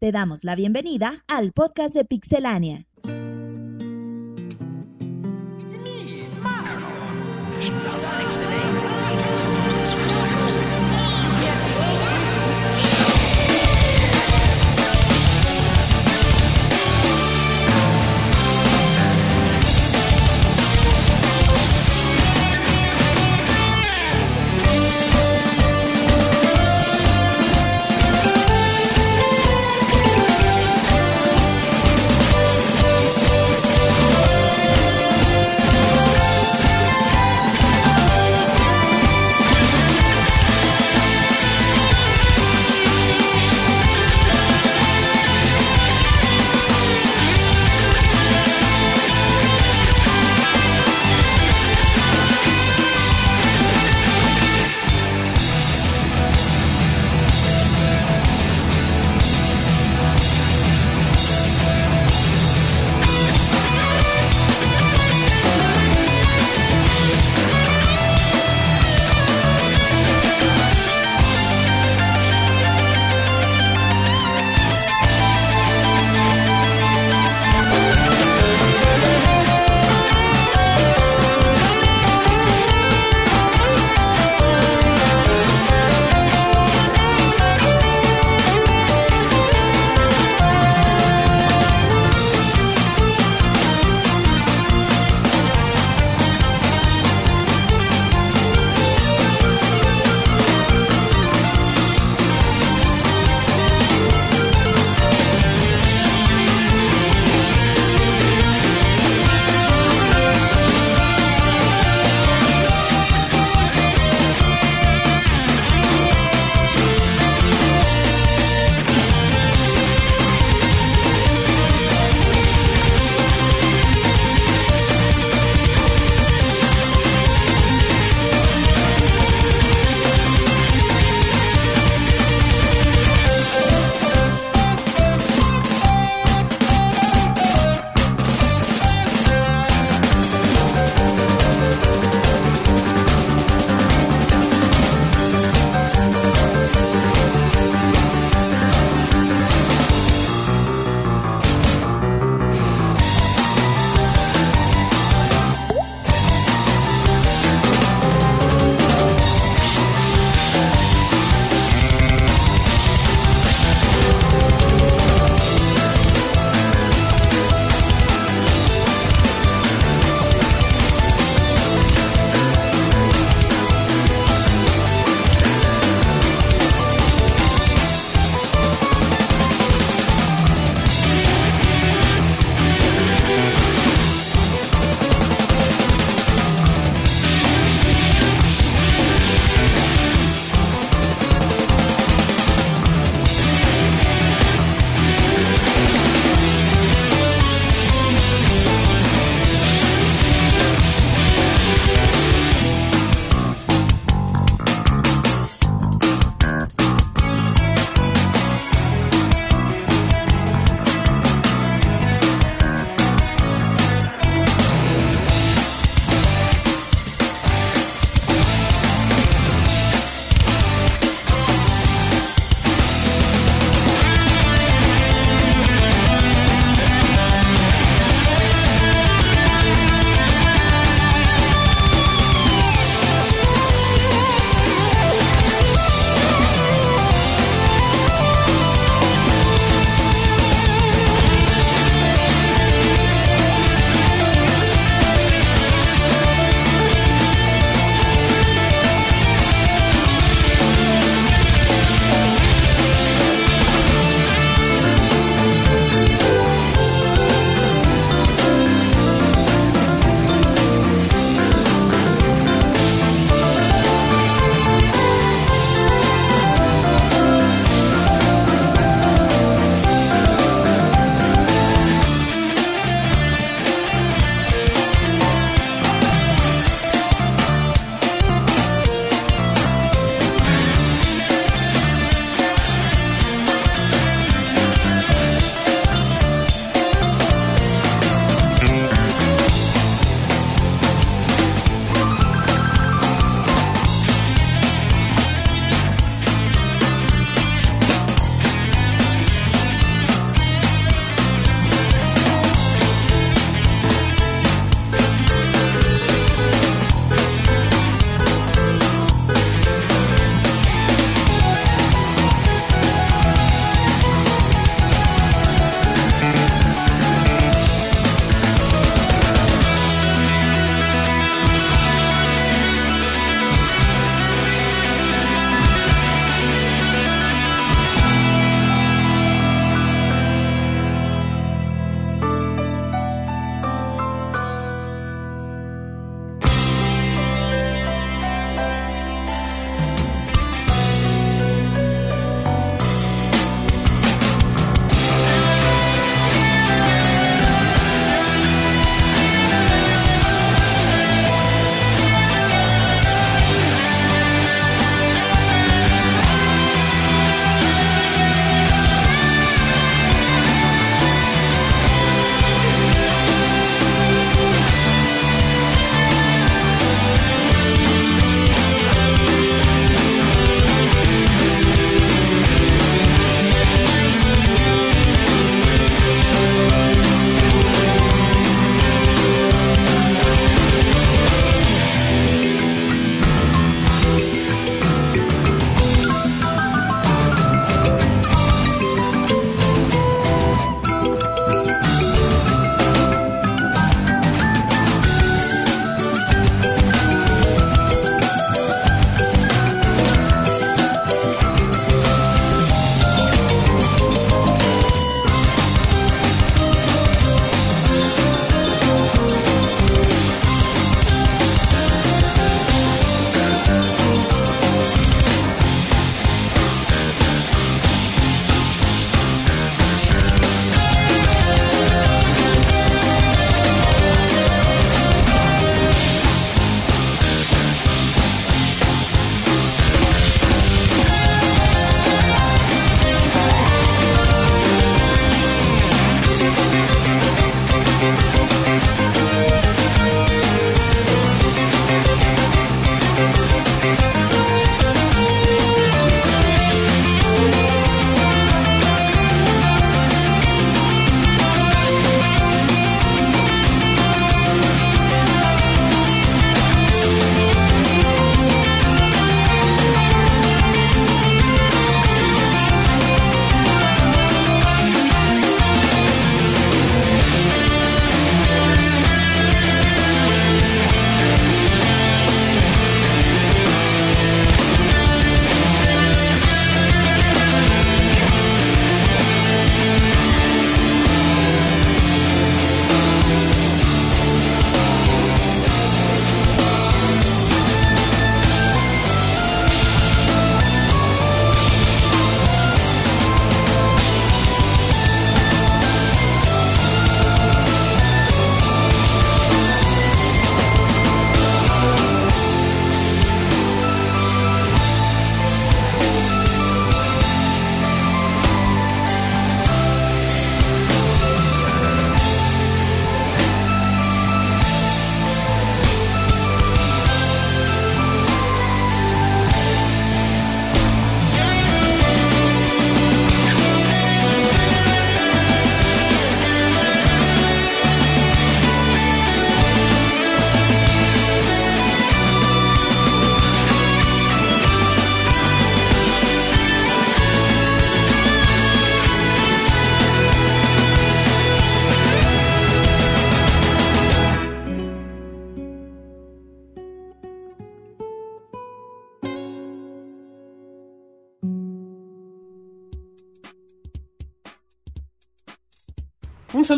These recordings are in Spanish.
Te damos la bienvenida al podcast de Pixelania.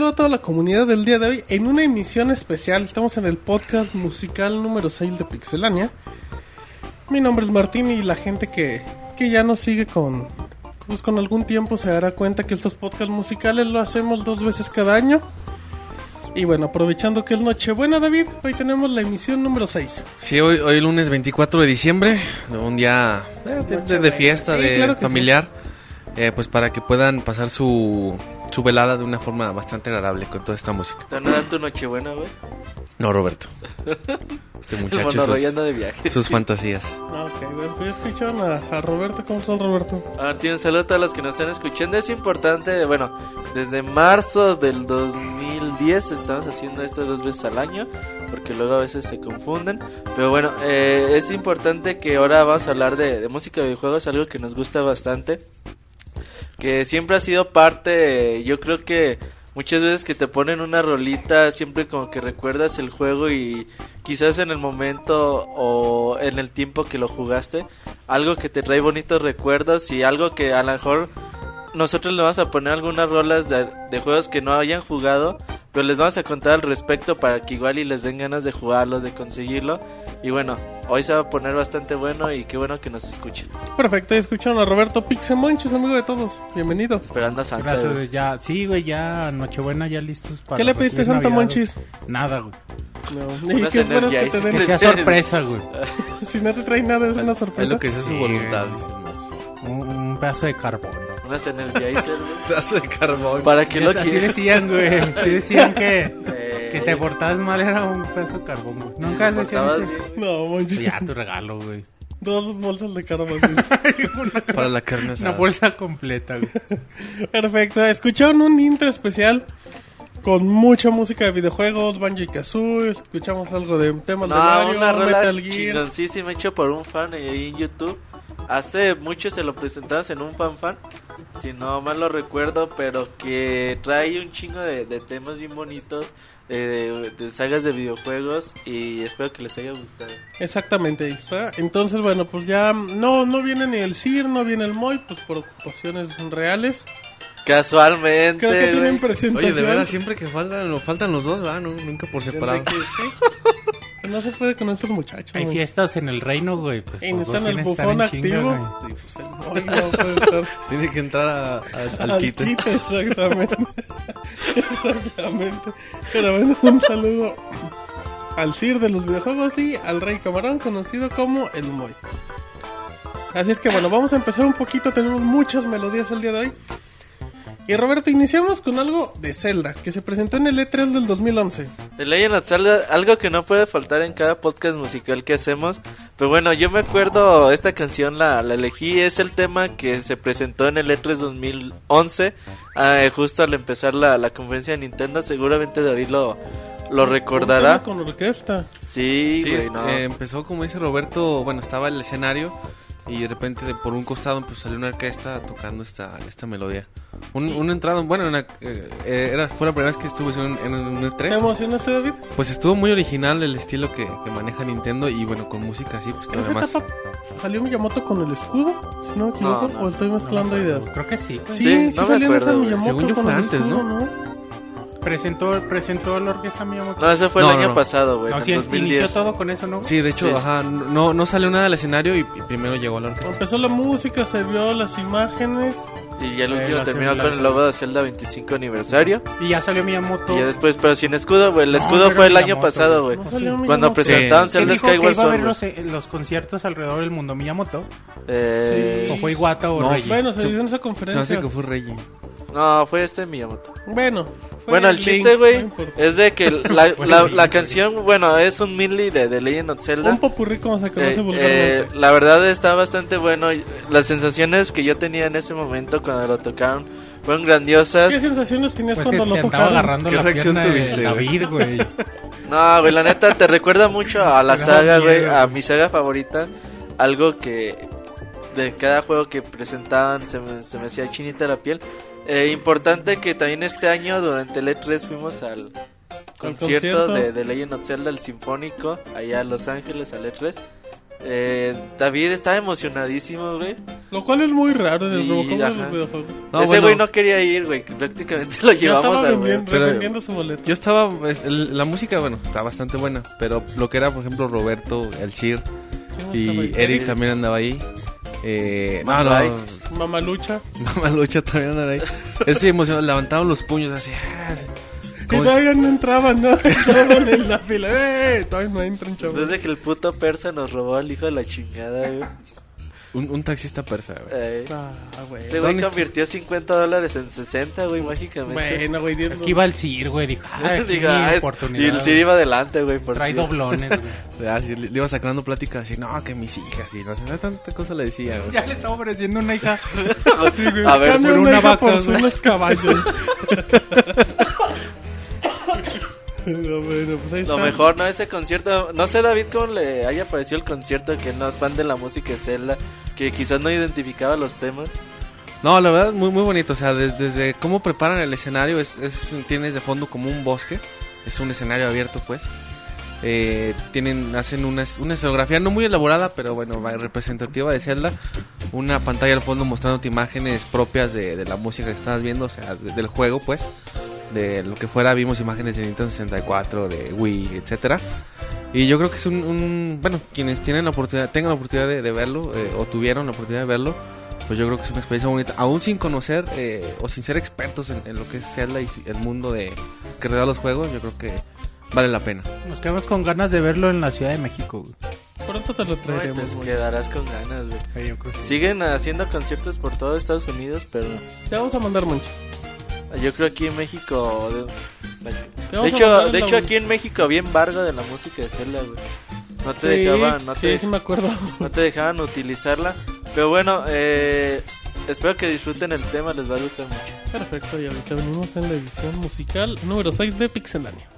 Saludo a toda la comunidad del día de hoy en una emisión especial. Estamos en el podcast musical número 6 de Pixelania. Mi nombre es Martín y la gente que, que ya nos sigue con, pues con algún tiempo se dará cuenta que estos podcasts musicales lo hacemos dos veces cada año. Y bueno, aprovechando que es Nochebuena, David, hoy tenemos la emisión número 6. Sí, hoy, hoy lunes 24 de diciembre, un día eh, de, de- de fiesta, Sí, de claro familiar, eh, pues para que puedan pasar su, su velada de una forma bastante agradable con toda esta música. ¿No era tu nochebuena, güey? No, Roberto. Este muchacho, monarroy sus, anda de viaje. sus fantasías. Ah, Ok, bueno, pues ya escucharon a, a Roberto. ¿Cómo está el Roberto? Martín, un saludo a todos los que nos están escuchando. Es importante, bueno, desde marzo del 2010 estamos haciendo esto dos veces al año, porque luego a veces se confunden. Pero bueno, eh, es importante que ahora vamos a hablar de, de música de videojuegos, algo que nos gusta bastante. Que siempre ha sido parte, yo creo que muchas veces que te ponen una rolita, siempre como que recuerdas el juego y quizás en el momento o en el tiempo que lo jugaste, algo que te trae bonitos recuerdos y algo que a lo mejor nosotros le vamos a poner algunas rolas de, de juegos que no hayan jugado, pero les vamos a contar al respecto para que igual y les den ganas de jugarlo, de conseguirlo. Y bueno, hoy se va a poner bastante bueno y qué bueno que nos escuchen. Perfecto, escucharon a Roberto Pixemonches, amigo de todos. Bienvenido. Esperando a Santa. Gracias, güey. ya, sí, güey, ya Nochebuena, ya listos para ¿Qué le pediste a Santa Navidad, Monchis? güey. Nada, güey. No. ¿Y qué esperas que te den? Que sea sorpresa, güey. Si no te trae nada, es una Es sorpresa. lo que es su Sí, voluntad. dice. Un, un pedazo de carbón. Unas Energizer, güey. Pedazo de carbón. ¿Para qué lo Así quieres? decían, güey. Sí decían que, Eh, que te portabas mal era un pedazo de carbón, güey. Nunca decían eso. No. Pues ya, tu regalo, güey. Dos bolsas de carbón. Para la carne asada. Una bolsa completa, güey. Perfecto. Escucharon un intro especial con mucha música de videojuegos, Banjo y Kazooie. Escuchamos algo de temas de No, Mario, una rola Metal Gear. chingoncísima hecho por un fan ahí en YouTube. Hace mucho se lo presentamos en un fan fan, si no mal lo recuerdo, pero que trae un chingo de, de temas bien bonitos, eh, de, de sagas de videojuegos y espero que les haya gustado. Exactamente, ahí está. Entonces, bueno, pues ya no, no viene ni el CIR, no viene el MOI, pues por ocupaciones reales. Casualmente, Creo que tienen. Oye, de verdad, siempre que faltan, nos faltan los dos, ¿verdad? No, nunca por separado. Desde que sí. Pues no se puede con estos muchachos. Hay fiestas en el reino, güey. Pues Y dos en el bufón chinga, activo. güey. Sí, pues el MOI no puede estar. Tiene que entrar a- a- al, Al quite. quite, exactamente. exactamente. Pero bueno, un saludo al Sir de los videojuegos y al Rey Camarón, conocido como el Moy. Así es que bueno, vamos a empezar un poquito. Tenemos muchas melodías el día de hoy. Y Roberto, iniciamos con algo de Zelda, que se presentó en el E3 del 2011. The Legend of Zelda, algo que no puede faltar en cada podcast musical que hacemos. Pero bueno, yo me acuerdo, esta canción la, la elegí, es el tema que se presentó en el E3 2011, eh, justo al empezar la, la conferencia de Nintendo, seguramente David lo, lo recordará. con orquesta. Sí, Sí, güey, es- no. eh, empezó como dice Roberto, bueno, estaba el escenario y de repente de, por un costado pues, salió una orquesta tocando esta, esta melodía. Un, un entrado, bueno, una- eh, eh, era, fue la primera vez que estuve en, en, en un ¿Te E3. emocionaste, David? Pues estuvo muy original el estilo que, que maneja Nintendo y bueno, con música así, pues todavía más. etapa salió Miyamoto con el escudo, si no me equivoco, No, no, o estoy No mezclando me acuerdo. ideas. Creo que sí. Sí, Sí, sí, no me salió. Miyamoto Según yo con fue el antes, escudo, ¿no? Presentó, presentó la orquesta Miyamoto. No, ese fue No, el no, año no. pasado, güey, No, sí, el inició 2010. todo con eso, ¿no? Sí, de hecho, Sí. ajá, no, no salió nada del escenario y, y primero llegó la orquesta. Empezó la música, se vio las imágenes. Y ya el Eh, último la terminó con el logo de Zelda 25 aniversario. Y ya salió Miyamoto. Y ya después, pero sin escudo, güey. El escudo fue el año Miyamoto, pasado, güey. güey. No salió sí. Cuando Miyamoto. presentaron Sí. ¿Qué Zelda Skyward iba a Sword. los, eh, los conciertos alrededor del mundo Miyamoto? Eh, ¿O fue Iwata o No, Reggie? Bueno, se Se- dio en esa Se conferencia. hace que fue Reggie. No, fue este Miyamoto. Bueno, fue Bueno, el chiste, güey, es de que la, la, canción, bueno, es un medley de, de Legend of Zelda. Un popurrí como se conoce Eh, vulgarmente. eh, la verdad está bastante bueno. Las sensaciones que yo tenía en ese momento cuando lo tocaron fueron grandiosas. ¿Qué sensaciones tenías Pues cuando lo tocaron? agarrando ¿Qué la reacción pierna tuviste? David, güey. No, güey, la neta te recuerda mucho a la saga, güey, a mi saga favorita. Algo que de cada juego que presentaban se me, se me hacía chinita la piel. Eh, importante que también este año durante el E3 fuimos al concierto, concierto. De, de Legend of Zelda, el Sinfónico, allá a Los Ángeles, al E3. Eh, David estaba emocionadísimo, güey. Lo cual es muy raro en el Y, Robocop de los videojuegos. No, Ese bueno. güey no quería ir, güey. Prácticamente lo llevamos estaba a vendiendo, su boleto. Yo estaba, el- la música, bueno, está bastante buena, pero lo que era, por ejemplo, Roberto, el Chir Sí, y. Eric también andaba ahí. Eh, no, no. Mamalucha. Mamalucha también andaba ahí. Ese emocionado, levantaban los puños así. ah, Que como- todavía no entraban, ¿no? Estaban en la fila. ¡Eh! Todavía no entran, chavos. Después de que el puto persa nos robó al hijo de la chingada, güey. Un, un taxista persa, güey. Eh, Ah, güey. Este güey convirtió 50 dólares en 60, güey, mágicamente. Bueno, güey. diez- Es que iba al CIR, güey. Dijo, ah, ah, es- y oportunidad. el Sir iba adelante, güey, por Trae doblones, güey. Ah, sí, le, le iba sacando plática así, no, que mis hijas, y no sé, tanta cosa le decía, güey. Ya le estaba ofreciendo una hija. A ver, Cambia por una vaca, por güey. unos caballos. No, bueno, pues ahí Lo está. mejor, ¿no? Ese concierto. No sé, David, cómo le haya parecido el concierto. Que no es fan de la música de Zelda. Que quizás no identificaba los temas. No, la verdad, muy, muy bonito. O sea, des- desde, cómo preparan el escenario, es, es- tienes de fondo como un bosque. Es un escenario abierto, pues. Eh, tienen, hacen una, una escenografía no muy elaborada, pero bueno, va- representativa de Zelda. Una pantalla al fondo mostrándote imágenes propias de, de la música que estabas viendo, o sea, de- del juego, pues. De lo que fuera, vimos imágenes de Nintendo 64, de Wii, etcétera. Y yo creo que es un, un- bueno, quienes tienen la oportunidad, tengan la oportunidad de, de verlo, eh, o tuvieron la oportunidad de verlo, pues yo creo que es una experiencia bonita, aún sin conocer eh, o sin ser expertos en, en lo que es Zelda y el mundo de que rodea los juegos, yo creo que vale la pena. Nos quedamos con ganas de verlo en la Ciudad de México, güey. Pronto te lo Ay, traeremos, te quedarás con ganas, güey. Siguen haciendo conciertos por todo Estados Unidos, pero Te vamos a mandar mucho. Yo creo aquí en México. De, de hecho, de hecho aquí en México había embargo de la música de Zelda, güey. No te Sí, dejaban, no sí, te, sí me acuerdo. no te dejaban utilizarla. Pero bueno, eh, espero que disfruten el tema, les va a gustar mucho. Perfecto, y ahorita venimos en la edición musical número 6 de Pixelania.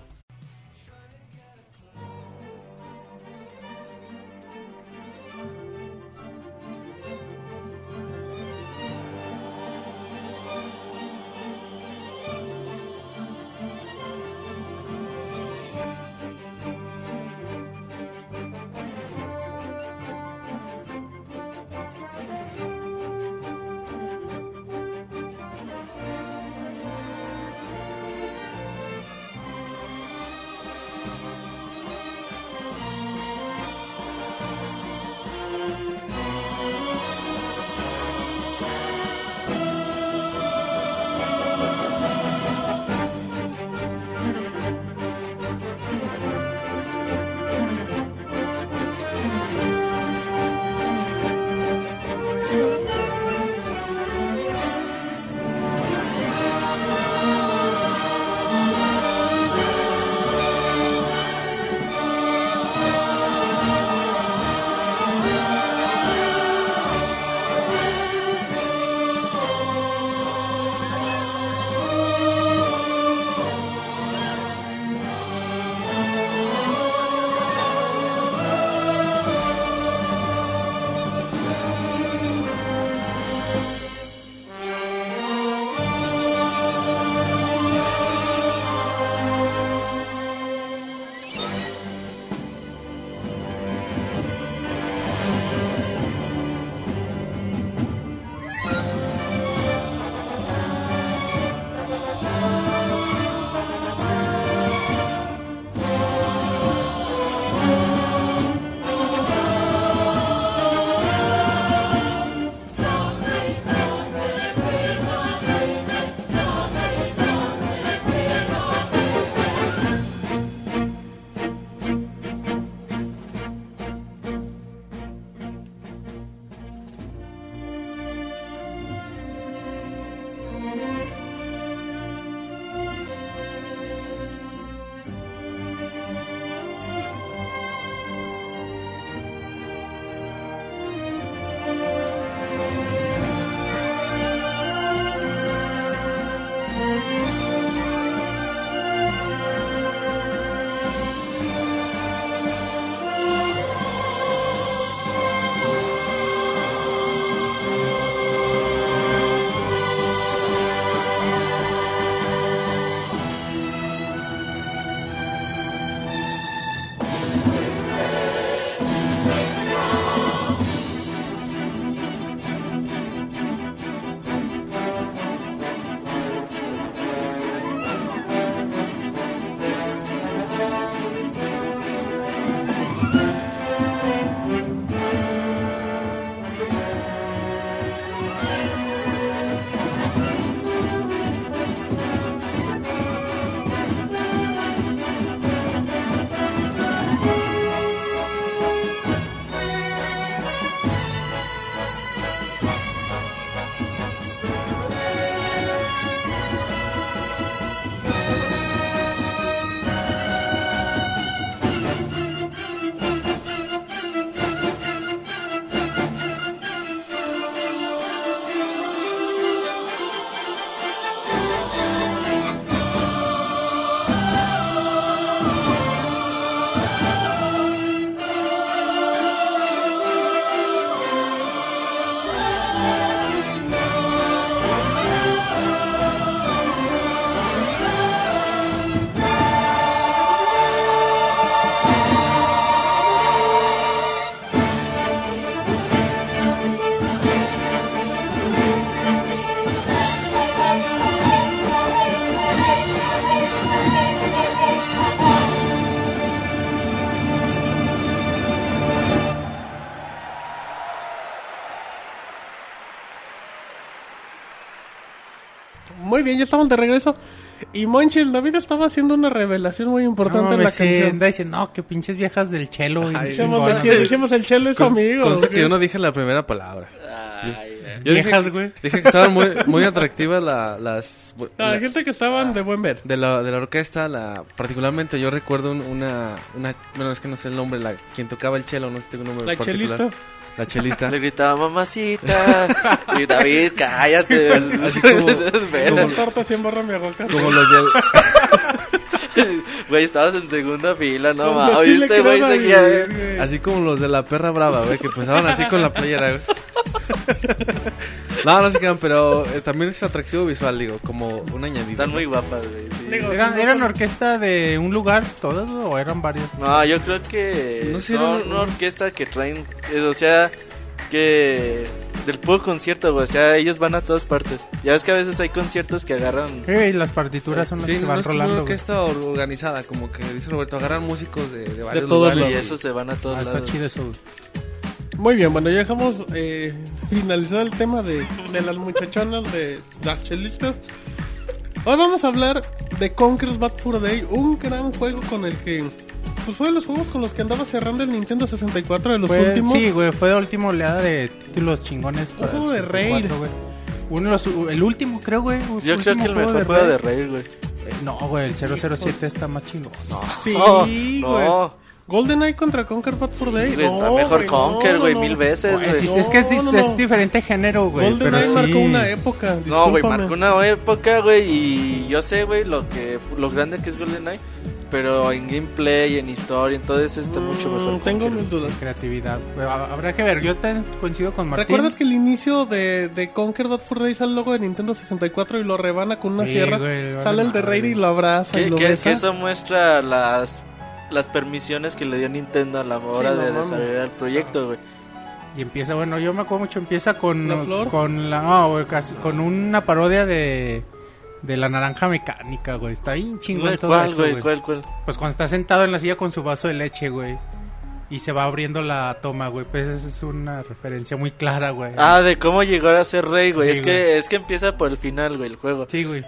Muy bien, ya estamos de regreso. Y Monchi, el David estaba haciendo una revelación muy importante No, en la sé, canción. anda diciendo, no, que pinches viejas del chelo. y Ay, Decíamos, chingonas, de- güey. decíamos el chelo es su amigo. Que yo no dije la primera palabra. Ay, Yo Viejas, dije, güey. dije que estaban muy, muy atractivas la- las... La la- gente que estaban de buen ver. de la, de la orquesta, la, particularmente yo recuerdo un- una, una... Bueno, es que no sé el nombre, la, quien tocaba el cello, no sé si tengo un nombre La particular. chelista. La chelista. Le gritaba mamacita. y David, cállate. Así como-. Las tortas y embarra mi aguacate. Como los del... Güey, estabas en segunda fila, no mames. Así como los de la perra brava, güey, que empezaban así con la playera, güey. No, no se quedan, pero eh, también es atractivo visual, digo, como un añadido. Están muy guapas, güey. sí. Digo, ¿Eran, ¿Eran orquesta de un lugar todas güey, o eran varias? No, yo creo que No sé, son no- una orquesta que traen, eh, o sea, que del puro concierto, güey, o sea, ellos van a todas partes. Ya ves que a veces hay conciertos que agarran Eh, y las partituras son las Sí, que no van es como una rolando. güey. orquesta or- organizada, como que dice Roberto, agarran músicos de, de varios todos lugares. y eso se van a todos Ah, está lados. chido eso. güey. Muy bien, bueno, ya dejamos eh, finalizado el tema de, de las muchachonas de las chelistas. Ahora vamos a hablar de Conker's Bad Fur Day, un gran juego con el que... Pues fue de los juegos con los que andaba cerrando el Nintendo 64 de los Fue- últimos. Sí, güey, fue la última oleada de títulos chingones. para juego el de raid. 64, güey. Uno de los, el último, creo, güey. Yo creo que el mejor juego de Rey, güey. Eh, No, güey, el 007 está más chingón. No. Sí, No, güey. no. GoldenEye contra Conker Bad Fur Day. No, está mejor güey, Conker, no, güey, no, mil veces, Güey, sí, es que es, No, no, es no. diferente género, güey. GoldenEye sí. marcó una época. No, güey, marcó una época, güey, y yo sé, güey, lo que lo grande que es GoldenEye, pero en gameplay, en historia, en todo eso está mucho mejor. Mm, Tengo mis dudas. Creatividad. Habrá que ver, yo te coincido con Martín. ¿Recuerdas que el inicio de, de Conker Bad Fur Day sale el logo de Nintendo 64 y lo rebana con una Sí, sierra? sale el de. Rey y lo abraza y lo que- besa. que eso muestra las las permisiones que le dio Nintendo a la hora no de desarrollar el proyecto, güey. Y empieza, bueno, yo me acuerdo mucho, empieza con... ¿La flor? Con la... No, güey, casi- con una parodia de... De la naranja mecánica, güey. Está bien chingón todo ¿Cuál, eso, güey? güey. ¿Cuál, cuál? Pues cuando está sentado en la silla con su vaso de leche, güey. Y se va abriendo la toma, güey. Pues esa es una referencia muy clara, güey. Ah, de cómo llegó a ser rey, güey. Sí, es que es que empieza por el final, güey, el juego. Sí, güey.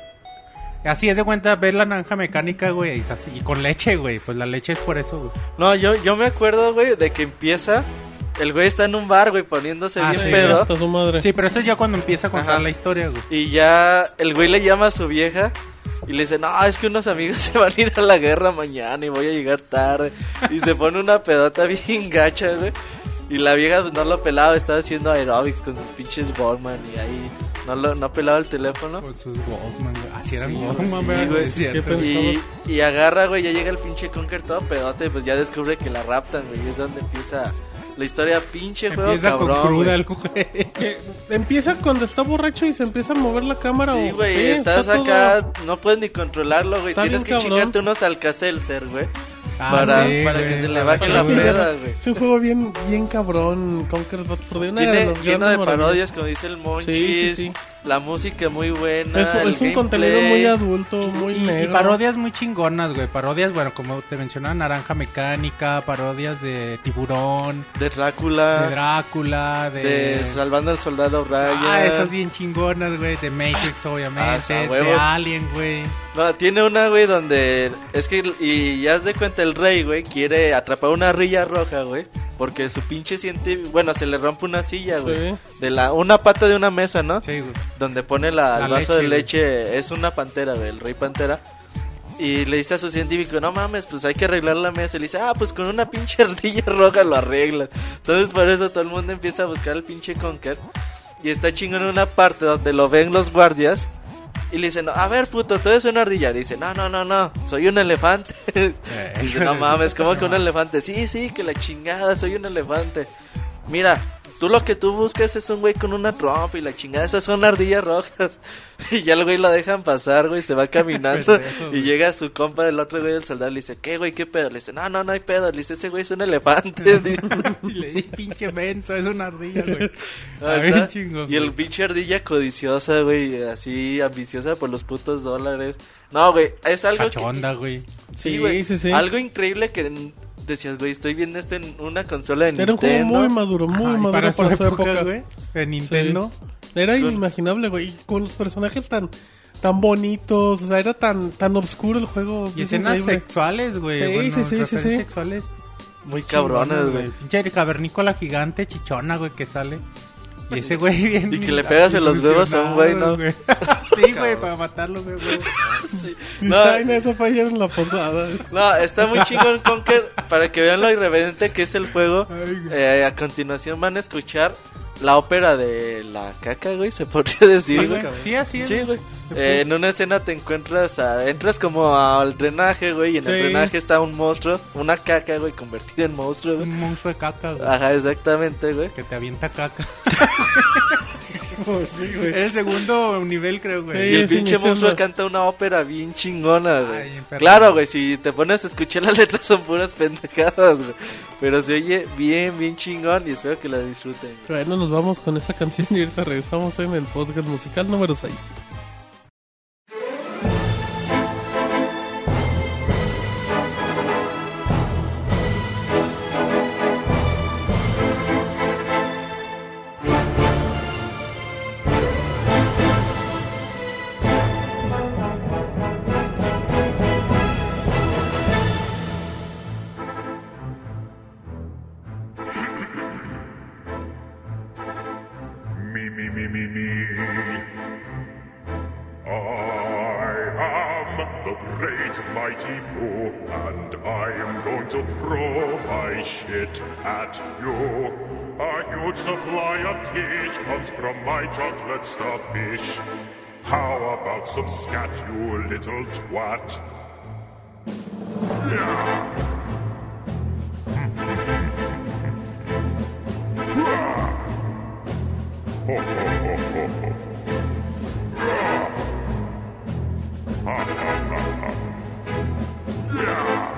Así es de cuenta ver la naranja mecánica, güey. Y, es así, y con leche, güey. Pues la leche es por eso, güey. No, yo yo me acuerdo, güey, de que empieza el güey está en un bar, güey, poniéndose Ah, bien sí, pedo. Su madre. Sí, pero eso es ya cuando empieza a contar Ajá. la historia, güey. Y ya el güey le llama a su vieja y le dice, no, es que unos amigos se van a ir a la guerra mañana y voy a llegar tarde. Y se pone una pedota bien gacha, güey. Y la vieja no lo pelaba, estaba haciendo aerobics con sus pinches Ballman y ahí no, lo, no pelaba el teléfono. Con sus Walkman. Así eran. Y, y agarra, güey, ya llega el pinche Conker todo pedote, pues ya descubre que la raptan, güey. Y es donde empieza la historia pinche juego Empieza cabrón, con cruda el. Que empieza cuando está borracho y se empieza a mover la cámara. Sí, güey, sí, estás está acá, todo- no puedes ni controlarlo, güey. Tienes que cabrón. chingarte unos alcacelser, güey. Ah, para sí, para que se le baje la peda. güey. Es un juego bien, bien cabrón. Conker Bad Tiene, lleno de parodias, como dice el Monchis. Sí, sí, sí. La música muy buena. Es, un contenido muy adulto, muy y, y negro. parodias muy chingonas, güey. Parodias, bueno, como te mencionaba, Naranja Mecánica, parodias de Tiburón, De Drácula. de Drácula, de... de Salvando al Soldado Ryan. Ah, esas bien chingonas, güey. De Matrix, Ah, obviamente. de. Alien, güey. No, tiene una, güey, donde... Es que, y ya has de cuenta, el rey, güey, quiere atrapar una rilla roja, güey. Porque su pinche científico... Bueno, se le rompe una silla, güey. Sí. De la... Una pata de una mesa, ¿no? Sí, güey. Donde pone la, La el vaso de leche. Es una pantera, güey, el rey pantera. Y le dice a su científico, no mames, pues hay que arreglar la mesa. Y le dice, ah, pues con una pinche ardilla roja lo arreglas. Entonces por eso todo el mundo empieza a buscar al pinche Conker. Y está chingón en una parte donde lo ven los guardias. Y le dicen, a ver, puto, tú eres una ardilla. Le dice, no, no, no, no, soy un elefante. dice, no mames, ¿cómo que un elefante? Sí, sí, que la chingada, soy un elefante. Mira, tú lo que tú buscas es un güey con una trompa y la chingada, esas son ardillas rojas. Y ya el güey lo dejan pasar, güey, se va caminando. Pendejo, y güey. llega su compa del otro güey del soldado y le dice, ¿qué, güey, qué pedo? Le dice, no, no, no hay pedo. Le dice, ese güey es un elefante. Y le di pinche menso, es una ardilla, güey. Ah, Está bien está. chingón, y el güey. pinche ardilla codiciosa, güey, así ambiciosa por los putos dólares. No, güey, es algo Cachonda, güey. que... Sí, Sí, güey, sí, sí. algo increíble que decías, güey, estoy viendo esto en una consola de Era un juego Nintendo. muy maduro, muy Ajá, maduro para su época, güey. güey. De Nintendo. Era inimaginable, güey. Y con los personajes tan tan bonitos, o sea, era tan tan oscuro el juego. Y es escenas increíble. sexuales, güey. Sí, bueno, sí, sí, sí, sí. sexuales. Muy cabrones, güey. Pinche cavernícola gigante, chichona, güey, que sale. Y ese güey bien... Y que le pegas en los huevos a un güey, ¿no? sí, güey, para matarlo, güey. güey. Sí. Y No, está en eso fue ayer en la posada. no, está muy chingón Conker para que vean lo irreverente que es el juego. Ay. Eh, a continuación van a escuchar la ópera de la caca, güey, se podría decir, güey. Sí, así es. Sí, güey. Eh, en una escena te encuentras, a- entras como al drenaje, güey, y en el drenaje está un monstruo, una caca, güey, convertida en monstruo, güey. un monstruo de caca, güey. Ajá, exactamente, güey. Que te avienta caca. Pues sí, güey. Era el segundo nivel, creo, güey. Sí, Y el pinche monstruo canta una ópera bien chingona, güey. Ay. Claro, güey, si te pones a escuchar las letras son puras pendejadas, güey. Pero se oye bien, bien chingón y espero que la disfruten. Nos vamos con esa canción y ahorita regresamos en el podcast musical número 6. Mighty and I am going to throw my shit at you. A huge supply of teach comes from my chocolate starfish. How about some scat, you little twat? Ho, ho, ho, ho, ho. Hee, hee, hee, hee, yeah!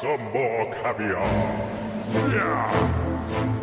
Some more caviar. Yeah.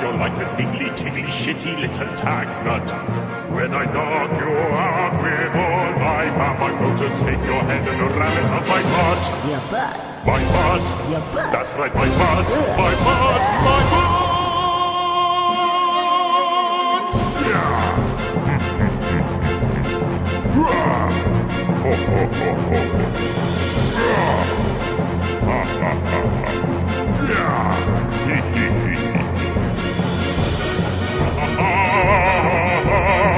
You're like a niggly, tiggly, shitty little tag nut. When I knock you out with all my bam, I'm going to take your head and ram it up my butt. Your butt. My butt. Your butt. That's right, my butt. My butt. My butt. Yeah. Ho, ho, ho, ho. Muy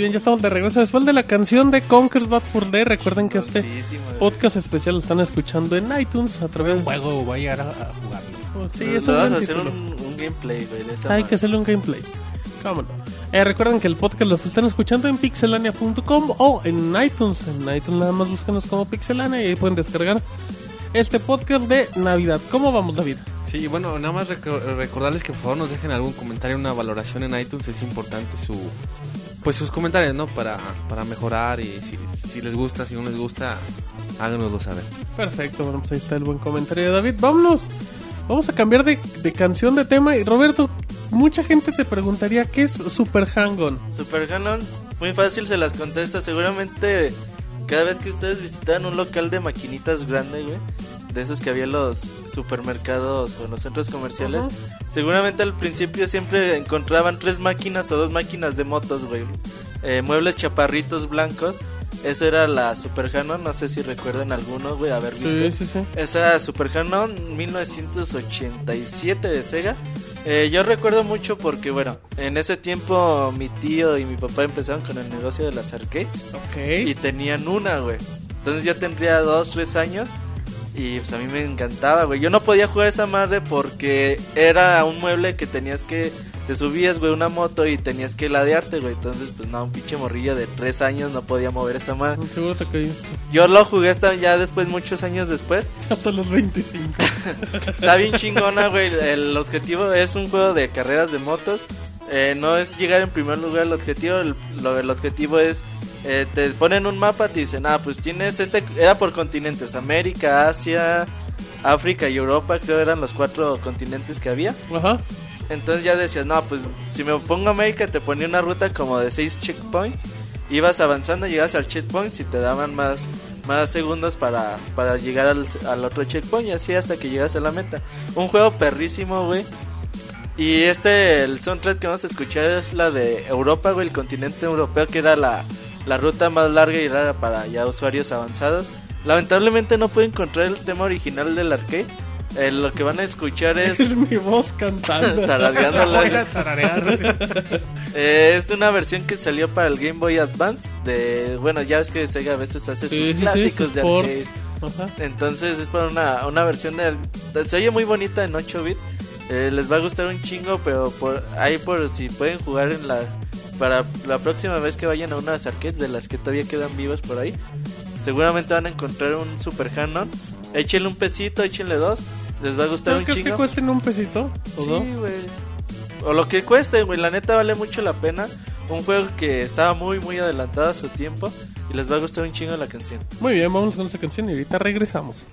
bien, ya estamos de regreso después de la canción de Conker's Bad for Day. Recuerden que este güey. podcast especial lo están escuchando en iTunes a través de Juego, voy a llegar a, a jugarlo. Sí, Le es un vas a hacer un, un gameplay, güey, de Hay que hacerle un gameplay. Cómo no. Eh, recuerden que el podcast lo están escuchando en pixelania.com o en iTunes. En iTunes nada más búsquenos como pixelania y ahí pueden descargar este podcast de Navidad. ¿Cómo vamos, David? Sí, bueno, nada más reco- recordarles que por favor nos dejen algún comentario, una valoración en iTunes, es importante su pues sus comentarios, ¿no? Para, para mejorar y si, si les gusta, si no les gusta, háganoslo saber. Perfecto, bueno, pues ahí está el buen comentario de David. Vámonos, vamos a cambiar de, de canción de tema. Y Roberto, mucha gente te preguntaría qué es Super Hang-On. Super Canon, muy fácil se las contesta. Seguramente cada vez que ustedes visitaran un local de maquinitas grande, güey, de esos que había en los supermercados o en los centros comerciales, seguramente al principio siempre encontraban tres máquinas o dos máquinas de motos, güey. Eh, muebles chaparritos blancos. Esa era la Super Canon, no sé si recuerdan alguno, güey, haber visto. Sí, sí, sí. Esa Super Canon 1987 de Sega. Eh, yo recuerdo mucho porque, bueno, en ese tiempo mi tío y mi papá empezaron con el negocio de las arcades y Ok. tenían una, güey. Entonces yo tendría dos, tres años y pues a mí me encantaba, güey. Yo no podía jugar esa madre porque era un mueble que tenías que... Te subías, güey, una moto y tenías que ladearte, güey. Entonces, pues no, un pinche morrillo de tres años no podía mover esa madre. Seguro te cayó Yo lo jugué hasta ya después, muchos años después. hasta los 25. Está bien chingona, güey. El objetivo es un juego de carreras de motos. Eh, no es llegar en primer lugar el objetivo. El, lo- el objetivo es. eh, te ponen un mapa, te dicen, ah, pues tienes este. Era por continentes: América, Asia, África y Europa. Creo eran los cuatro continentes que había. Ajá. Entonces ya decías, no, pues si me pongo América, te ponía una ruta como de seis checkpoints. Ibas avanzando, llegas al checkpoint y te daban más, más segundos para, para llegar al, al otro checkpoint y así hasta que llegas a la meta. Un juego perrísimo, güey. Y este, el soundtrack que vamos a escuchar es la de Europa, güey, el continente europeo, que era la, la ruta más larga y rara para ya usuarios avanzados. Lamentablemente no puedo encontrar el tema original del arcade. Eh, lo que van a escuchar es Es mi voz cantando. Tarasgándola. Voy a tararear. Eh, es de una versión que salió para el Game Boy Advance. De bueno, ya ves que Sega a veces hace Sí, sus sí, sí, clásicos sus de arcade. Ajá. Entonces es para una, una versión de. Se oye muy bonita en 8 bits. Eh, les va a gustar un chingo, pero por ahí por si pueden jugar en la. Para la próxima vez que vayan a unas arcades de las que todavía quedan vivas por ahí, seguramente van a encontrar un Super Canon. Échenle un pesito, échenle dos. Les va a gustar ¿Pero un crees que chingo. cuesten un pesito? ¿O Sí, güey. O lo que cueste, güey. La neta vale mucho la pena. Un juego que estaba muy, muy adelantado a su tiempo. Y les va a gustar un chingo la canción. Muy bien, vamos con esa canción y ahorita regresamos.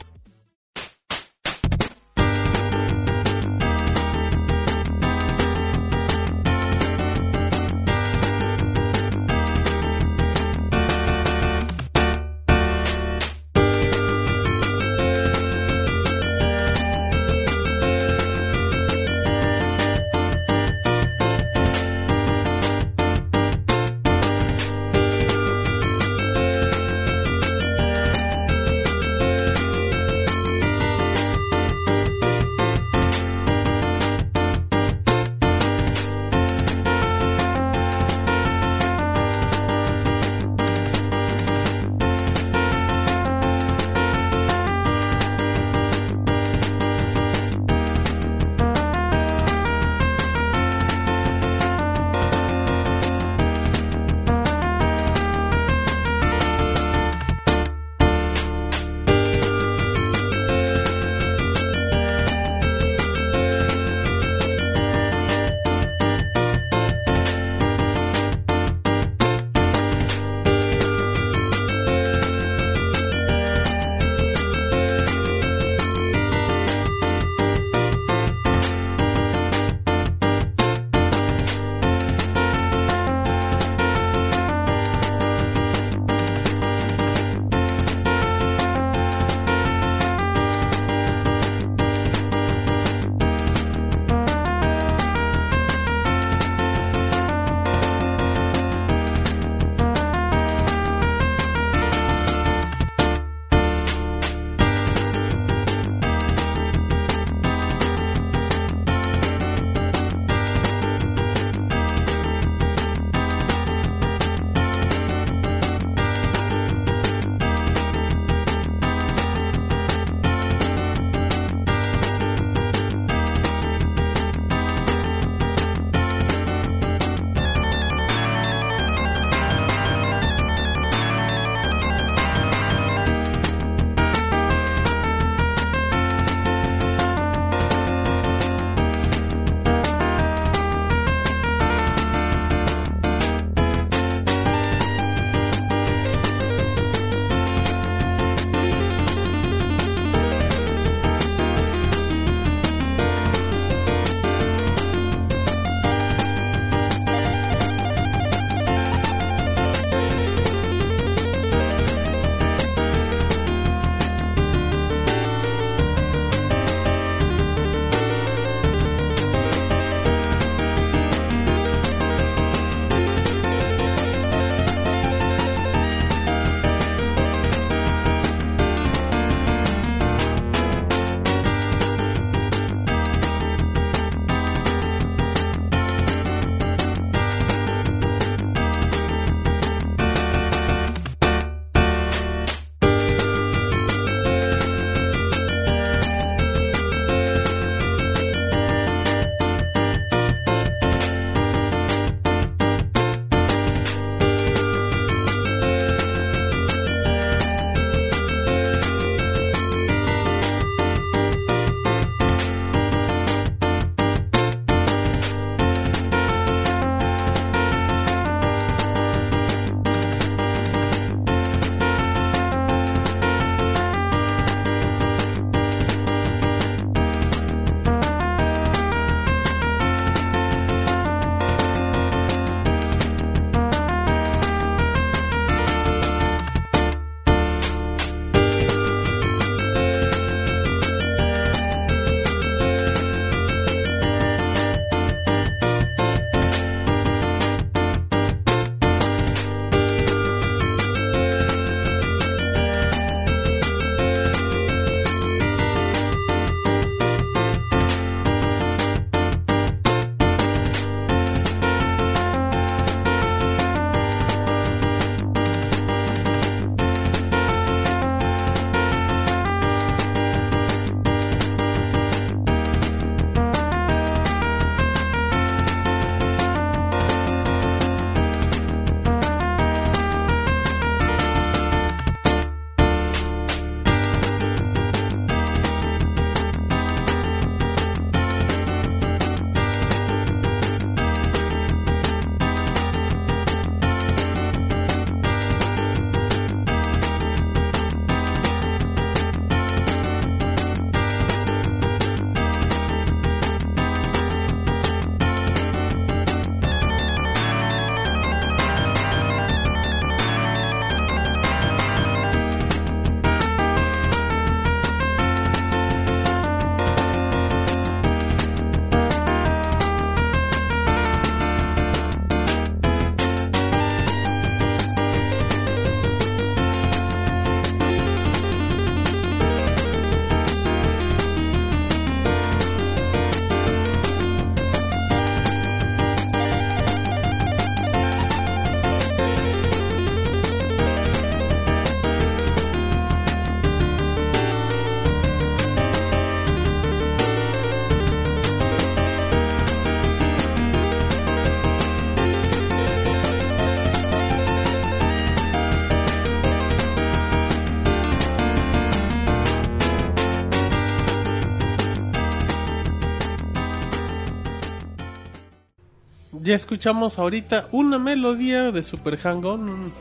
Ya escuchamos ahorita una melodía de Super Hang-On, un-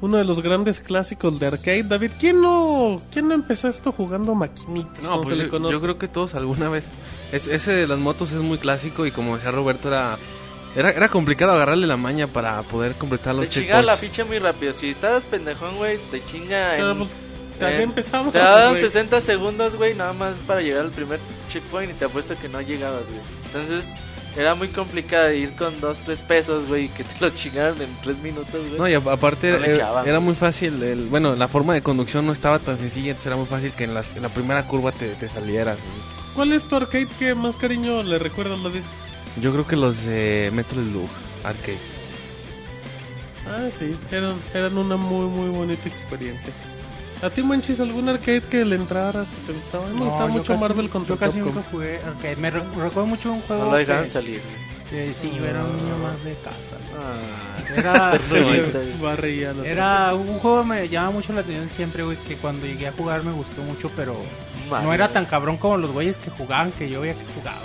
uno de los grandes clásicos de arcade. David, ¿quién no, quién no empezó esto jugando maquinitas? No, pues se le yo, conoce? yo creo que todos alguna vez. Es, ese de las motos es muy clásico y como decía Roberto, era, era, era complicado agarrarle la maña para poder completar los Te chinga la checkpoints. ficha muy rápido. Si estás pendejón, güey, te chinga Pero, en... pues, empezamos. Te daban güey. 60 segundos, güey, nada más para llegar al primer checkpoint y te apuesto que no llegabas, güey. Entonces, era muy complicado ir con 2, 3 pesos, güey, y que te los chingaran en 3 minutos, güey. No, y aparte No le era, echaban. era muy fácil, el, bueno, la forma de conducción no estaba tan sencilla, entonces era muy fácil que en, las- en la primera curva te, te salieras. güey. ¿Cuál es tu arcade que más cariño le recuerdas, David? Yo creo que los de Metro Slug Arcade. Ah, sí, eran, eran una muy, muy bonita experiencia. ¿A ti, Manchis, algún arcade que le entraras que te gustaba? Me gustaba mucho casi- Marvel contra Yo casi Capcom. nunca jugué arcade. Me re- recuerdo mucho un juego. No lo dejaban que- salir, sí, yo era un niño más de casa. Ah. Era, era un juego que me llama mucho la atención siempre, güey, que cuando llegué a jugar me gustó mucho, pero no era tan cabrón como los güeyes que jugaban, que yo veía que jugaban.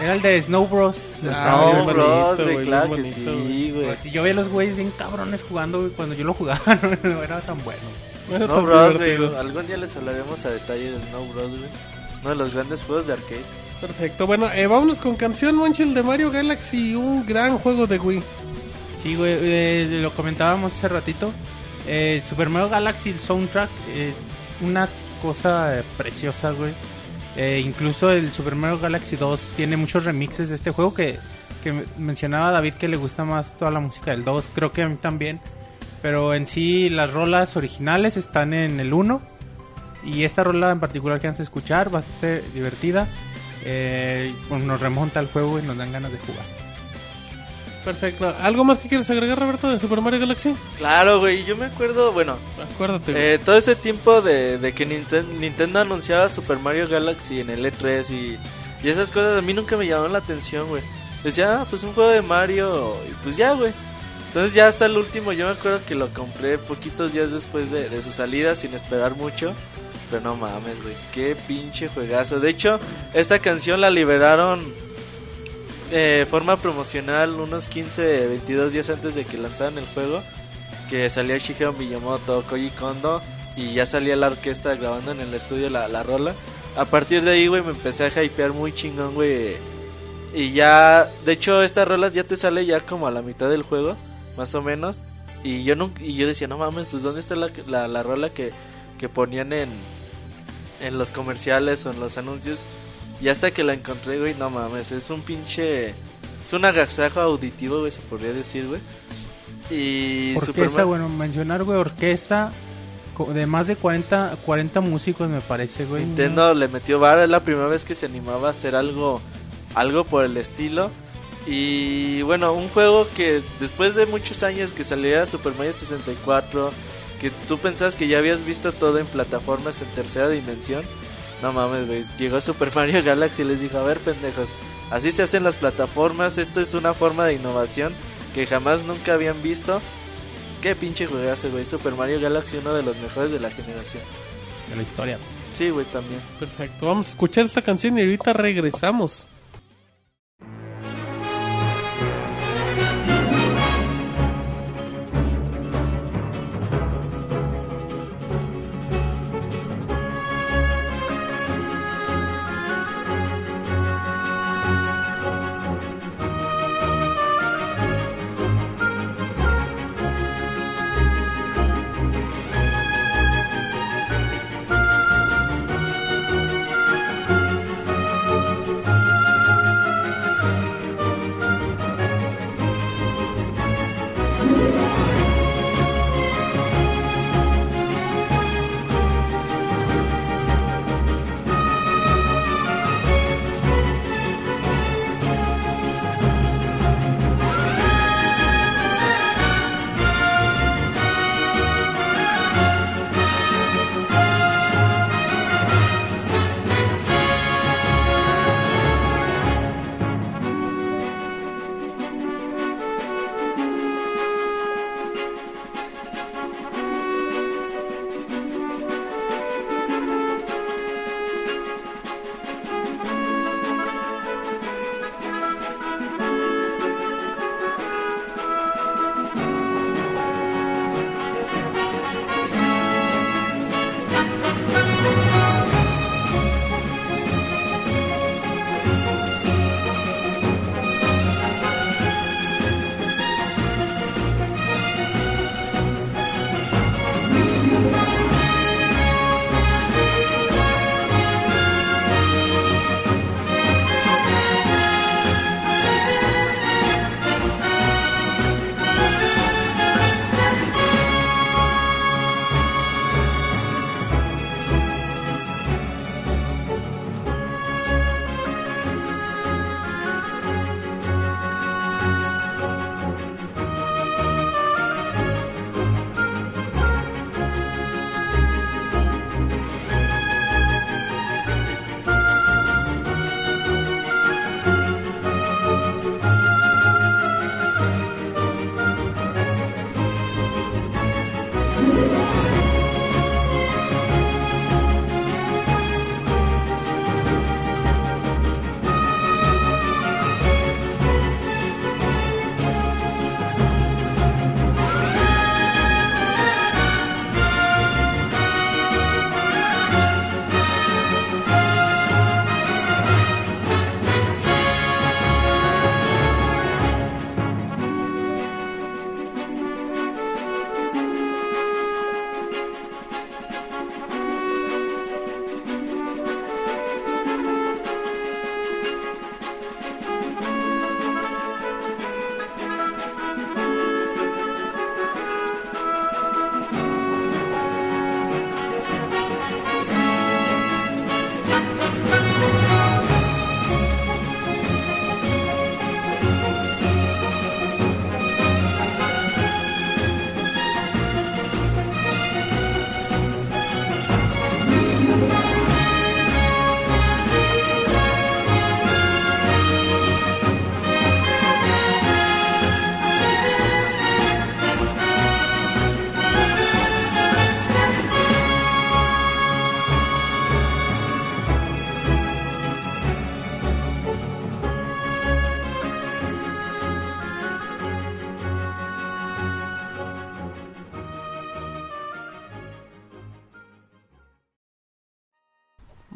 Era el de Snow Bros. Ah, No, bien bros, bonito, güey, claro que bonito, sí, güey. Pues, si yo veía a los güeyes bien cabrones jugando, güey, cuando yo lo jugaba no, no era tan bueno. Snow Bros, güey. Algún día les hablaremos a detalle de Snow Bros, güey. Uno de los grandes juegos de arcade. Perfecto, bueno, eh, vámonos con canción Manchil de Mario Galaxy, un gran juego de Wii. Sí, güey, eh, lo comentábamos hace ratito. Eh, Super Mario Galaxy, el soundtrack, es una cosa eh, preciosa, güey. Eh, incluso el Super Mario Galaxy 2 tiene muchos remixes de este juego que, que me- mencionaba David que le gusta más toda la música del 2. Creo que a mí también. Pero en sí, las rolas originales están en el 1. Y esta rola en particular que vamos a escuchar, bastante divertida. Eh, pues nos remonta al juego y nos dan ganas de jugar. Perfecto, ¿algo más que quieres agregar, Roberto, de Super Mario Galaxy? Claro, güey. Yo me acuerdo, bueno, Acuérdate. güey. eh, todo ese tiempo de, de que Ninten- Nintendo anunciaba Super Mario Galaxy en el E3 y, y esas cosas a mí nunca me llamaron la atención, güey. Decía, ah, pues un juego de Mario y pues ya, güey. Entonces ya hasta el último, yo me acuerdo que lo compré poquitos días después de, de su salida sin esperar mucho. Pero no mames, güey, qué pinche juegazo. De hecho, esta canción la liberaron de forma promocional unos 15, 22 días antes de que lanzaran el juego. Que salía Shigeru Miyamoto, Koji Kondo y ya salía la orquesta grabando en el estudio la, la rola. A partir de ahí, güey, me empecé a hypear muy chingón, güey. Y ya, de hecho, esta rola ya te sale ya como a la mitad del juego, más o menos. Y yo nunca, y yo decía, no mames, pues ¿dónde está la, la, la rola que, que ponían en, en los comerciales o en los anuncios? Y hasta que la encontré, güey, no mames, es un pinche... Es un agasajo auditivo, güey, se podría decir, güey. Y Orquesta, Superman- bueno, mencionar, güey, orquesta de más de 40, 40 músicos, me parece, güey. Nintendo le metió vara, es la primera vez que se animaba a hacer algo, algo por el estilo. Y bueno, un juego que después de muchos años que saliera Super Mario 64, que tú pensabas que ya habías visto todo en plataformas en tercera dimensión, no mames, güey, llegó Super Mario Galaxy y les dijo, a ver pendejos, así se hacen las plataformas, esto es una forma de innovación que jamás nunca habían visto. Qué pinche juegazo, güey, Super Mario Galaxy, uno de los mejores de la generación. De la historia. Sí, güey, también. Perfecto, vamos a escuchar esta canción y ahorita regresamos.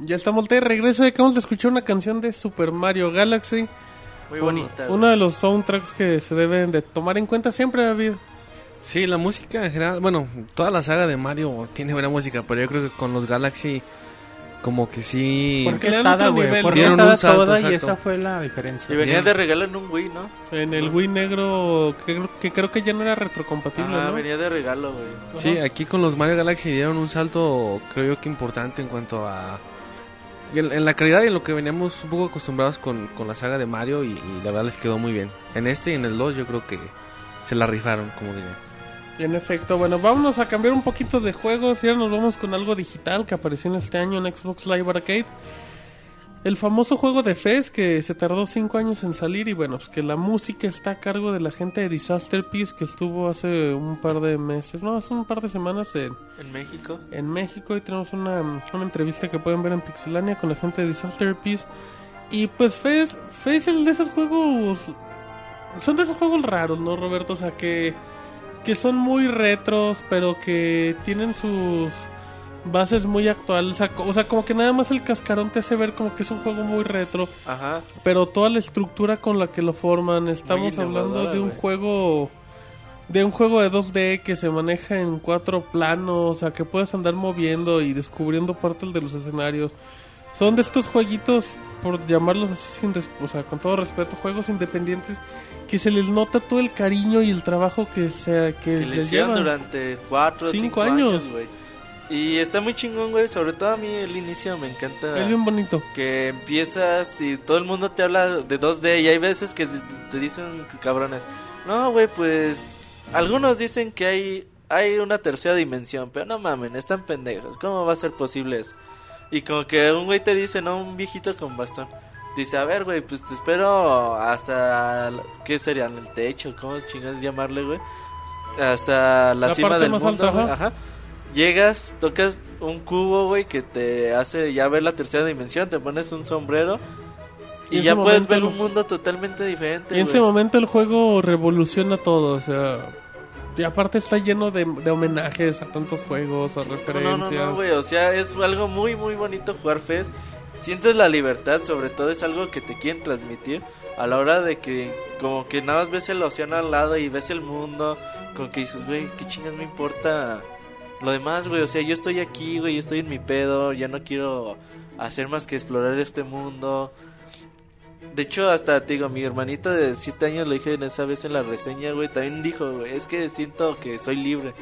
Ya estamos de regreso y acabamos de escuchar una canción de Super Mario Galaxy. Muy Un- bonita. Uno de los soundtracks que se deben de tomar en cuenta siempre, David. Sí, la música en general, bueno, toda la saga de Mario tiene buena música, pero yo creo que con los Galaxy como que sí... Porque le dan nivel, Por Dieron un salto, toda y exacto. esa fue la diferencia. Y venía de regalo en un Wii, ¿no? En el Wii negro, que, que creo que ya no era retrocompatible, ¿no? venía de regalo, güey. Sí, aquí con los Mario Galaxy dieron un salto, creo yo que importante en cuanto a... En, en la calidad y en lo que veníamos un poco acostumbrados con, con la saga de Mario y, y la verdad les quedó muy bien. En este y en el 2 yo creo que se la rifaron, como diría. En efecto, bueno, vámonos a cambiar un poquito de juegos y ahora nos vamos con algo digital que apareció en este año en Xbox Live Arcade. El famoso juego de Fez que se tardó 5 años en salir y bueno, pues que la música está a cargo de la gente de Disaster Peace que estuvo hace un par de meses, no, hace un par de semanas en, En México. en México y tenemos una, una entrevista que pueden ver en Pixelania con la gente de Disaster Peace. Y pues Fez, Fez es de esos juegos... Son de esos juegos raros, ¿no, Roberto? O sea, que, que son muy retros, pero que tienen sus bases muy actuales. O sea, co- o sea, como que nada más el cascarón te hace ver como que es un juego muy retro. Ajá. Pero toda la estructura con la que lo forman, estamos hablando de un juego de un juego de 2D que se maneja en cuatro planos, o sea, que puedes andar moviendo y descubriendo partes de los escenarios. Son de estos jueguitos, por llamarlos así, sin o sea, con todo respeto, juegos independientes que se les nota todo el cariño y el trabajo que se que, Que les llevan. durante cuatro Cinco cinco años. Y está muy chingón, güey. Sobre todo a mí el inicio me encanta. Es bien bonito. que empiezas y todo el mundo te habla de 2D y hay veces que te- dicen cabrones, no, güey, pues algunos dicen que hay hay una tercera dimensión, pero no mamen, están pendejos, ¿cómo va a ser posible eso? Y como que un güey te dice, no, un viejito con bastón. Dice, a ver, güey, pues te espero hasta... ¿Qué sería? ¿El techo? ¿Cómo chingas llamarle, güey? Hasta la, La cima del mundo, alta, ajá. ajá. Llegas, tocas un cubo, güey, que te hace ya ver la tercera dimensión, te pones un sombrero Y ya puedes ver un mundo totalmente diferente. Y en ese momento el juego revoluciona todo, o sea, y aparte está lleno de, de homenajes a tantos juegos, a referencias. no, no, no, güey, o sea, es algo muy, muy bonito jugar FES. Sientes la libertad, sobre todo es algo que te quieren transmitir a la hora de que como que nada más ves el océano al lado y ves el mundo, como que dices, güey, qué chingas me importa lo demás, güey, o sea, yo estoy aquí, güey, yo estoy en mi pedo, ya no quiero hacer más que explorar este mundo. De hecho, hasta te digo, mi hermanito de 7 años le dije en esa vez en la reseña, güey, también dijo, güey, es que siento que soy libre.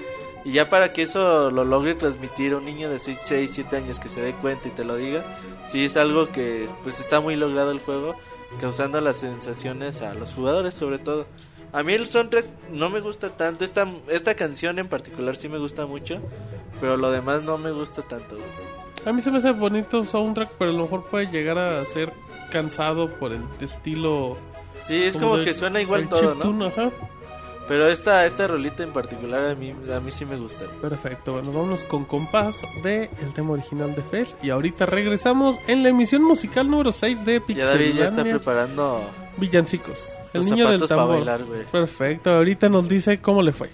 Y ya para que eso lo logre transmitir a un niño de 6, 6, 7 años que se dé cuenta y te lo diga, sí es algo que pues está muy logrado el juego, causando las sensaciones a los jugadores sobre todo. A mí el soundtrack no me gusta tanto, esta, esta canción en particular sí me gusta mucho, pero lo demás no me gusta tanto. A mí se me hace bonito soundtrack, pero a lo mejor puede llegar a ser cansado por el estilo. Sí, es como, del- que suena igual todo, ¿no? ajá. Pero esta, esta rolita en particular a mí, a mí sí me gusta. Perfecto, bueno, vámonos con compás de el tema original de Fez y ahorita regresamos en la emisión musical número 6 de Ya David ya está preparando Villancicos. El los niño del tambor. bailar. Perfecto, ahorita nos dice cómo le fue.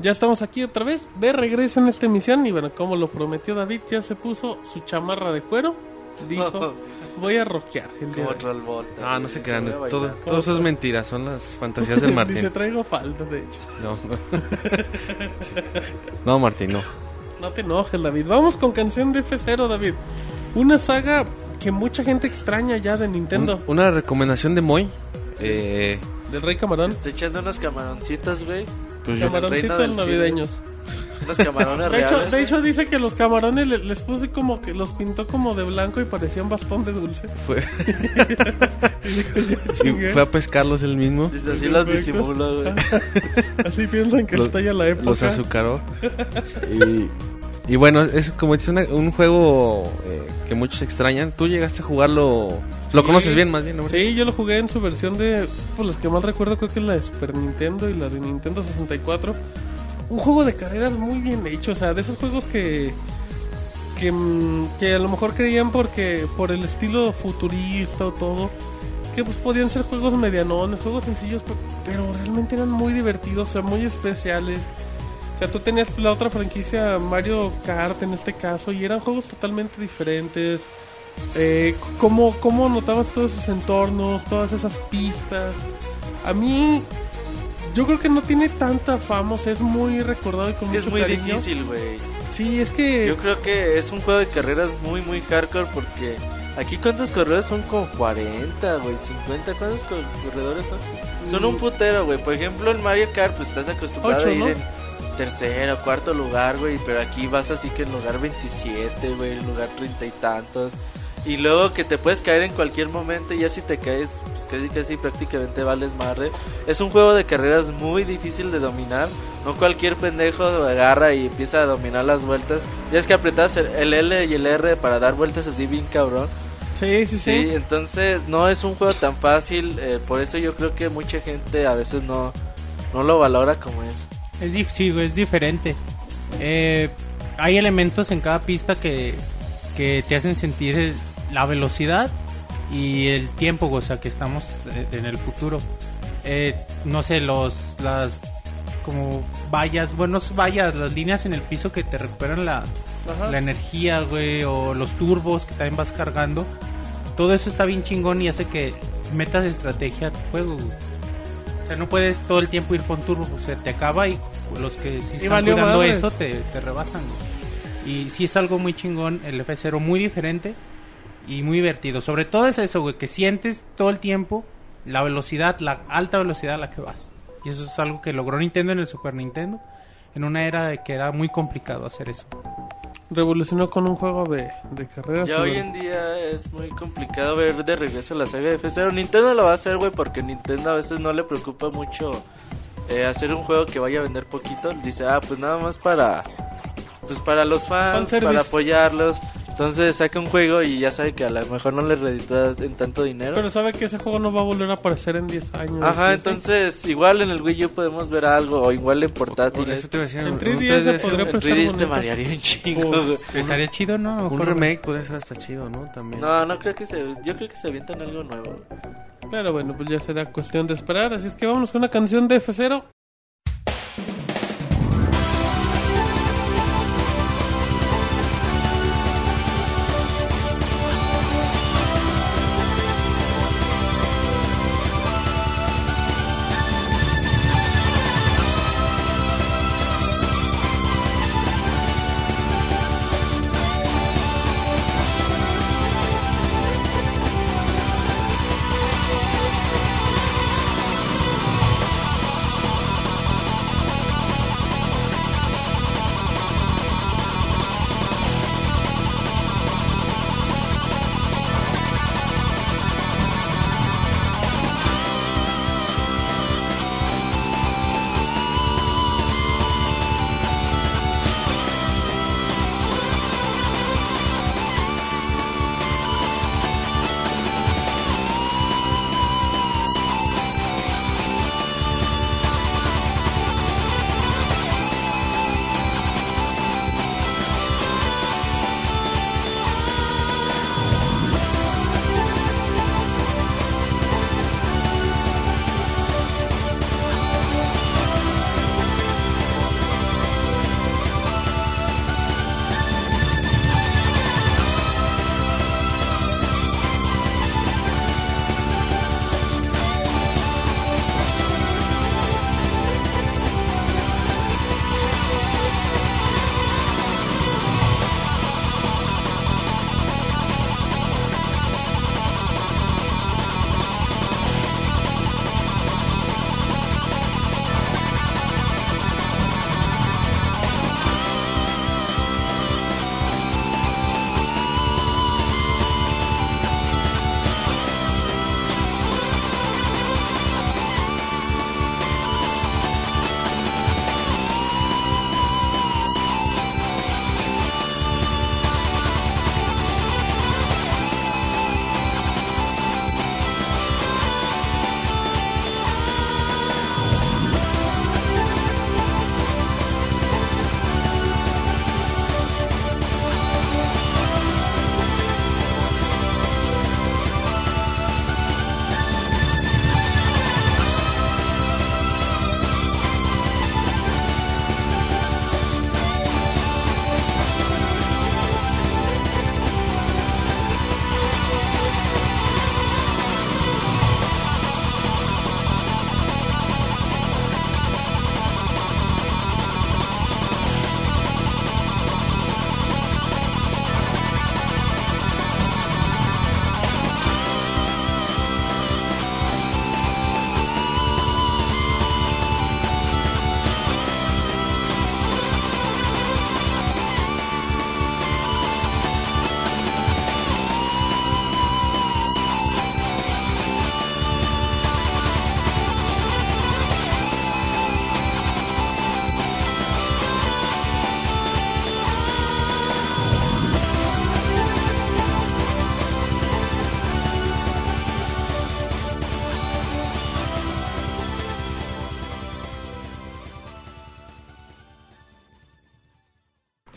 Ya estamos aquí otra vez, de regreso en esta emisión. Y bueno, como lo prometió David, ya se puso su chamarra de cuero. Dijo, voy a rockear el día Como de Ah, no se crean. Todo, todo eso es mentira. Son las fantasías del Dice, Martín. traigo falda, de hecho. No, no Martín, no. No te enojes, David. Vamos con canción de F0, David. Una saga que mucha gente extraña ya de Nintendo. Un- una recomendación de Moy. Eh, Del Rey Camarón. Estoy echando unos camaroncitos, güey. Pues Camaroncitos navideños. Unos camarones De hecho, reales. de hecho dice que los camarones le- les puse como que los pintó como de blanco y parecían bastón de dulce. fue, fue a pescarlos él mismo. Dice, así los Perfecto. disimulo, güey. Así piensan que Los- está ya la época. Los azucaró. Y, y bueno, es como dice una- un juego eh, que muchos extrañan. Tú llegaste a jugarlo. Lo conoces bien, más bien, ¿no? Sí, yo lo jugué en su versión de. Pues los que mal recuerdo, creo que es la de Super Nintendo y la de Nintendo 64. Un juego de carreras muy bien hecho, o sea, de esos juegos que. Que, mm, que a lo mejor creían porque por el estilo futurista o todo que pues podían ser juegos medianones, juegos sencillos, pe- pero realmente eran muy divertidos, o sea, muy especiales. O sea, tú tenías la otra franquicia Mario Kart en este caso y eran juegos totalmente diferentes. Eh, ¿cómo, ¿Cómo notabas todos esos entornos, todas esas pistas? A mí, yo creo que no tiene tanta fama, o sea, es muy recordado y con Es que es muy cariño. difícil, güey. Sí, es que... Yo creo que es un juego de carreras muy, muy hardcore porque aquí cuántos corredores son como 40, güey, 50, ¿cuántos co- corredores son? Son un putero, güey. Por ejemplo, en Mario Kart, pues estás acostumbrado Ocho, a ir ¿no? en tercero, cuarto lugar, güey, pero aquí vas así que en lugar 27, güey, en lugar treinta y tantos. Y luego que te puedes caer en cualquier momento y ya si te caes, pues casi casi prácticamente vales madre. Es un juego de carreras muy difícil de dominar. No cualquier pendejo agarra y empieza a dominar las vueltas. Ya es que apretas el- L y el R para dar vueltas así bien cabrón. Sí, sí, sí. Sí, entonces no es un juego tan fácil. eh, por eso yo creo que mucha gente a veces no, no lo valora como es. Es, dif- sí, es diferente. Eh, hay elementos en cada pista que, que te hacen sentir el- la velocidad y el tiempo, o sea, que estamos eh, en el futuro. Eh, no sé, los las como vallas, bueno, no vallas, las líneas en el piso que te recuperan la, la energía, güey, o los turbos que también vas cargando. Todo eso está bien chingón y hace que metas estrategia a tu juego. O sea, no puedes todo el tiempo ir con turbo, o sea, te acaba y los que sí están valió cuidando eso te, te rebasan, güey. Y sí es algo muy chingón, el F0 muy diferente y muy divertido. Sobre todo es eso, güey, que sientes todo el tiempo la velocidad, la alta velocidad a la que vas. Y eso es algo que logró Nintendo en el Super Nintendo, en una era de que era muy complicado hacer eso. Revolucionó con un juego de, de carreras. Ya y hoy en día es muy complicado ver de regreso la saga de F0. Nintendo lo va a hacer, güey, porque Nintendo a veces no le preocupa mucho eh, hacer un juego que vaya a vender poquito. Dice, ah, pues nada más para pues para los fans, para apoyarlos. Entonces saca un juego y ya sabe que a lo mejor no le reditúa en tanto dinero. Pero sabe que ese juego no va a volver a aparecer en 10 años. Ajá, ¿sí? entonces igual en el Wii U podemos ver algo, o igual en Por portátiles. eso te iba a decir, En un- 3DS un 3DS, podría En 3DS te marearía un chingo, güey. Estaría chido, ¿no? Un mejor- remake puede estar hasta chido, ¿no? También. No, no creo que se... Yo creo que se avientan algo nuevo. Pero bueno, pues ya será cuestión de esperar. Así es que vámonos con una canción de F0.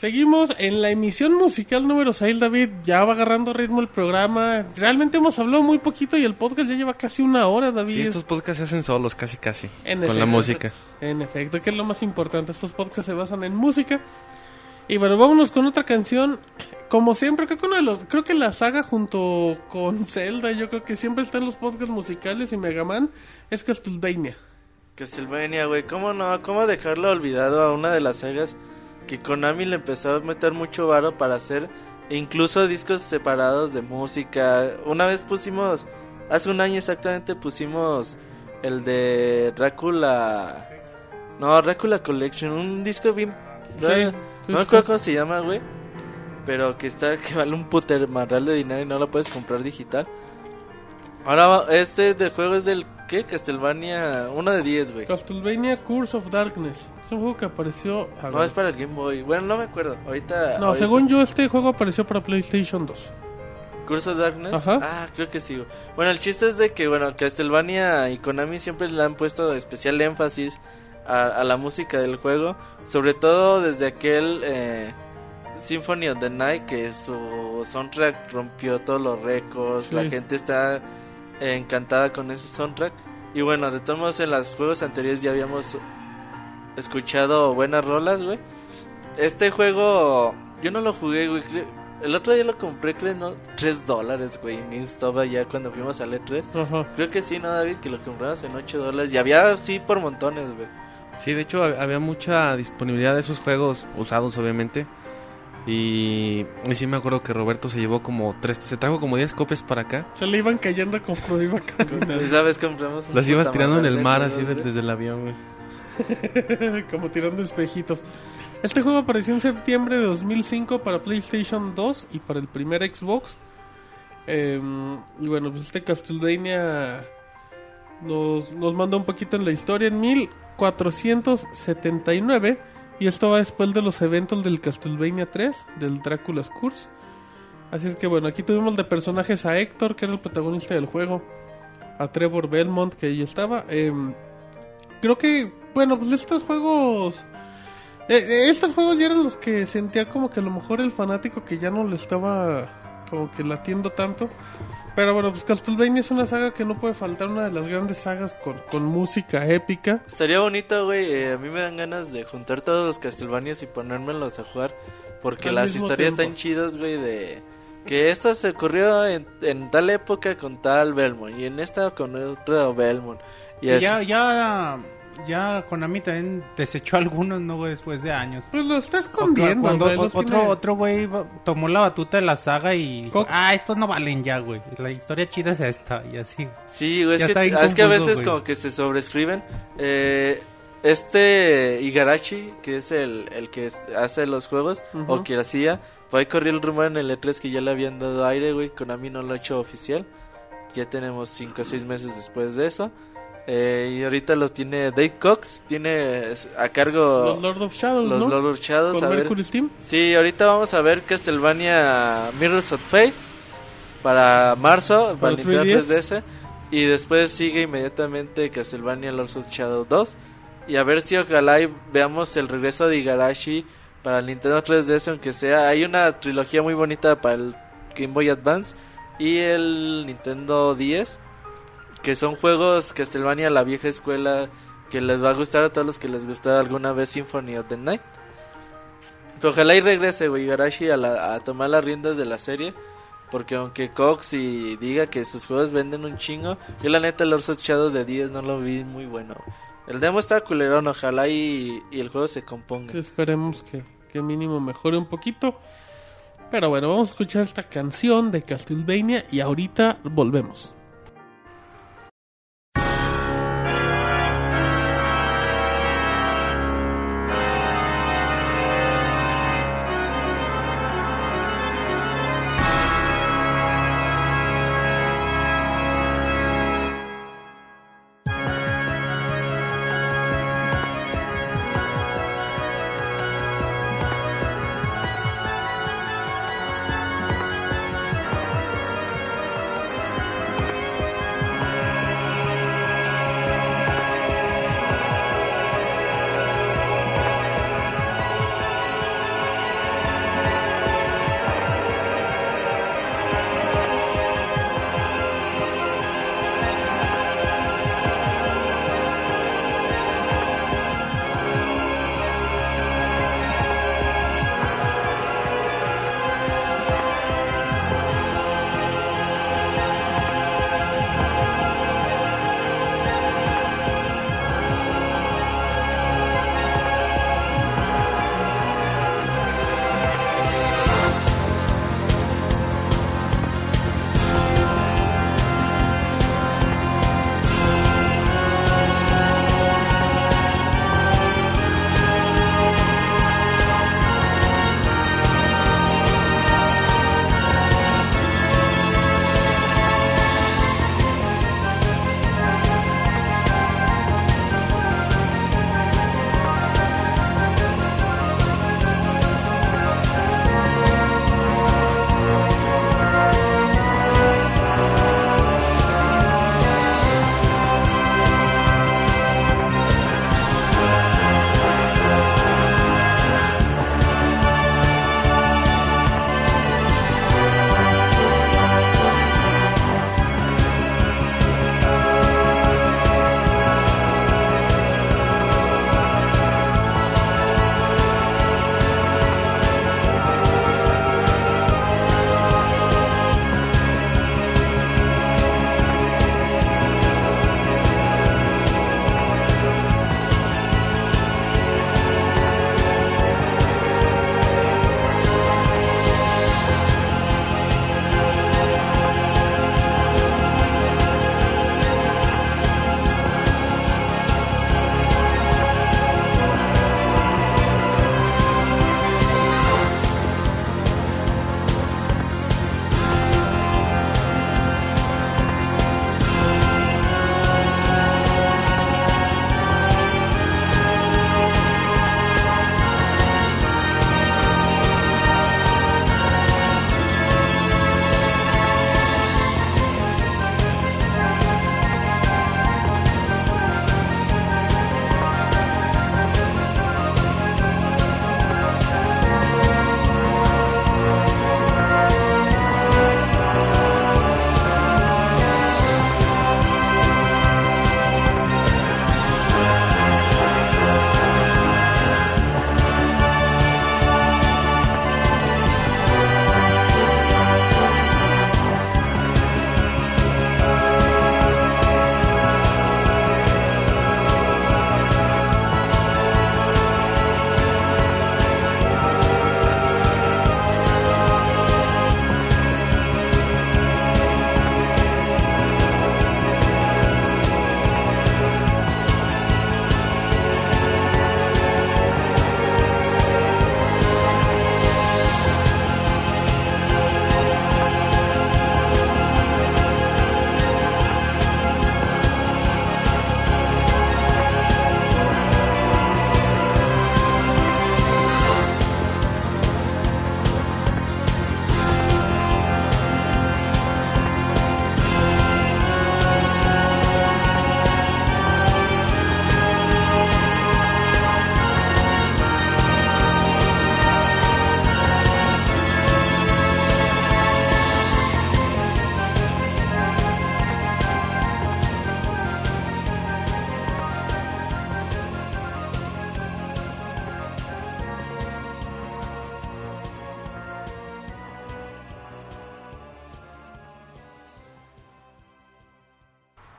Seguimos en la emisión musical número 6, David. Ya va agarrando ritmo el programa. Realmente hemos hablado muy poquito y el podcast ya lleva casi una hora, David. Sí, estos podcasts se hacen solos, casi casi. En con la música. En efecto, que es lo más importante. Estos podcasts se basan en música. Y bueno, vámonos con otra canción. Como siempre, creo que, uno de los, creo que la saga junto con Zelda, yo creo que siempre está en los podcasts musicales y Mega Man, es Castlevania. Castlevania, güey, ¿cómo no? ¿Cómo dejarlo olvidado a una de las sagas que Konami le empezó a meter mucho varo para hacer incluso discos separados de música? Una vez pusimos, hace un año exactamente pusimos el de Drácula... No, Drácula Collection, un disco bien... Sí, no sí, me sí. acuerdo cómo se llama, güey. Pero que está que vale un puter marral de dinero y no lo puedes comprar digital. Ahora va- este de juego es del ¿qué? Castlevania 1 de 10, güey. Castlevania Curse of Darkness. Es un juego que apareció... a No ver. es para el Game Boy. Bueno, no me acuerdo. Ahorita No, ahorita- según yo, este juego apareció para PlayStation 2. Curse of Darkness. Ajá. Ah, creo que sí. Bueno, el chiste es de que bueno, Castlevania y Konami siempre le han puesto especial énfasis a, a la música del juego, sobre todo desde aquel eh, Symphony of the Night que su soundtrack rompió todos los récords, Sí. la gente está encantada con ese soundtrack y bueno, de todos modos en los juegos anteriores ya habíamos escuchado buenas rolas, güey. Este juego yo no lo jugué, güey. El otro día lo compré, creo, no, 3 dólares, güey, en GameStop allá cuando fuimos al E3. Ajá. Creo que sí, ¿no, David? Que lo compramos en 8 dólares. Y había, sí, por montones, güey. Sí, de hecho hab- había mucha disponibilidad de esos juegos usados, obviamente. Y, y sí me acuerdo que Roberto se llevó como tres, se trajo como 10 copias para acá. Se le iban cayendo conforme iba caminando. Compramos Las ibas tirando en el mar así de- desde el avión, güey. como tirando espejitos. Este juego apareció en septiembre de 2005 para PlayStation 2 y para el primer Xbox. Eh, y bueno, pues este Castlevania nos, nos manda un poquito en la historia. En 1479, y esto va después de los eventos del Castlevania 3, del Drácula's Curse. Así es que bueno, aquí tuvimos de personajes a Héctor, que era el protagonista del juego. A Trevor Belmont, que ahí estaba. em, creo que, bueno, pues estos juegos. eh, eh, estos juegos ya eran los que sentía como que a lo mejor el fanático que ya no le estaba como que latiendo tanto. Pero bueno, pues Castlevania es una saga que no puede faltar, una de las grandes sagas con, con música épica. Estaría bonito, güey. eh, a mí me dan ganas de juntar todos los Castlevanias y ponérmelos a jugar. Porque Al las historias tiempo. están chidas, güey, de... Que esta se ocurrió en, en tal época con tal Belmont. Y en esta con otro Belmont. Y ya, ya, ya Konami también desechó algunos, ¿no, güey? Después de años. Pues lo está O- escondiendo. cuando güey, otro, tiene- otro güey tomó la batuta de la saga y dijo, Cox. ah, estos no valen ya, güey. La historia chida es esta, y así. Sí, güey, es, que, es que a veces güey. como que se sobrescriben. Eh, este Igarashi, que es el, el que hace los juegos, o que hacía, por ahí corrió el rumor en el E3 que ya le habían dado aire, güey. Konami no lo ha hecho oficial. Ya tenemos 5 o 6 meses después de eso. Eh, y ahorita los tiene Dave Cox, tiene a cargo Los Lord of Shadows, los ¿no? Lord of Shadows. Con a ver- Mercury Steam. Sí, ahorita vamos a ver Castlevania Mirrors of Fate para marzo, para, Nintendo 3DS. 3DS. Y después sigue inmediatamente Castlevania Lords of Shadow 2. Y a ver si ojalá y veamos el regreso de Igarashi para el Nintendo 3DS, aunque sea. Hay una trilogía muy bonita para el Game Boy Advance y el Nintendo 10. Que son juegos Castlevania, la vieja escuela, que les va a gustar a todos los que les gustaba alguna vez Symphony of the Night. Ojalá y regrese, güey, Igarashi a, la- a tomar las riendas de la serie. Porque aunque Cox y diga que sus juegos venden un chingo, yo la neta el Lords of Shadow de 10 no lo vi muy bueno. El demo está culerón, ojalá y, y el juego se componga. Esperemos que, que mínimo mejore un poquito. Pero bueno, vamos a escuchar esta canción de Castlevania y ahorita volvemos.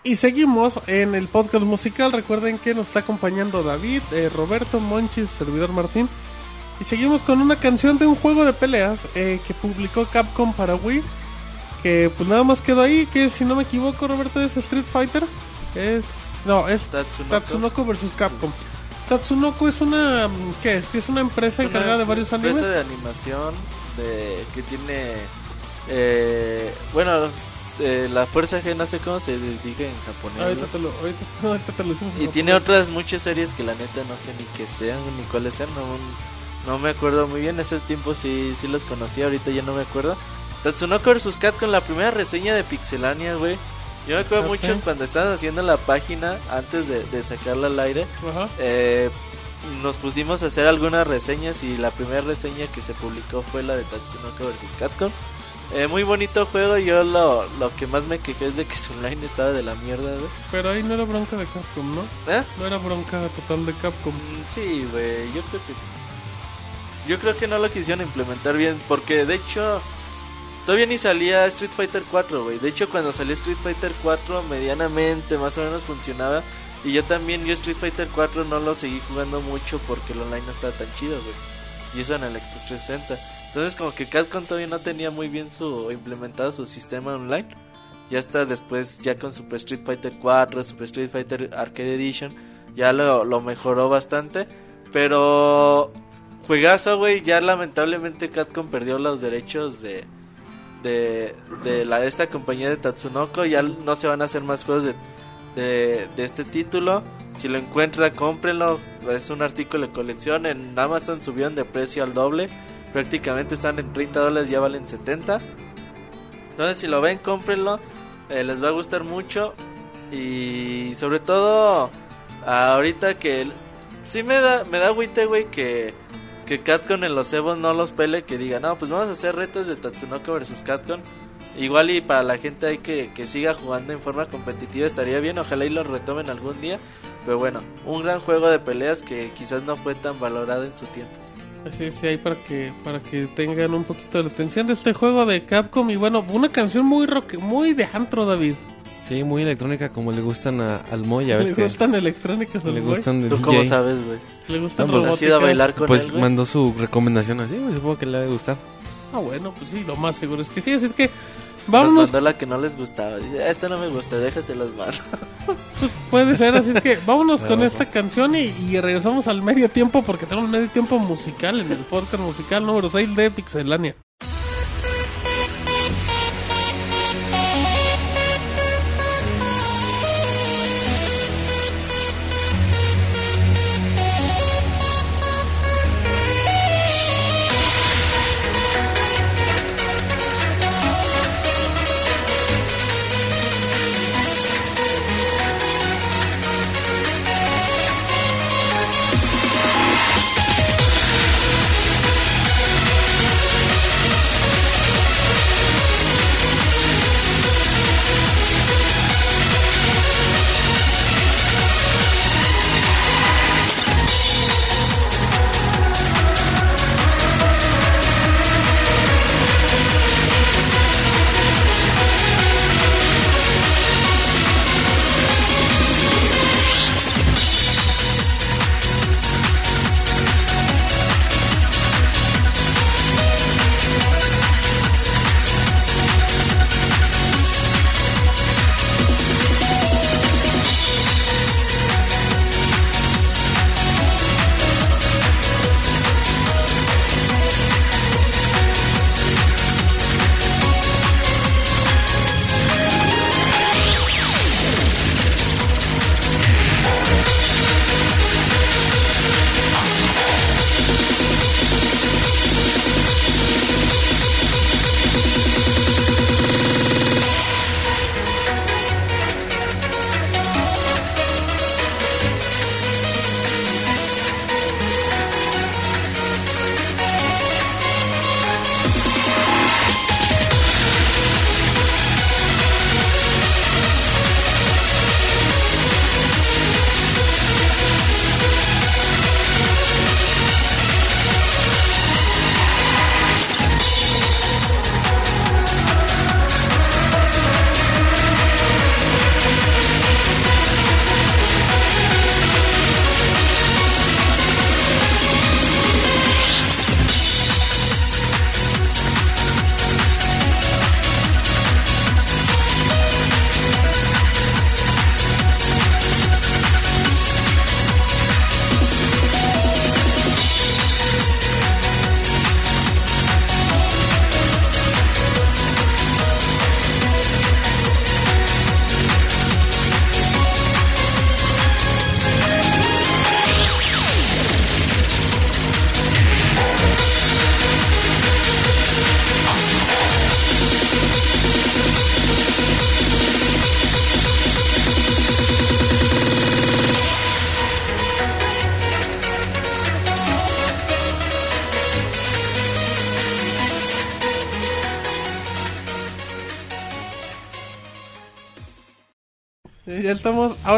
Y seguimos en el podcast musical. Recuerden que nos está acompañando David, eh, Roberto, Monchis, servidor Martín. Y seguimos con una canción de un juego de peleas eh, que publicó Capcom para Wii. Que pues nada más quedó ahí. Que si no me equivoco, Roberto, es Street Fighter. Es. No, es Tatsunoko. Tatsunoko vs Capcom. Tatsunoko es una. ¿Qué es? Que es una empresa Es una encargada de varios empresa animes. de animación de que tiene eh, bueno eh, la fuerza G no sé cómo se diga en japonés Ahorita te lo, ahorita, ahorita te lo y tiene otras muchas series que la neta no sé ni qué sean ni cuáles sean no, no me acuerdo muy bien ese tiempo sí sí los conocí ahorita ya no me acuerdo. Tatsunoko vs Cat con la primera reseña de Pixelania güey. Yo me acuerdo mucho cuando estaban haciendo la página antes de, de sacarla al aire eh, nos pusimos a hacer algunas reseñas y la primera reseña que se publicó fue la de Tatsunoko vs Capcom. Eh, muy bonito juego, yo lo, lo que más me quejé es de que su online estaba de la mierda, güey. Pero ahí no era bronca de Capcom, ¿no? ¿Eh? No era bronca total de Capcom. Mm, Sí, güey, yo creo que sí. Yo creo que no lo quisieron implementar bien, porque de hecho todavía ni salía Street Fighter 4, güey. De hecho, cuando salió Street Fighter 4, medianamente más o menos funcionaba. Y yo también, yo Street Fighter 4 no lo seguí jugando mucho porque el online no estaba tan chido, güey. Y eso en el Xbox 360. Entonces, como que Capcom todavía no tenía muy bien su implementado su sistema online. Ya está después, ya con Super Street Fighter 4, Super Street Fighter Arcade Edition, ya lo, lo mejoró bastante. Pero, juegazo, güey. Ya lamentablemente Capcom perdió los derechos de, de, de la, esta compañía de Tatsunoko. Ya no se van a hacer más juegos de, de, de este título. Si lo encuentra, cómprenlo. Es un artículo de colección. En Amazon subieron de precio al doble. Prácticamente están en 30 dólares, ya valen 70. Entonces, si lo ven, cómprenlo. Eh, les va a gustar mucho. Y sobre todo, ahorita que sí me da, me da agüite, güey, que, que Catcon en los Evos no los pele. Que diga, no, pues vamos a hacer retos de Tatsunoko versus Catcon. Igual y para la gente hay que, que siga jugando en forma competitiva estaría bien, ojalá y lo retomen algún día. Pero bueno, un gran juego de peleas que quizás no fue tan valorado en su tiempo. Así es, sí, ahí para que, para que tengan un poquito de atención de este juego de Capcom. Y bueno, una canción muy rock, muy de antro, David. Sí, muy electrónica como le gustan a, al Moy, ya ves Le que gustan electrónicas al le gustan de ¿Tú DJ. cómo sabes, güey? Le gustan No, pues, ¿Has ido a bailar con Pues él, mandó su recomendación así, güey, supongo que le ha de gustar. Ah, bueno, pues sí, lo más seguro es que sí. Así es que Nos vámonos, mandó la que no les gustaba. Dice, Esta no me gusta, déjaselos más. pues puede ser. Así es que vámonos con esta canción y, y regresamos al medio tiempo porque tenemos medio tiempo musical en el podcast musical número 6 de Pixelania.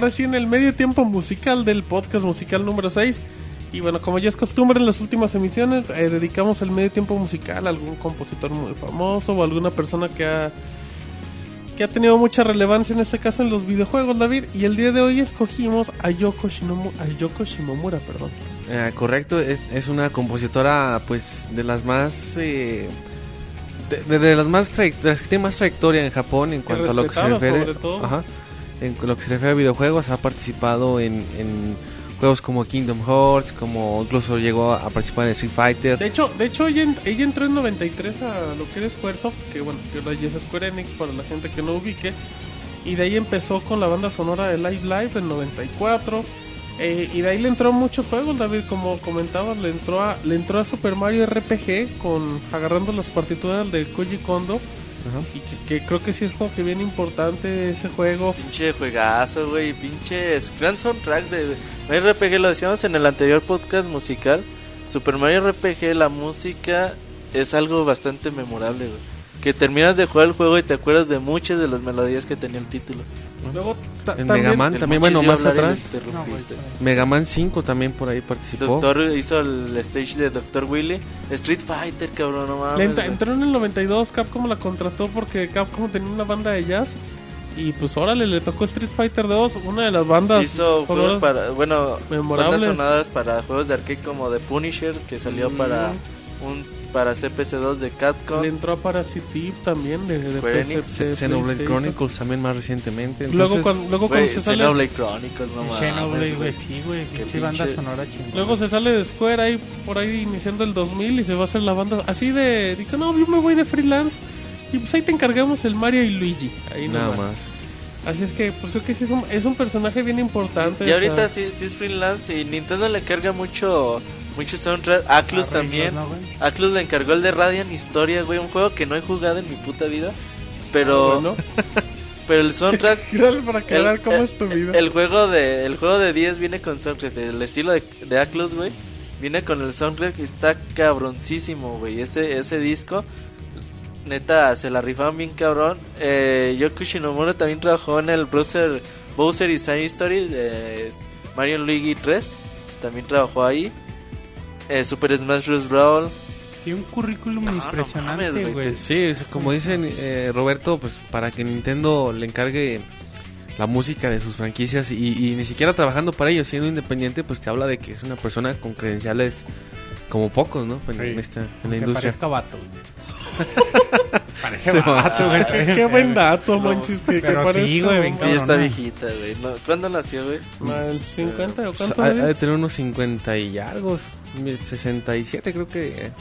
Ahora sí en el medio tiempo musical del podcast musical número 6. Y bueno, como ya es costumbre en las últimas emisiones, eh, dedicamos el medio tiempo musical a algún compositor muy famoso o alguna persona que ha que ha tenido mucha relevancia en este caso en los videojuegos, David. Y el día de hoy escogimos a Yoko, Shinomu- a Yoko Shimomura, perdón. Eh, correcto, es, es una compositora pues de las más eh, de, de- de las más de las que tiene más trayectoria en Japón en cuanto a lo que se refiere sobre todo. ajá, en lo que se refiere a videojuegos ha participado en, juegos como Kingdom Hearts, como incluso llegó a participar en Street Fighter. De hecho, de hecho ella, ella entró en 93 a lo que era Squaresoft, que bueno, que ahora es Square Enix para la gente que no ubique. Y de ahí empezó con la banda sonora de Live Live en 94. eh, y de ahí le entró muchos juegos, David, como comentabas, le entró a, le entró a Super Mario RPG con agarrando las partituras de Koji Kondo. Ajá. Y que, que creo que sí es como que bien importante ese juego. Pinche juegazo, güey. Pinche gran soundtrack de Mario RPG. Lo decíamos en el anterior podcast musical. Super Mario RPG, la música es algo bastante memorable, güey. Que terminas de jugar el juego y te acuerdas de muchas de las melodías que tenía el título. Luego En también- Mega Man. También, bueno, más atrás. interrumpiste. Mega Man 5 también por ahí participó. Doctor hizo el stage de Dr. Willy. Street Fighter, cabrón, no mames. Entra- entró en el 92, Capcom la contrató porque Capcom tenía una banda de jazz. Y pues órale, le tocó Street Fighter 2, una de las bandas Hizo juegos para, bueno, memorables. bandas sonadas para juegos de arcade como The Punisher, que salió Mm. para un para CPC2 de Capcom. Le entró a Parasite Eve también de, de Square PC, Xenoblade. Chronicles también más recientemente. Luego Entonces, cuando, luego Güey, cuando se sale Xenoblade Chronicles, no. Xenoblade, güey, sí, güey. Qué Pinche banda sonora chingona. luego se sale de Square ahí por ahí iniciando el 2000 y se va a hacer la banda así de dice, "No, yo me voy de freelance." Y pues ahí te encargamos el Mario y Luigi. Ahí nada nomás. más. Así es que pues creo que sí es un, es un personaje bien importante. Y ahorita sí, sí es freelance y Nintendo le carga mucho mucho soundtrack. Atlus Arreglos, también. ¿no? Atlus le encargó el de Radiant Historia, güey, un juego que no he jugado en mi puta vida. ah, Pero bueno. pero el soundtrack Gracias por aclarar El- cómo el- es tu vida. El juego de el juego de 10 viene con soundtrack, el estilo de, de Atlus, güey. Viene con el soundtrack y está cabroncísimo, güey. Ese ese disco neta se la rifaron bien cabrón. Eh, Yoko Shinomura también trabajó en el browser Bowser Design Story de Mario Luigi 3. También trabajó ahí. Eh, Super Smash Bros. Brawl. Tiene un currículum No, no impresionante, mames, güey. Sí, como dicen eh, Roberto, pues para que Nintendo le encargue la música de sus franquicias y, y ni siquiera trabajando para ellos, siendo independiente, pues te habla de que es una persona con credenciales como pocos, ¿no? En, Sí. en esta, en la industria. parezca vato. Parece Se vato, güey. Qué buen dato, Monchis. Que, que Pero parezca sí, güey, Ella está viejita, güey. No, ¿Cuándo nació, güey? ¿El 50 o cuánto? ha, de tener unos 50 y algo, 67 creo que... eh,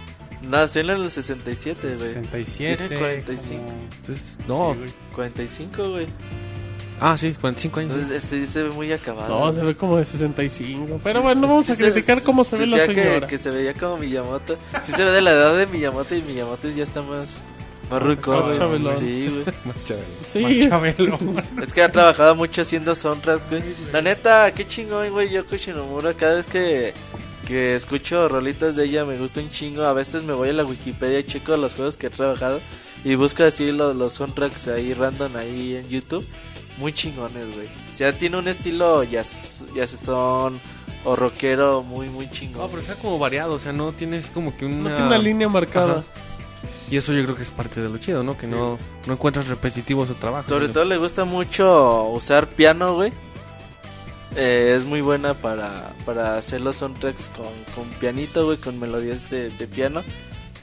Nació en el 67, güey. 67. Tiene 45. como- Entonces, no. Sí, güey. 45, güey. ah, sí, 45 años. sí. Entonces, este sí se ve muy acabado. No, se ve como de 65. Pero bueno, no vamos a Sí se- criticar cómo se ve la que- señora. Que, se veía como Miyamoto. Sí se ve de la edad de Miyamoto y Miyamoto ya está más... Más Más güey. chabelón. Sí, güey. Sí, Más Chabelo. Es que ha trabajado mucho haciendo soundtracks, güey. La neta, qué chingón, güey. Yoko Shinomura, cada vez que, que escucho rolitas de ella me gusta un chingo. A veces me voy a la Wikipedia y checo los juegos que he trabajado y busco así los, los soundtracks ahí random ahí en YouTube. Muy chingones, güey. O sea, tiene un estilo jazz, jazzón o rockero muy, muy chingón. No, pero está como variado, o sea, no tiene como que una... no tiene una línea marcada. Ajá. Y eso yo creo que es parte de lo chido, ¿no? Que no, no encuentras repetitivo su trabajo. Sobre todo le gusta mucho usar piano, güey. Eh, es muy buena para, para hacer los soundtracks con, con pianito, güey, con melodías de, de piano.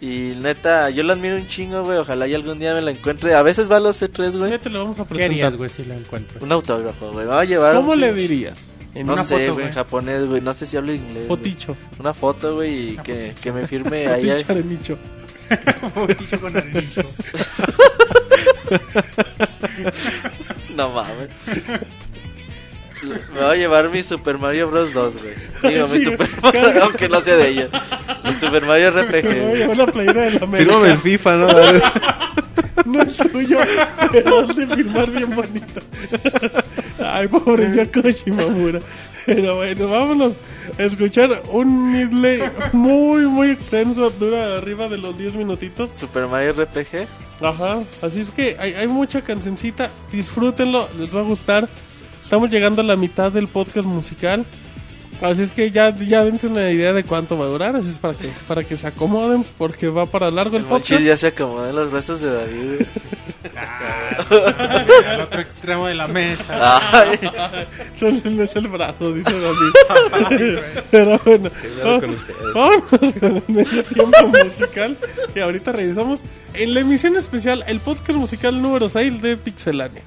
Y neta, yo la admiro un chingo, güey. Ojalá y algún día me la encuentre. A veces va a los C3, güey. Ya te lo vamos a ¿Qué harías, presentar. güey, si la encuentro? Un autógrafo, güey. Me va a llevar. ¿Cómo un le dirías? En No una sé, güey, en japonés, güey. No sé si hablo inglés. foticho. Una foto, güey, y que, que me firme ahí. Foticho arenicho. Botillo con anillo. No mames. Me va a llevar mi Super Mario Bros. 2, güey. Digo, mi Super Mario, aunque no sea de ella. Mi Super Mario Me voy a RPG. llevar la playera de la Fírmame América. el FIFA, ¿no? No es tuyo, pero has de firmar bien bonito. Ay, pobre Yoko Shimomura. Pero bueno, vámonos a escuchar un medley muy, muy extenso. Dura arriba de los 10 minutitos. Super Mario RPG. Ajá, así es que hay, hay mucha cancioncita. Disfrútenlo, les va a gustar. Estamos llegando a la mitad del podcast musical. Así es que ya, ya dense una idea de cuánto va a durar. Así es para que, para que se acomoden, porque va para largo el, El podcast. Ya se acomodó en los brazos de David. Al otro extremo de la mesa. Ay, No, no es el brazo, dice David. Pero bueno, ustedes. vámonos con el medio tiempo musical. Y ahorita regresamos en la emisión especial, el podcast musical número 6 de Pixelania.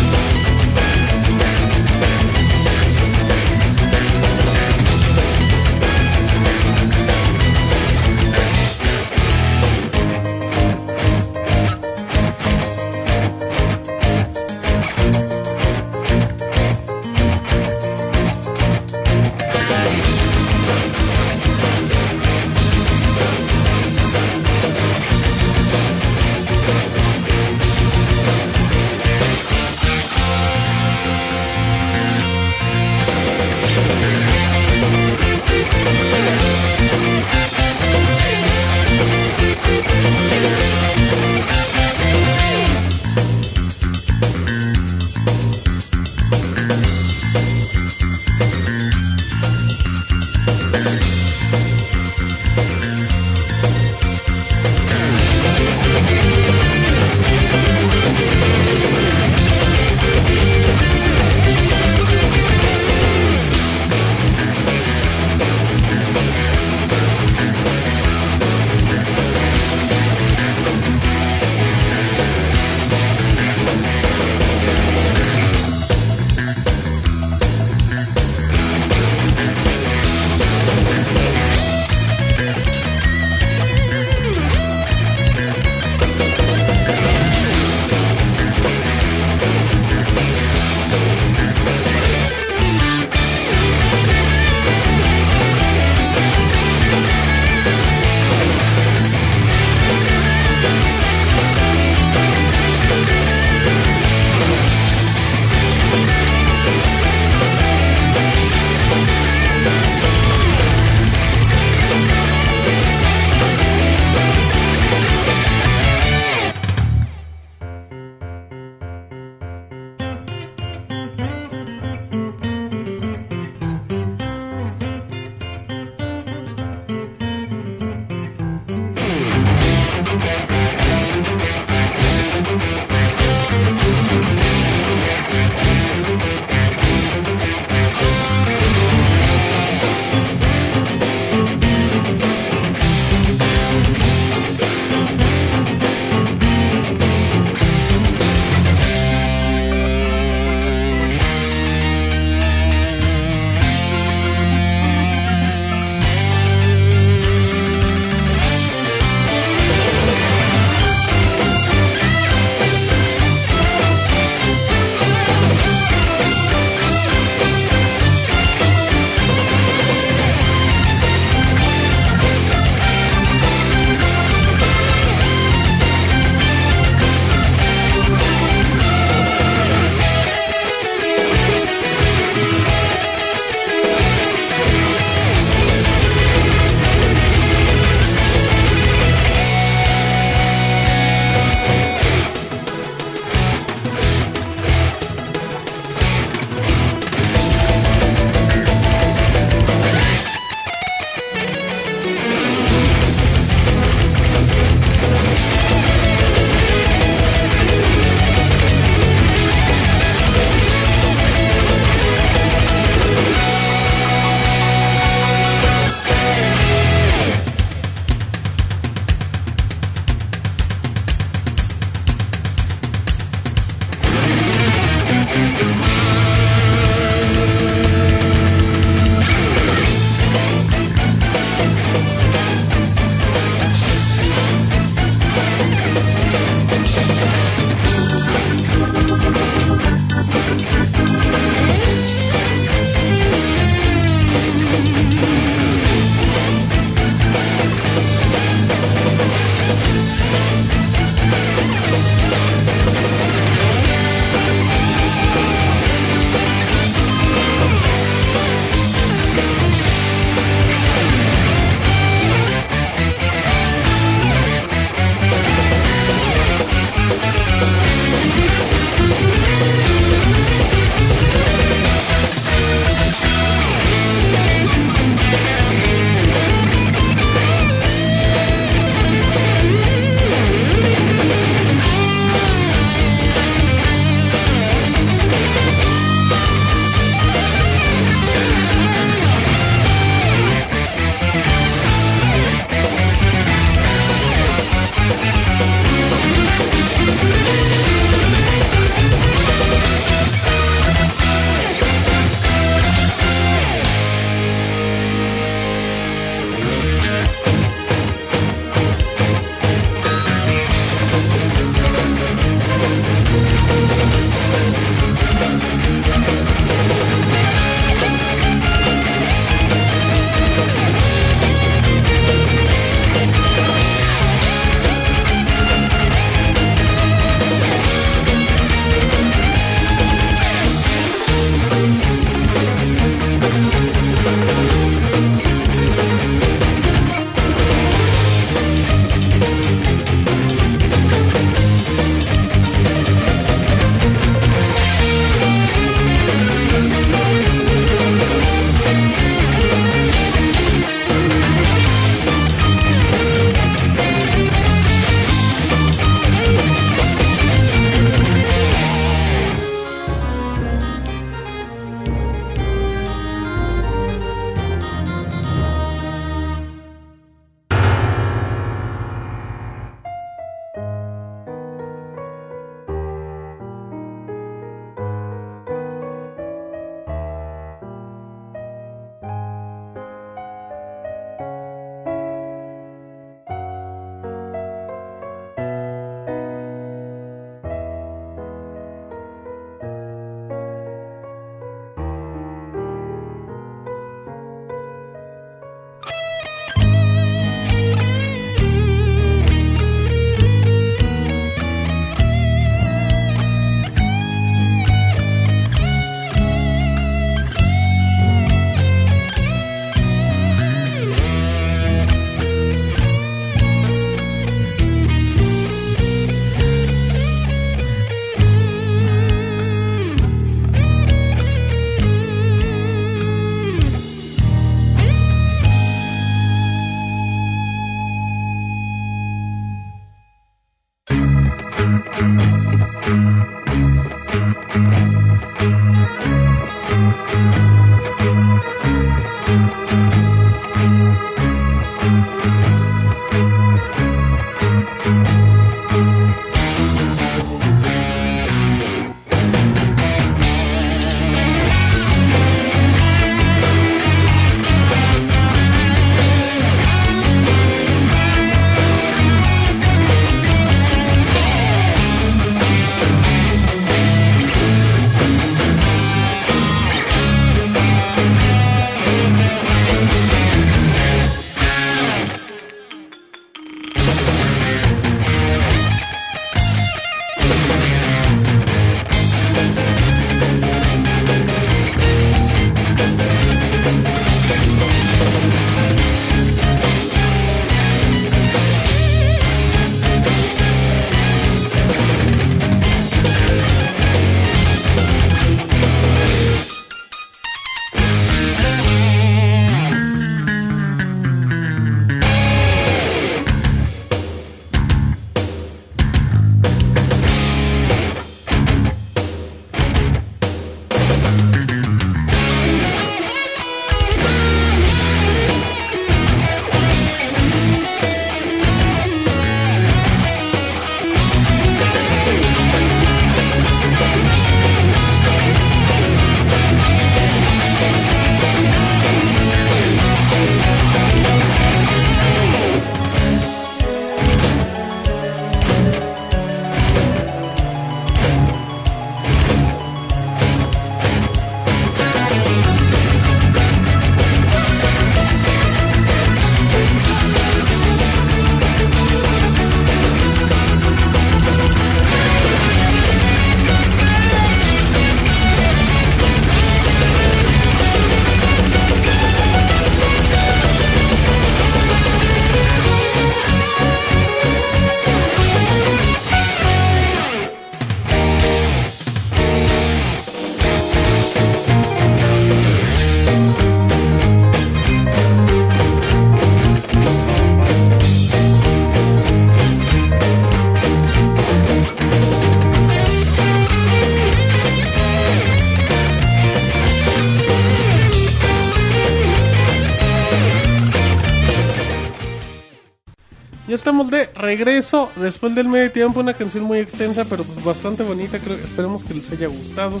Regreso después del medio tiempo, una canción muy extensa pero pues bastante bonita, creo esperemos que les haya gustado.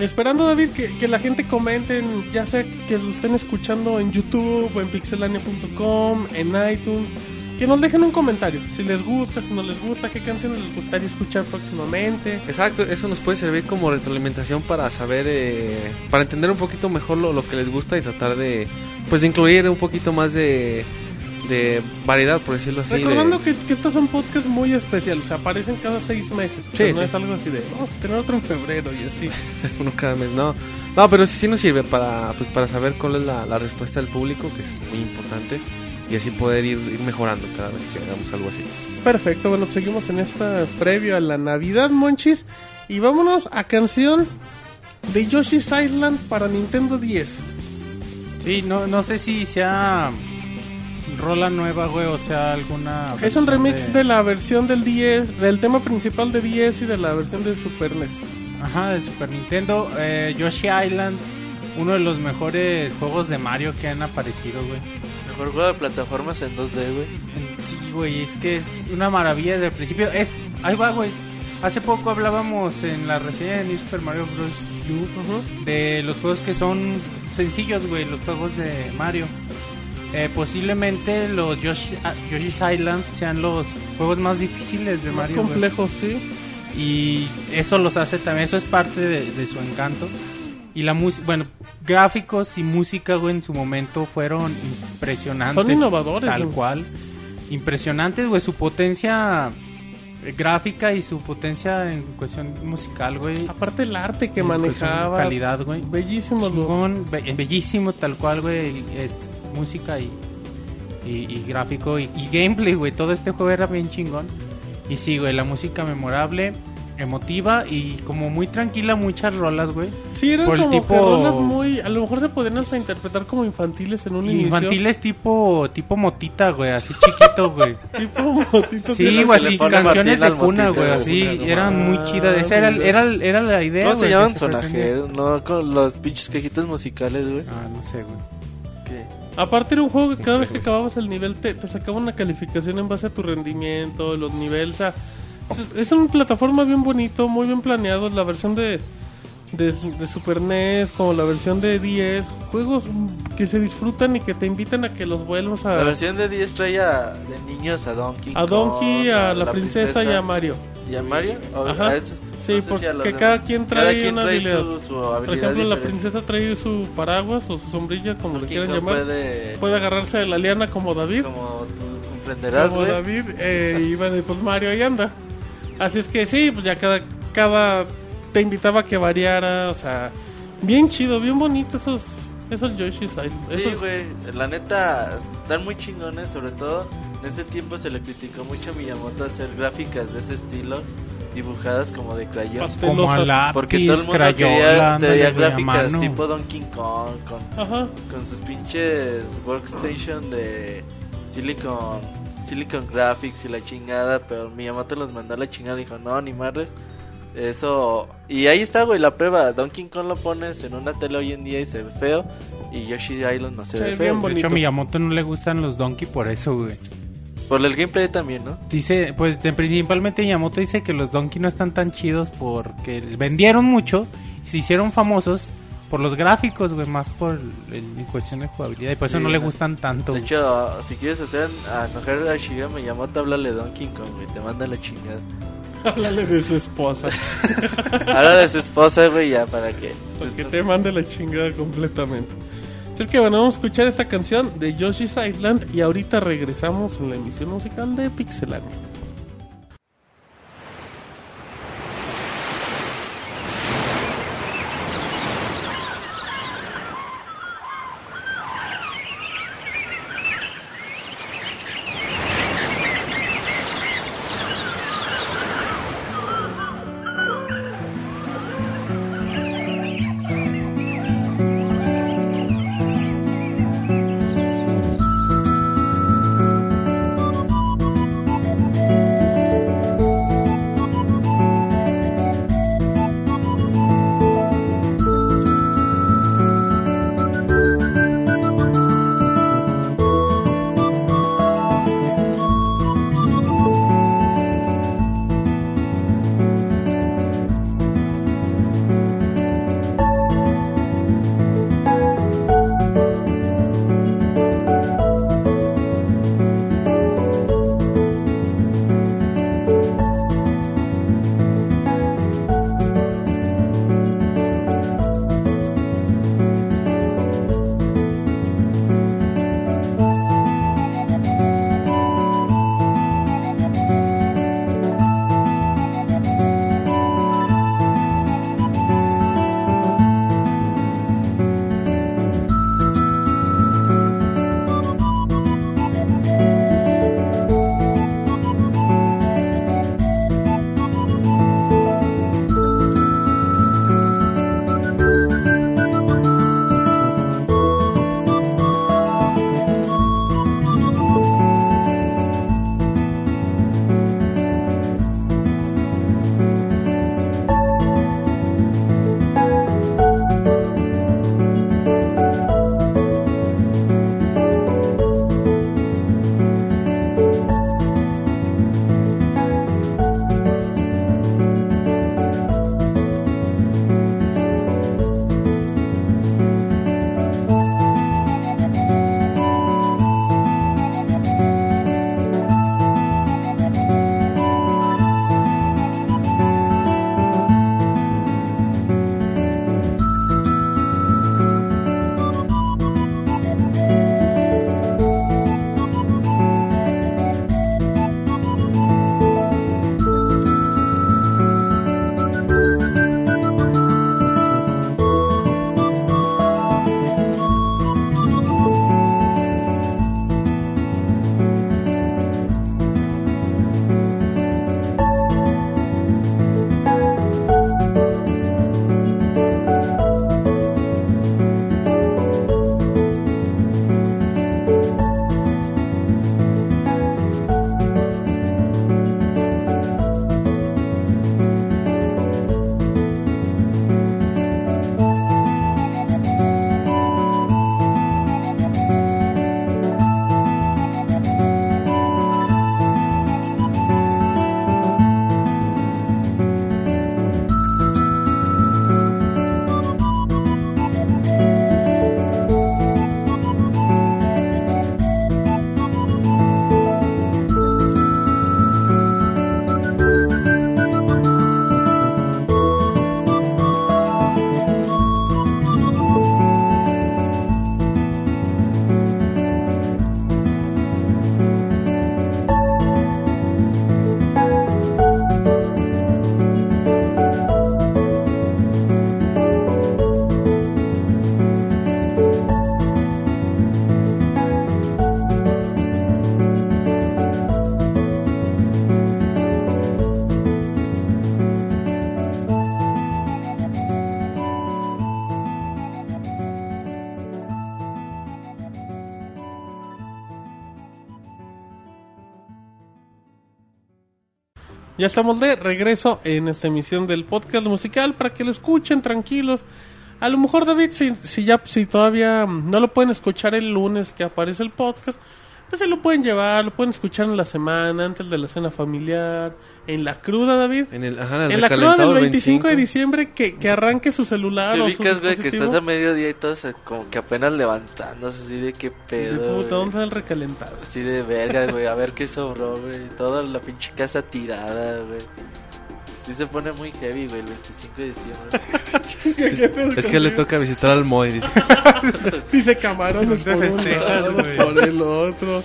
Esperando David que, la gente comenten, ya sea que lo estén escuchando en YouTube o en pixelania.com, en iTunes, que nos dejen un comentario, si les gusta, si no les gusta, qué canciones les gustaría escuchar próximamente. Exacto, eso nos puede servir como retroalimentación para saber, eh, para entender un poquito mejor lo, lo que les gusta y tratar de, pues, de incluir un poquito más de, de variedad, por decirlo así. de- Recordando que, que estos son podcasts muy especiales, se aparecen cada seis meses, o Sí, no es algo así de, vamos a tener otro en febrero y así. uno cada mes, no. No, pero sí, sí nos sirve para, pues, para saber cuál es la, la respuesta del público, que es muy importante, y así poder ir, ir mejorando cada vez que hagamos algo así. Perfecto, bueno, pues seguimos en esta previo a la Navidad, Monchis. Y vámonos a canción de Yoshi's Island para Nintendo 10. Sí, no, no sé si sea rola nueva, güey, o sea alguna... Es un remix de... la versión del 10, del tema principal de 10 y de la versión de Super NES. Ajá, de Super Nintendo. Eh, Yoshi Island, uno de los mejores juegos de Mario que han aparecido, güey. Mejor juego de plataformas en 2D, güey. Sí, güey, es que es una maravilla desde el principio. Es, ahí va, güey. Hace poco hablábamos en la reseña de New Super Mario Bros. U de los juegos que son sencillos, güey, los juegos de Mario. Eh, posiblemente los Yoshi, Yoshi's Island sean los juegos más difíciles de Más Mario. complejos, sí. Y eso los hace también, eso es parte de, de su encanto. Y la música, bueno, gráficos y música, güey, en su momento fueron impresionantes. Son innovadores, Tal güey. cual. Impresionantes, güey, su potencia eh, gráfica y su potencia en cuestión musical, güey. Aparte el arte que en manejaba. Calidad, güey. Bellísimos los... Chingón, be- bellísimo, tal cual, güey. Es música y, y, y gráfico y, y gameplay, güey. Todo este juego era bien chingón. Y sí, güey, la música memorable. emotiva y como muy tranquila muchas rolas, güey. Sí, eran Por el como tipo- que rolas muy... A lo mejor se podían hasta interpretar como infantiles en un inicio. Infantiles tipo tipo motita, güey, así chiquito, güey. Tipo motito Sí, güey, así canciones de cuna, güey, así eran muy chidas. Esa era, era, era la idea, ¿Cómo se güey, llaman sonajeros? No, con los pinches cajitos musicales, güey. Ah, no sé, güey. ¿Qué? Aparte era un juego que cada vez que acababas el nivel te, sacaba una calificación en base a tu rendimiento, los niveles, o sea, es, es una plataforma bien bonito, muy bien planeado, la versión de, de, de Super NES como la versión de 10, juegos mm, que se disfrutan y que te invitan a que los vuelvas La a, versión de 10 trae a, de niños a Donkey a Donkey, Kong, a la, princesa, y a Mario. ¿Y a Mario? ¿O Ajá. a eso? Sí, No si porque cada quien trae Cada quien una trae habilidad. Su, su Por ejemplo, la princesa trae su paraguas o su sombrilla, como le quieran Kong llamar. Puede, Puede agarrarse de la liana como David. como comprenderás, como. David eh, y bueno, y pues Mario ahí anda. Así es que sí, pues ya cada, cada te invitaba a que variara, o sea, bien chido, bien bonito esos esos Yoshi's Island. Sí, güey, la neta, están muy chingones, sobre todo en ese tiempo se le criticó mucho a Miyamoto hacer gráficas de ese estilo, dibujadas como de crayón. Como a lápiz, Porque todo el mundo crayola, quería, tenía gráficas mano. tipo Donkey Kong, con, Ajá. con sus pinches workstation de Silicon, Silicon Graphics y la chingada, pero Miyamoto los mandó a la chingada y dijo, no, ni madres. Eso, y ahí está, güey, la prueba. Donkey Kong lo pones en una tele hoy en día y se ve feo, y Yoshi Island no se Se ve feo. bien De hecho, a Miyamoto no le gustan los Donkey por eso, güey. Por el gameplay también, ¿no? Dice, pues principalmente Miyamoto dice que los Donkey no están tan chidos porque vendieron mucho y se hicieron famosos por los gráficos, güey, más por el- en cuestión de jugabilidad y por eso Sí, no le gustan tanto. De güey. hecho, si quieres hacer a enojar a Shigeru Miyamoto, háblale de Donkey Kong, güey, te manda la chingada. Háblale de su esposa. Háblale a su esposa, güey, ya para que... Pues que te mande la chingada completamente. Así es que bueno, vamos a escuchar esta canción de Yoshi's Island y ahorita regresamos en la emisión musical de Pixelania. Ya estamos de regreso en esta emisión del podcast musical para que lo escuchen tranquilos. A lo mejor David, si, si ya si todavía no lo pueden escuchar el lunes que aparece el podcast, pues se lo pueden llevar, lo pueden escuchar en la semana, antes de la cena familiar, en la cruda, David. En, el, ajá, el En la cruda del recalentado 25 de diciembre que, que arranque su celular Si o su güey, que estás a mediodía y todo, como que apenas levantándose, así de qué De pedo. puta, güey. ¿dónde está el recalentado? Así de verga, güey, a ver qué sobró, güey. Toda la pinche casa tirada, güey. Sí se pone muy heavy, güey, el 25 de diciembre. Es que le toca visitar al Moy. Dice. Dice camarones por un festejas, lado, güey. por el otro.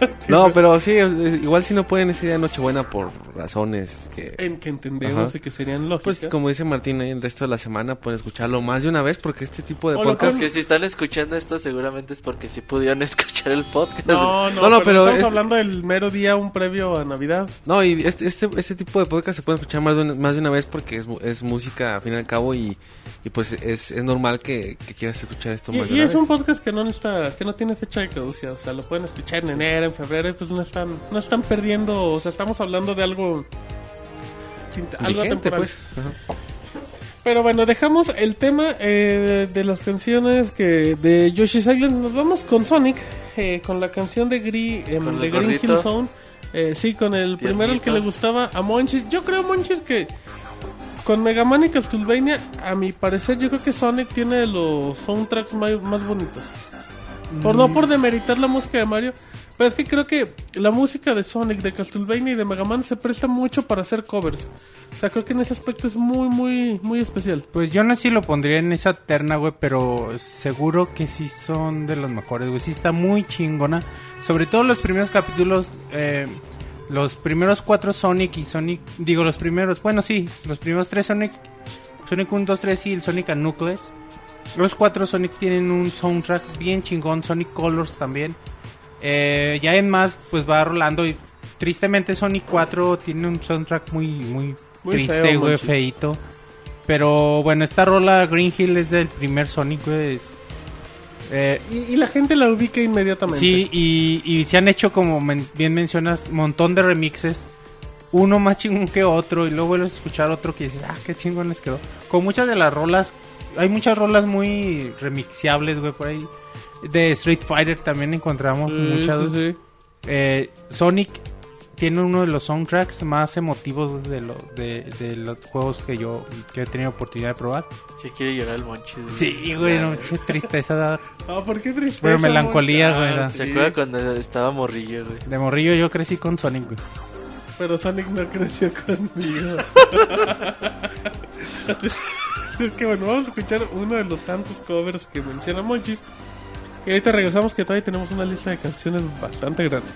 No, pero sí, igual si no pueden ese día de Nochebuena por razones que... En que entendemos Ajá. y que serían lógicas. Pues como dice Martín, ahí el resto de la semana pueden escucharlo más de una vez porque este tipo de O podcast... pueden- Que si están escuchando esto, seguramente es porque sí pudieron escuchar el podcast. No, no, No, no, pero, pero estamos es- hablando del mero día, un previo a Navidad. No, y este, este, este tipo de podcast se puede escuchar más de una, más de una vez porque es, mu- es música al fin y al cabo y, y pues es, es normal que, que quieras escuchar esto Y, más de y una es un vez. podcast que no está, que no tiene fecha de caducidad, o sea, lo pueden escuchar en enero, en febrero, pues no están, no están perdiendo, o sea, estamos hablando de algo, algo temporal. pues. Pero bueno, dejamos el tema eh, de las canciones que de Yoshi's Island. Nos vamos con Sonic, eh, con la canción de, Gri, em, Con de Green. Hill Zone. Eh, sí, con el primero el que le gustaba a Monchis. Yo creo, Monchis, que con Mega Man y Castlevania, a mi parecer, yo creo que Sonic tiene los soundtracks más, más bonitos. Por no por demeritar la música de Mario, pero es que creo que la música de Sonic, de Castlevania y de Mega Man se presta mucho para hacer covers. O sea, creo que en ese aspecto es muy, muy, muy especial. Pues yo no sé si lo pondría en esa terna, güey, pero seguro que sí son de los mejores, güey. Sí está muy chingona. Sobre todo los primeros capítulos, eh, los primeros cuatro Sonic y Sonic... Digo, los primeros, bueno, sí, los primeros tres Sonic... Sonic 1, 2, 3 y el Sonic and Knuckles. Los cuatro Sonic tienen un soundtrack bien chingón, Sonic Colors también. Eh, ya en más, pues va rolando y tristemente Sonic 4 tiene un soundtrack muy, muy, Muy triste, feo, güey, feito. Pero bueno, esta rola Green Hill es del primer Sonic, güey. es- eh, Y, y la gente la ubica inmediatamente. sí, y, y se han hecho, como men- bien mencionas, montón de remixes. Uno más chingón que otro. Y luego vuelves a escuchar otro que dices, ah, qué chingón les quedó. Con muchas de las rolas, hay muchas rolas muy remixeables, güey, por ahí. De Street Fighter también encontramos Sí, muchas. sí, sí. Eh, Sonic tiene uno de los soundtracks más emotivos de, lo- de, de los juegos que yo que he tenido oportunidad de probar. Sí quiere llorar el monchi. Sí, güey, no, qué tristeza da. Ah, ¿por qué tristeza? Pero melancolía, güey, Ah, da. ¿Se sí. acuerda cuando estaba morrillo, güey? De morrillo yo crecí con Sonic, güey. Pero Sonic no creció conmigo. es que bueno, vamos a escuchar uno de los tantos covers que menciona Monchis. Y ahorita regresamos que todavía tenemos una lista de canciones bastante grande.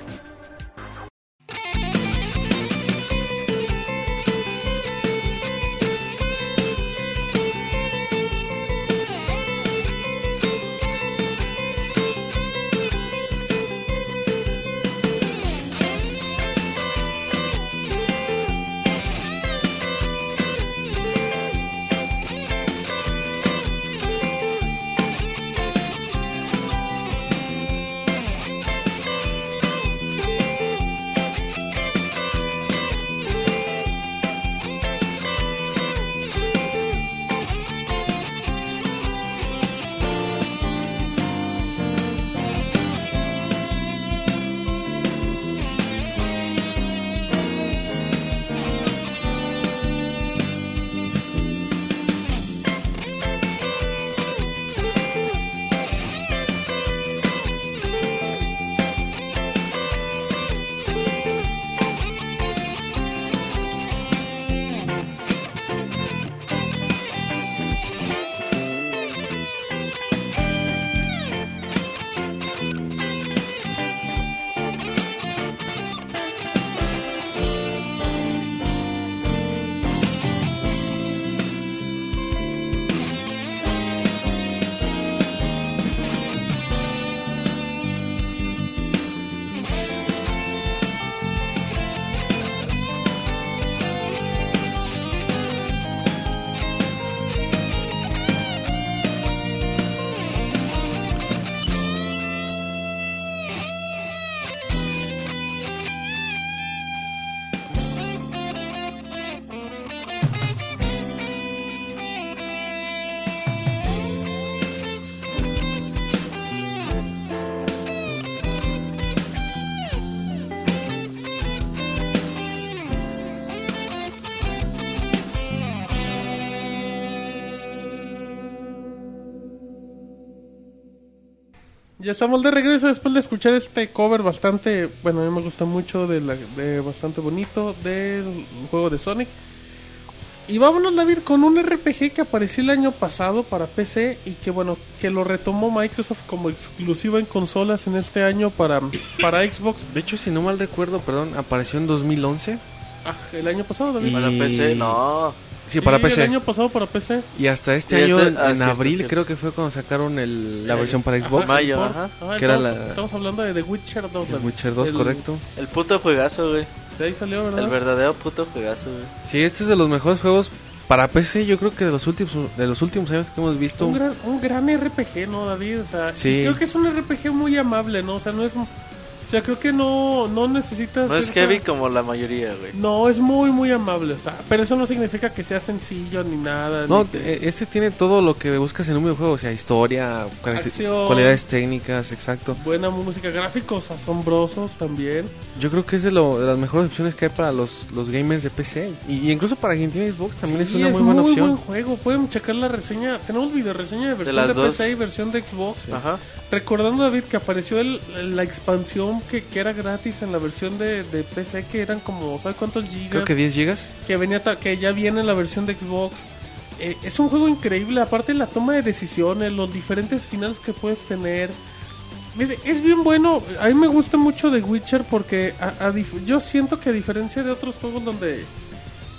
Ya estamos de regreso después de escuchar este cover bastante, bueno, a mí me gusta mucho, de, la, de bastante bonito del juego de Sonic. Y vámonos, David, con un RPG que apareció el año pasado para PC y que, bueno, que lo retomó Microsoft como exclusiva en consolas en este año para, para Xbox. De hecho, si no mal recuerdo, perdón, apareció en 2011. Ah, el año pasado, David. Y- Para PC, no. Sí, para Sí, PC. El año pasado para PC. Y hasta este Y año, este- en, ah, en cierto, abril, cierto. creo que fue cuando sacaron el- la Eh, versión para Xbox. Ajá, Mayo, ajá. ajá, Que era estamos, la- estamos hablando de The Witcher 2. El David. Witcher 2, El- correcto. El puto juegazo, güey. De ahí salió, ¿verdad? El verdadero puto juegazo, güey. Sí, este es de los mejores juegos para PC, yo creo que de los últimos de los últimos años que hemos visto. Un gran, un gran RPG, ¿no, David? O sea, Sí. creo que es un RPG muy amable, ¿no? O sea, no es... O sea, creo que no, no necesitas... No es heavy como la mayoría, güey. No, es muy, muy amable, o sea, pero eso no significa que sea sencillo ni nada. No, ni que- eh, este tiene todo lo que buscas en un videojuego, o sea, historia, caracter- Acción. cualidades técnicas, exacto. Buena música, gráficos asombrosos también. Yo creo que es de, lo- de las mejores opciones que hay para los, los gamers de PC. Y, y incluso para quien tiene Xbox también Sí, es una muy buena opción. buen juego. Pueden checar la reseña. Tenemos video reseña de versión de, dos. PC y versión de Xbox. Ajá. Recordando, David, que apareció el- la expansión que, que era gratis en la versión de, de PC, que eran como, ¿sabes cuántos gigas? Creo que 10 gigas. que venía que ya viene en la versión de Xbox. Eh, es un juego increíble, aparte la toma de decisiones, los diferentes finales que puedes tener. Es, es bien bueno, a mí me gusta mucho The Witcher porque a- a dif- yo siento que a diferencia de otros juegos donde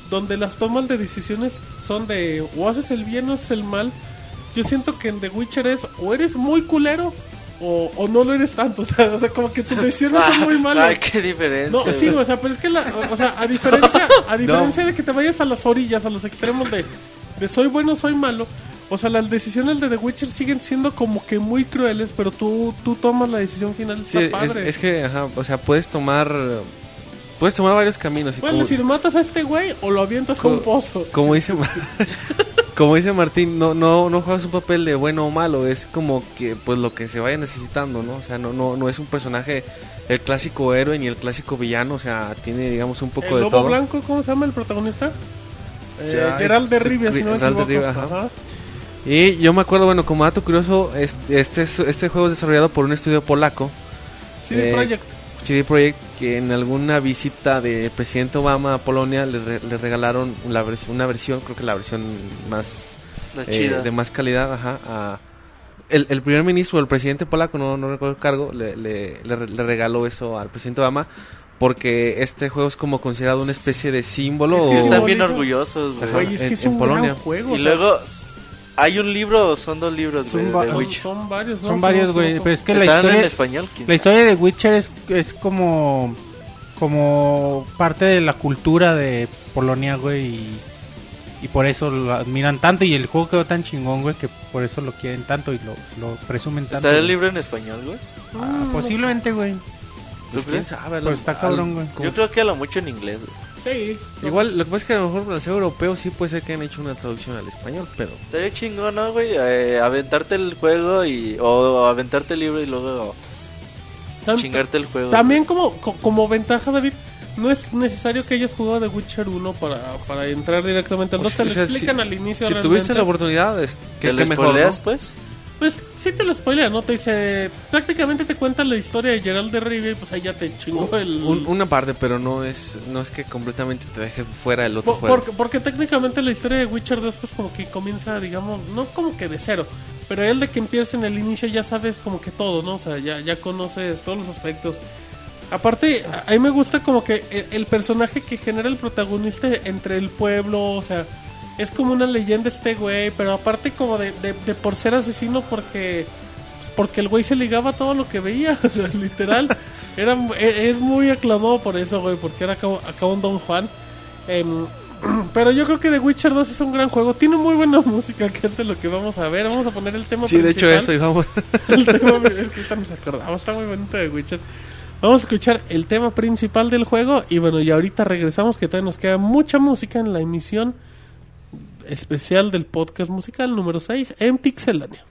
donde las tomas de decisiones son de o haces el bien o haces el mal, yo siento que en The Witcher es o eres muy culero o, o no lo eres tanto, o sea, o sea, como que tus decisiones son muy malas. Ay, qué diferencia. No, sí, o sea, pero es que la, o sea, a diferencia, a diferencia de que te vayas a las orillas, a los extremos de, de soy bueno, soy malo, o sea, las decisiones de The Witcher siguen siendo como que muy crueles, pero tú, tú tomas la decisión final, Sí, está es, padre. es que, ajá, o sea, puedes tomar puedes tomar varios caminos. Y Puedes como, decir, matas a este güey o lo avientas a un pozo. como dice como dice Martín, no, no, no juegas un papel de bueno o malo, es como que pues lo que se vaya necesitando, ¿no? O sea, no, no, no es un personaje el clásico héroe ni el clásico villano, o sea, tiene digamos un poco El de lobo todo. blanco, ¿cómo se llama el protagonista? Eh, Ya, Geralt de Rivia, si no me Geralt de. Rivia, ajá. Ajá. Y yo me acuerdo, bueno, como dato curioso, este, este, es- este juego es desarrollado por un estudio polaco, CD Eh, Projekt. CD Projekt, que en alguna visita del presidente Obama a Polonia le, re- le regalaron la vers- una versión, creo que la versión más La eh, chida. de más calidad, ajá, a- el, el primer ministro, el presidente polaco, no, no recuerdo el cargo, le, le, le re- le regaló eso al presidente Obama porque este juego es como considerado una especie de símbolo. Sí, o- Están bien orgullosos, güey. Es en- que es en un Polonia. gran juego. Y o sea, luego, ¿hay un libro o son dos libros, Son güey, de son, Witch? son varios, ¿no? Son varios, güey. Pero es que la ¿Están en historia, español? ¿Quién la historia de Witcher es, es como, como parte de la cultura de Polonia, güey. Y, y por eso lo admiran tanto. Y el juego quedó tan chingón, güey, que por eso lo quieren tanto y lo, lo presumen tanto. ¿Está el libro en español, güey? Ah, posiblemente, güey. Pues, ¿Tú quién crees? sabe, Pero lo- está al- cabrón, güey. Yo creo que a lo mucho en inglés, güey. Sí. Igual, lo que pasa es que a lo mejor para el ser europeo sí puede ser que hayan hecho una traducción al español, pero... Estaría chingón, ¿no, güey? Eh, aventarte el juego y... O aventarte el libro y luego Tan- chingarte el juego. También como, co- como ventaja, David, no es necesario que hayas jugado The Witcher 1 para, para entrar directamente al O 2. sea, Te lo explican si- al inicio. Si realmente. tuviste la oportunidad, es que, ¿Te lo mejor, spoileas, ¿no? pues? Pues sí te lo spoilea, ¿no? Te dice... Prácticamente te cuenta la historia de Gerald de Rivia y pues ahí ya te chingó el... Un- una parte, pero no es no es que completamente te deje fuera el otro Po- juego. porque, porque técnicamente la historia de Witcher 2 pues como que comienza, digamos, no como que de cero, pero el de que empieza en el inicio ya sabes como que todo, ¿no? O sea, ya, ya conoces todos los aspectos. Aparte, a a mí me gusta como que el, el personaje que genera el protagonista entre el pueblo, o sea, es como una leyenda este güey, pero aparte como de, de, de por ser asesino porque porque el güey se ligaba a todo lo que veía, o sea, literal. Era, e- es muy aclamado por eso, güey, porque era acá, un Don Juan. Em, pero yo creo que The Witcher 2 es un gran juego. Tiene muy buena música, que es de lo que vamos a ver. Vamos a poner el tema Sí, de hecho principal. eso, y vamos. El tema, es que ahorita nos acordamos, está muy bonito de Witcher. Vamos a escuchar el tema principal del juego y bueno, y ahorita regresamos que todavía nos queda mucha música en la emisión especial del podcast musical número 6 en Pixelania.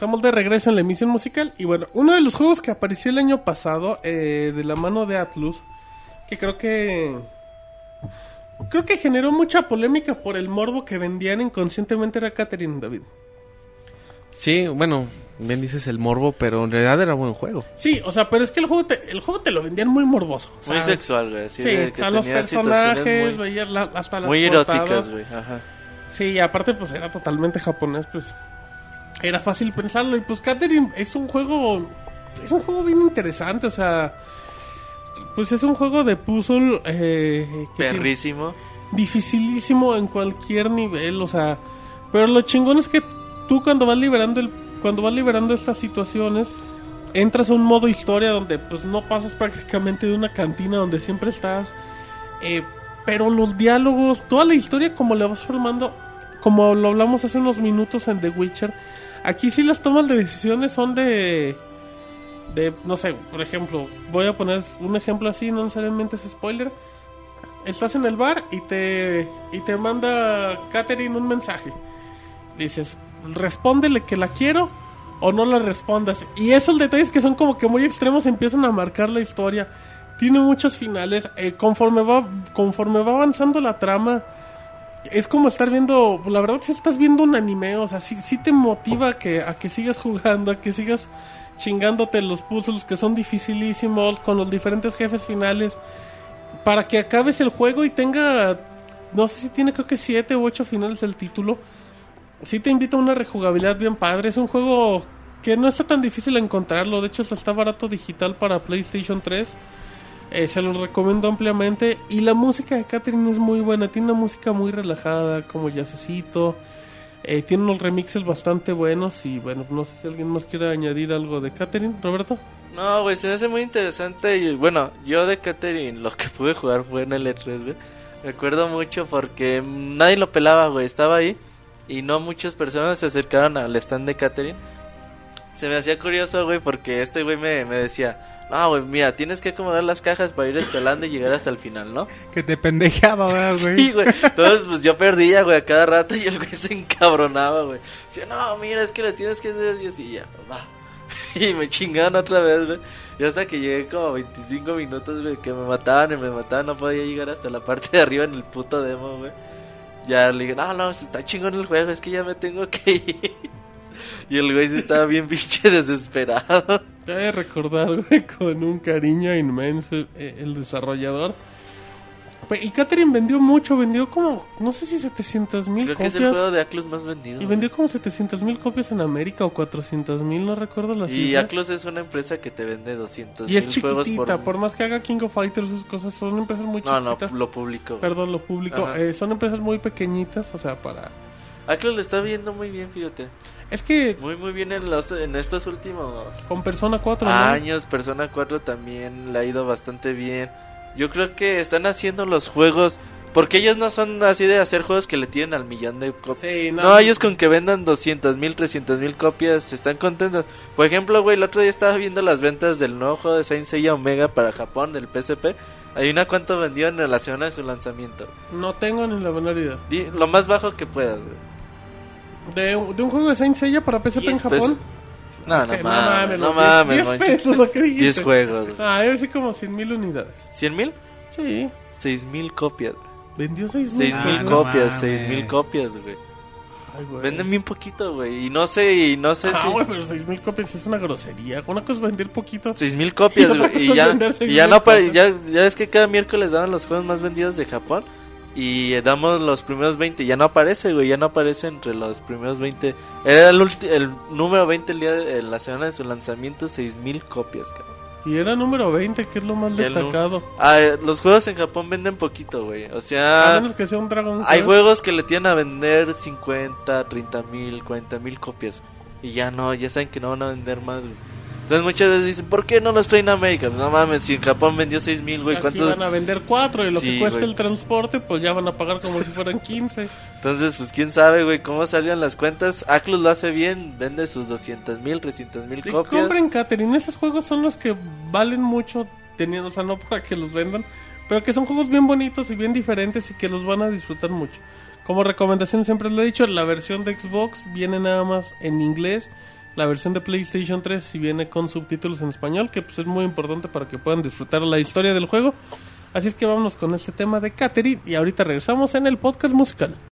Estamos de regreso en la emisión musical. Y bueno, uno de los juegos que apareció el año pasado eh, de la mano de Atlus, que creo que. Creo que generó mucha polémica por el morbo que vendían inconscientemente era Catherine David. Sí, bueno, bien dices el morbo, pero en realidad era buen juego. Sí, o sea, pero es que el juego te, el juego te lo vendían muy morboso. o Muy sexual, güey. Sí, de o que sea, los personajes, muy, la- hasta las muy eróticas, güey. Ajá. Sí, y aparte pues era totalmente japonés, pues era fácil pensarlo y pues Catherine es un juego es un juego bien interesante, o sea, pues es un juego de puzzle eh, tiene- Perrísimo. dificilísimo en cualquier nivel, o sea, pero lo chingón es que tú cuando vas liberando el cuando vas liberando estas situaciones entras a un modo historia donde pues no pasas prácticamente de una cantina donde siempre estás eh, pero los diálogos, toda la historia como la vas formando, como lo hablamos hace unos minutos en The Witcher, aquí sí las tomas de decisiones son de de no sé, por ejemplo, voy a poner un ejemplo así, no necesariamente es spoiler. Estás en el bar y te y te manda Catherine un mensaje. Dices, respóndele que la quiero o no la respondas. Y esos detalles que son como que muy extremos empiezan a marcar la historia. Tiene muchos finales. eh, conforme va conforme va avanzando la trama, es como estar viendo, la verdad si estás viendo un anime, o sea, sí, sí te motiva a que, a que sigas jugando, a que sigas chingándote los puzzles que son dificilísimos con los diferentes jefes finales para que acabes el juego y tenga, no sé si tiene creo que 7 u 8 finales el título. Sí te invita a una rejugabilidad bien padre, es un juego que no está tan difícil encontrarlo, de hecho está barato digital para PlayStation 3. Eh, se los recomiendo ampliamente. Y la música de Catherine es muy buena. Tiene una música muy relajada, como jazzcito. Eh, tiene unos remixes bastante buenos. Y bueno, no sé si alguien más quiere añadir algo de Catherine, Roberto. No, güey, se me hace muy interesante. Y bueno, yo de Catherine lo que pude jugar fue en el E3, güey. Me acuerdo mucho porque nadie lo pelaba, güey. Estaba ahí y no muchas personas se acercaron al stand de Catherine. Se me hacía curioso, güey, porque este güey me, me decía... No, güey, mira, tienes que acomodar las cajas para ir escalando y llegar hasta el final, ¿no? Que te pendejeaba, ¿verdad, güey. Sí, güey. Entonces, pues yo perdía, güey, a cada rato y el güey se encabronaba, güey. Decía, no, mira, es que le tienes que hacer. Y así, ya, va. Y me chingaban otra vez, güey. Y hasta que llegué como a 25 minutos, güey, que me mataban y me mataban, no podía llegar hasta la parte de arriba en el puto demo, güey. Ya le dije, no, no, está chingón el juego, es que ya me tengo que ir. Y el güey se estaba bien pinche desesperado. Te voy a recordar, güey, con un cariño inmenso eh, el desarrollador. Pe- Y Catherine vendió mucho, vendió como, no sé si 700 mil Creo que es copias. el juego de Aclus más vendido. Y güey. vendió como 700 mil copias en América o 400 mil, no recuerdo la Y cifra. Aclus es una empresa que te vende 200 Y es mil juegos chiquitita, por... por... más que haga King of Fighters, sus cosas son empresas muy No, no, chiquitas. lo publicó. Perdón, lo público. Ajá. Eh, son empresas muy pequeñitas, o sea, para... Aclus le está viendo muy bien, fíjate. Es que Muy, muy bien en, los, en estos últimos con Persona 4, ¿no? años. Persona 4 también le ha ido bastante bien. Yo creo que están haciendo los juegos. Porque ellos no son así de hacer juegos que le tienen al millón de copias. Sí, No, ellos con que vendan 200 mil, 300 mil copias están contentos. Por ejemplo, güey, el otro día estaba viendo las ventas del nuevo juego de Saint Seiya Omega para Japón, del PSP. Adivina cuánto vendió en la semana de su lanzamiento. No tengo ni la menor idea. Di- lo más bajo que puedas, güey. De, un- de un juego de Saint Seiya para PSP en Japón. No, no Que mames, no mames, 10 Monchi. pesos, ¿o qué dijiste? 10 juegos, güey. Ah, debe ser como 100 mil unidades. ¿100 mil? Sí, 6 mil copias. vendió 6 mil. 6 mil Ah, no copias, mames. 6 mil copias, güey. Ay, güey. Venden bien poquito, güey. Y no sé, y no sé Ah, si. güey, pero 6 mil copias es una grosería. Una cosa es vender poquito. 6 mil copias, güey. Y es ya, y 6,000 ya no copias. ya, ya ves que cada miércoles daban los juegos más vendidos de Japón. Y damos los primeros 20. Ya no aparece, güey. Ya no aparece entre los primeros 20. Era el, ulti- el número 20 el día de, en la semana de su lanzamiento. 6 mil copias, cabrón. Y era número 20, que es lo más destacado. Ah, eh, los juegos en Japón venden poquito, güey. O A sea. menos que sea un Dragon Hay Quest. juegos que le tienen a vender 50, 30 mil, 40 mil copias. Y ya no, ya saben que no van a vender más, güey. Entonces muchas veces dicen, ¿por qué no los traen a América? Pues no mames, si en Japón vendió 6 mil, güey, Aquí ¿cuántos? van a vender 4 y lo Sí, que cuesta güey. el transporte, pues ya van a pagar como si fueran 15. Entonces, pues quién sabe, güey, cómo salgan las cuentas. Aclus lo hace bien, vende sus 200 mil, 300 mil Y copias. compren Catherine, esos juegos son los que valen mucho teniendo, o sea, no para que los vendan, pero que son juegos bien bonitos y bien diferentes y que los van a disfrutar mucho. Como recomendación siempre lo he dicho, la versión de Xbox viene nada más en inglés, La versión de PlayStation 3 si viene con subtítulos en español, que pues es muy importante para que puedan disfrutar la historia del juego. Así es que vámonos con este tema de Catherine y ahorita regresamos en el podcast musical.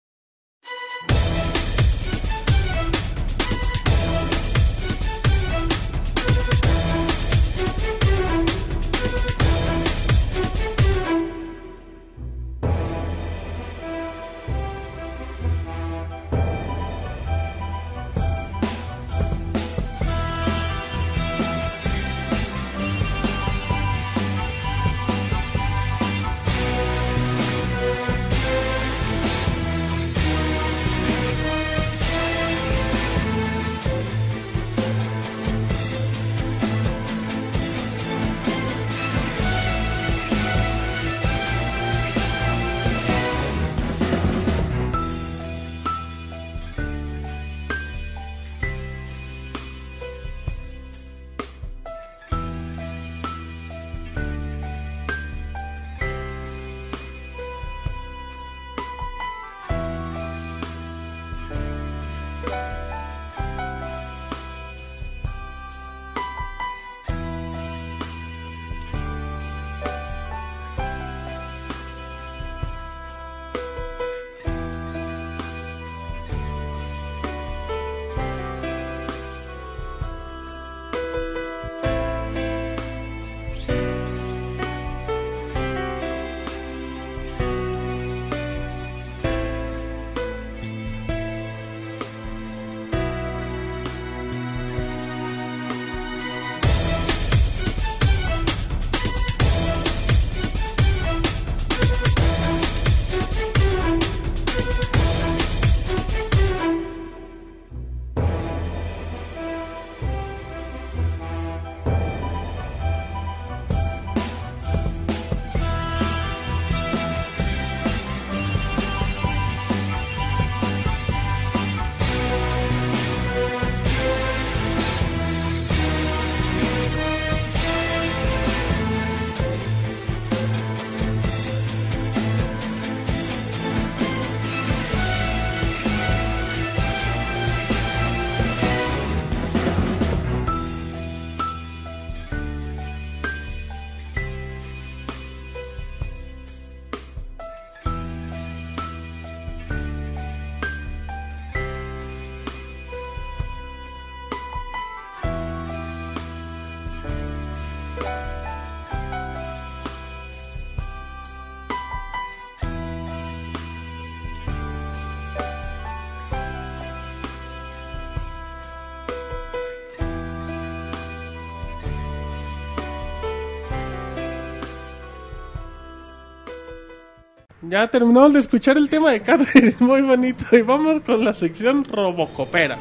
Ya terminamos de escuchar el tema de Catherine, muy bonito. Y vamos con la sección Robocopera.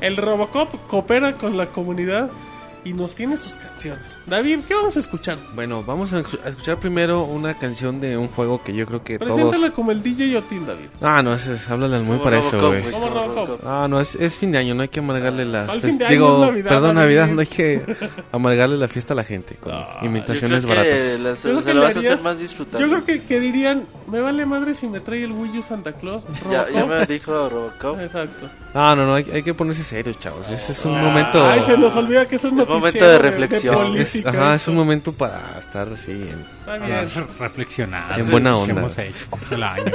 El Robocop coopera con la comunidad y nos tiene sus canciones. David, ¿qué vamos a escuchar? Bueno, vamos a escu- a escuchar primero una canción de un juego que yo creo que Preséntala todos... como el DJ Yotin, David. Ah, no, ese es, háblale al muy para eso, Robocop, güey. güey, ¿Cómo como Robocop? Robocop. Ah, no, es, es fin de año, no hay que amargarle las... ¿Cuál fes- fin de año? Digo, Es Navidad, perdón, David. Navidad, no hay que amargarle la fiesta a la gente con Ah, imitaciones Yo creo baratas. que las- Yo creo se que lo vas a hacer más disfrutable. Yo creo que, que dirían, me vale madre si me trae el Wii U Santa Claus. Ya, me dijo Robocop. Exacto. No, no, no, hay, hay que ponerse serios, chavos. Ese es un momento... Ay, se nos olvida que es un Es momento de reflexión. es- política, ajá, es un momento para estar así en... Está bien. reflexionar. En buena ¿Qué onda. hemos hecho el año?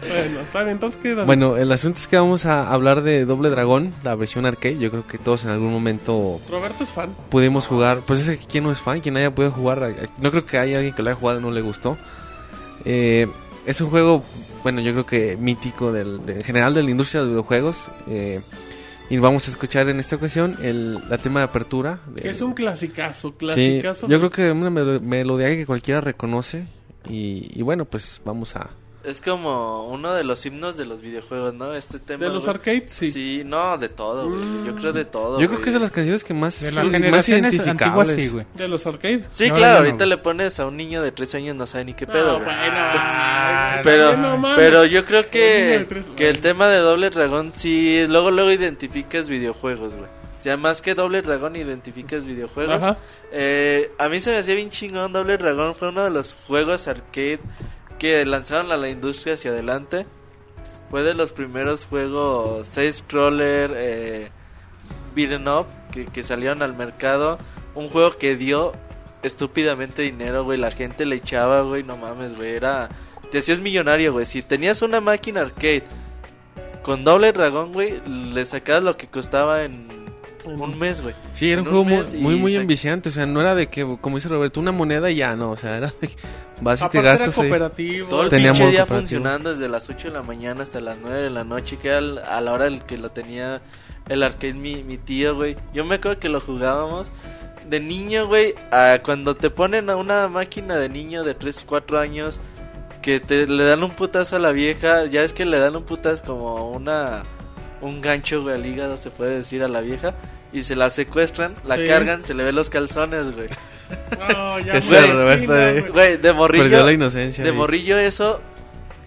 Bueno, está bien. Entonces, ¿qué, David? Bueno, el asunto es que vamos a hablar de Doble Dragón, la versión arcade. Yo creo que todos en algún momento Roberto es fan. pudimos jugar. Pues es que quien no es fan, quien haya podido jugar. No creo que haya alguien que lo haya jugado y no le gustó. Eh, es un juego, bueno, yo creo que mítico del, de- en general de la industria de los videojuegos. Eh, y vamos a escuchar en esta ocasión el, la tema de apertura. de- es un clasicazo, Sí, clasicazo. yo creo que una melo- melodía que cualquiera reconoce. Y, y bueno, pues vamos a... Es como uno de los himnos de los videojuegos, ¿no? Este tema. De los güey. arcades, sí. Sí, no, de todo, güey. Mm. Yo creo de todo. Yo creo güey. que es de las canciones que más, De las más identificables. sí, güey. De los arcades. Sí, No, claro, no, ahorita le pones a un niño de 13 años, no sabe ni qué pedo, No, güey. bueno. Pero, pero yo creo que, que el tema de Doble Dragón, sí, luego, luego identificas videojuegos, güey. O sea, más que Doble Dragón, identificas videojuegos. Ajá. Eh, a mí se me hacía bien chingón. Doble Dragón fue uno de los juegos arcade que lanzaron a la industria hacia adelante. Fue de los primeros juegos 6 scroller eh, beat'em up que, que salieron al mercado. Un juego que dio estúpidamente dinero, güey. La gente le echaba, güey. No mames, güey. Era. Te hacías millonario, güey. Si tenías una máquina arcade con doble dragón, güey, le sacabas lo que costaba en un mes, güey. Sí, era un juego muy, muy, muy enviciante. O sea, no era de que, como dice Roberto, una moneda y ya, no. O sea, era de que vas y te Aparte era gastas. ahí. cooperativo. Todo el Tenía pinche día funcionando desde las 8 de la mañana hasta las 9 de la noche, que era a la hora en que lo tenía el arcade mi, mi tío, güey. Yo me acuerdo que lo jugábamos de niño, güey, cuando te ponen a una máquina de niño de 3, 4 años que te le dan un putazo a la vieja, ya es que le dan un putazo como una un gancho, güey, al hígado, se puede decir a la vieja. Y se la secuestran, la Sí. cargan, se le ven los calzones, güey. No, ya fino, de- güey. Güey, de morrillo. Perdió la inocencia. De ahí. morrillo eso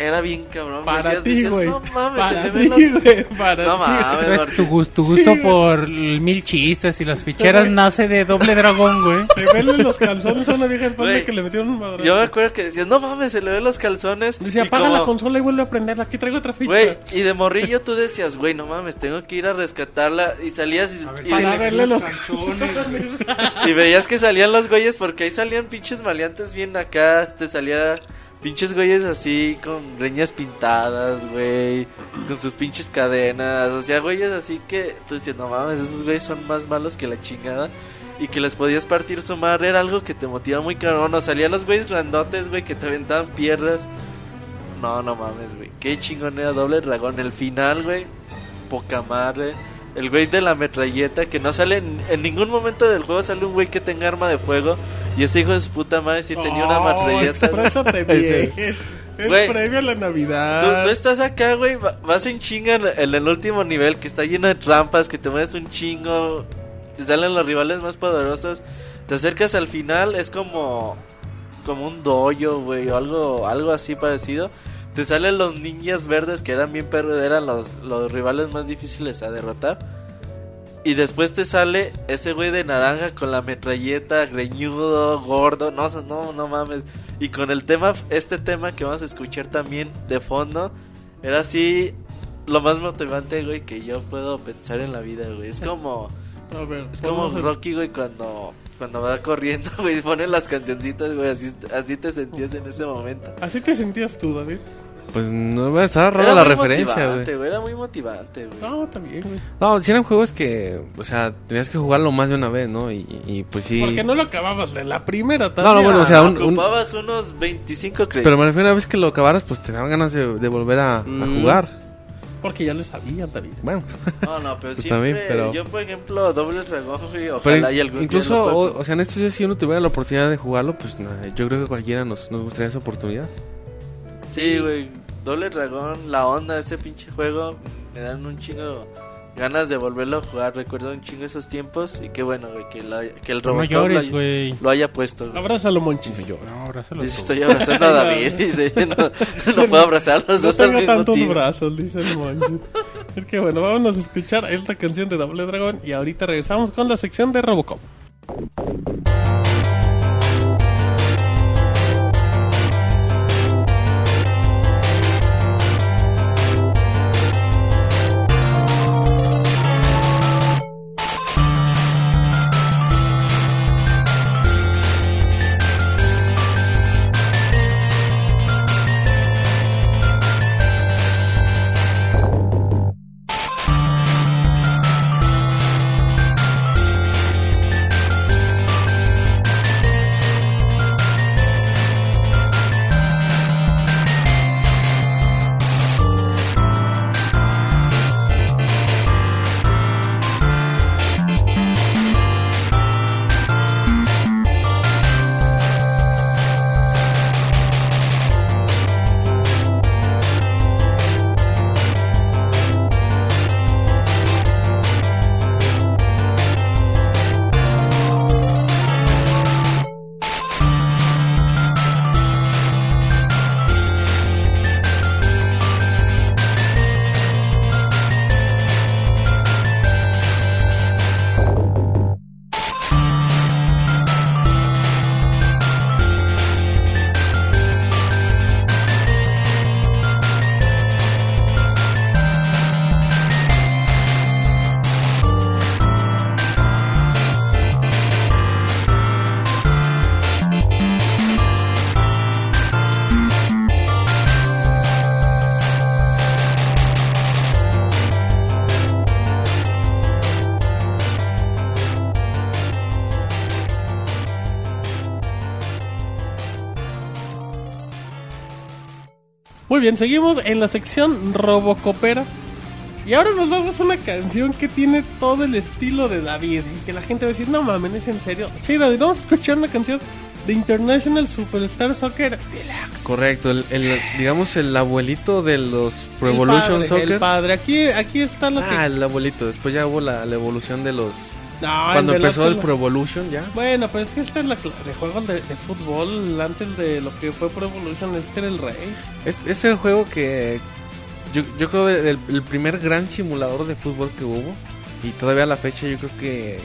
era bien cabrón. Para ti, güey. No mames, se Para ti, ven los... güey. Para No ti. mames. Tu, gus- tu gusto por mil chistes y las ficheras nace de doble dragón, güey. Te ven los calzones a una vieja espalda que le metieron un madrazo. Yo me acuerdo que decías, no mames, se le ven los calzones. Y apaga como- la consola y vuelve a prenderla. Aquí traigo otra ficha. Güey, y de morrillo tú decías, güey, no mames, tengo que ir a rescatarla. Y salías y, y- Para verle los y veías que salían los güeyes, porque ahí salían pinches maleantes bien acá. Te salía pinches güeyes así, con greñas pintadas, güey. Con sus pinches cadenas. O sea, güeyes así que tú decías, no mames, esos güeyes son más malos que la chingada. Y que les podías partir su madre era algo que te motiva muy cabrón. O salían los güeyes grandotes, güey, que te aventaban piedras. No, no mames, güey. Qué chingón era Doble Dragón. El final, güey. Poca madre. El güey de la metralleta que no sale en, en ningún momento del juego sale un güey que tenga arma de fuego. Y ese hijo de su puta madre sí tenía una metralleta. exprésate bien. Es Güey. previo a la Navidad. tú estás acá, güey, va- vas en chinga en, en el último nivel que está lleno de trampas, que te mueves un chingo, te salen los rivales más poderosos, te acercas al final, es como como un dojo, güey, o algo algo así parecido. Te salen los ninjas verdes que eran bien perros, eran los, los rivales más difíciles a derrotar. Y después te sale ese güey de naranja con la metralleta, greñudo, gordo, no, no, no mames. Y con el tema, este tema que vamos a escuchar también de fondo, era así lo más motivante, güey, que yo puedo pensar en la vida, güey. Es como, A ver, es como Rocky, güey, cuando, cuando va corriendo, güey, pone las cancioncitas, güey, así, así te sentías en ese momento. Así te sentías tú, David. Pues no, bueno, estaba rara Era la referencia, güey. Era muy motivante, güey. No, bien, güey. No, si eran juegos que, o sea, tenías que jugarlo más de una vez, ¿no? Y, y, pues sí. Porque no lo acababas de la primera No, también. no, bueno, o sea, un- un- Ocupabas unos 25 créditos. Pero me refiero una vez que lo acabaras, pues te daban ganas de, de volver a, a Mm. jugar. Porque ya lo sabía, David. Bueno, No, no, pero Pues siempre, también, pero- yo por ejemplo, doble dragón, güey, pero ojalá y algún incluso, o sea, en estos días si uno tuviera la oportunidad de jugarlo, pues nada, yo creo que cualquiera nos, nos gustaría esa oportunidad. Sí, güey, doble dragón, la onda de ese pinche juego, me dan un chingo ganas de volverlo a jugar, recuerdo un chingo esos tiempos y qué bueno, güey, que, la- que el No güey. lo haya puesto. güey. Abrázalo, Monchis. No, abrázalo Dice, tú. estoy abrazando a David, dice, no, no puedo abrazar los No dos al tengo mismo tantos tiempo. brazos, dice el Monchis. es que bueno, vámonos a escuchar esta canción de Doble Dragón y ahorita regresamos con la sección de Robocop. Bien, seguimos en la sección Robocopera. Y ahora nos vamos a una canción que tiene todo el estilo de David. Y que la gente va a decir, no mames, ¿es en serio? Sí, David, vamos a escuchar una canción de International Superstar Soccer Deluxe. Correcto, el, el- digamos el abuelito de los Pro El Evolution padre, Soccer. El padre, aquí, aquí está lo Ah, que... el abuelito. Después ya hubo la, la evolución de los. No, cuando empezó el la- Pro Evolution ya. Bueno, pero es que esta es la de juegos de, de fútbol antes de lo que fue Pro Evolution. Este era el rey. Es, es el juego que. Yo, yo creo el, el primer gran simulador de fútbol que hubo. Y todavía a la fecha yo creo que.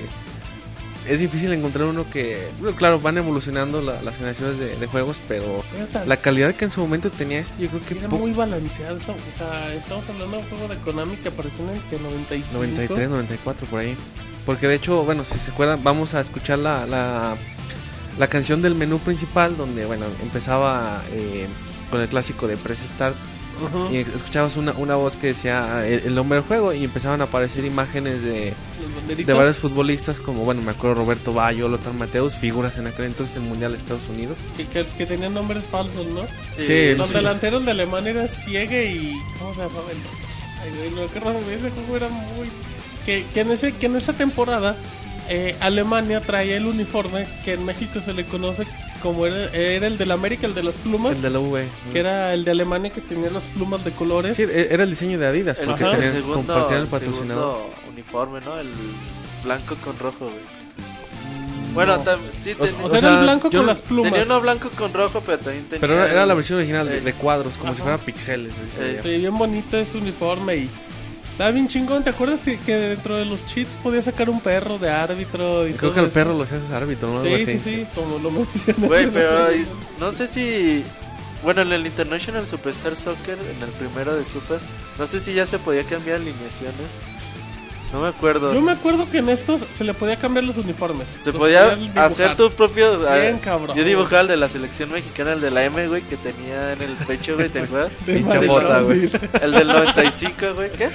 Es difícil encontrar uno que. claro, van evolucionando la- las generaciones de, de juegos, pero. La calidad que en su momento tenía este, yo creo que. Era muy balanceado. O sea, estamos hablando de un juego de Konami que apareció en el que 95. 93, 94 por ahí. Porque de hecho, bueno, si se acuerdan, vamos a escuchar la, la, la canción del menú principal, donde, bueno, empezaba eh, con el clásico de Press Start. Y escuchabas una, una voz que decía el, el nombre del juego y empezaban a aparecer imágenes de, Los de varios futbolistas, como, bueno, me acuerdo Roberto Bayo, Lothar Mateus, figuras en aquel entonces en el Mundial de Estados Unidos. Que, que, que tenían nombres falsos, ¿no? Sí, Los sí. delanteros de Alemania eran Siege y. ¿Cómo se llamaba el Ay, no, qué raro, ese juego era muy. Que, que, en, ese, que en esa temporada eh, Alemania traía el uniforme que en México se le conoce como era, era el del América, el de las plumas. El de la V. Que era el de Alemania que tenía las plumas de colores. Sí, e- era el diseño de Adidas, El, porque el tenían, segundo, compartían el el patrocinador. segundo uniforme, ¿no? El blanco con rojo, güey. Bueno, tam- sí, O- ten- O o sea, sea, era el blanco con no- las plumas. tenía uno blanco con rojo, pero también tenía... Pero era, era la versión original de, de cuadros, como si Ajá. fueran pixeles. veía. Sí, bien bonito ese uniforme y estaba bien chingón. ¿Te acuerdas que, que dentro de los cheats podía sacar un perro de árbitro? Y Creo todo que al eso? perro lo hacías árbitro, ¿no? Algo Sí, así. sí, sí, como lo mencioné. Güey, pero ay, no sé si... Bueno, en el International Superstar Soccer, en el primero de Super, no sé si ya se podía cambiar alineaciones. No me acuerdo. Yo me acuerdo que en estos se le podía cambiar los uniformes. Se Los podía hacer tu propio... Bien, ah, cabrón. Yo dibujaba el de la selección mexicana, el de la M, güey, que tenía en el pecho, güey, ¿te acuerdas? Pinche bota, güey. El del 95, güey, ¿qué?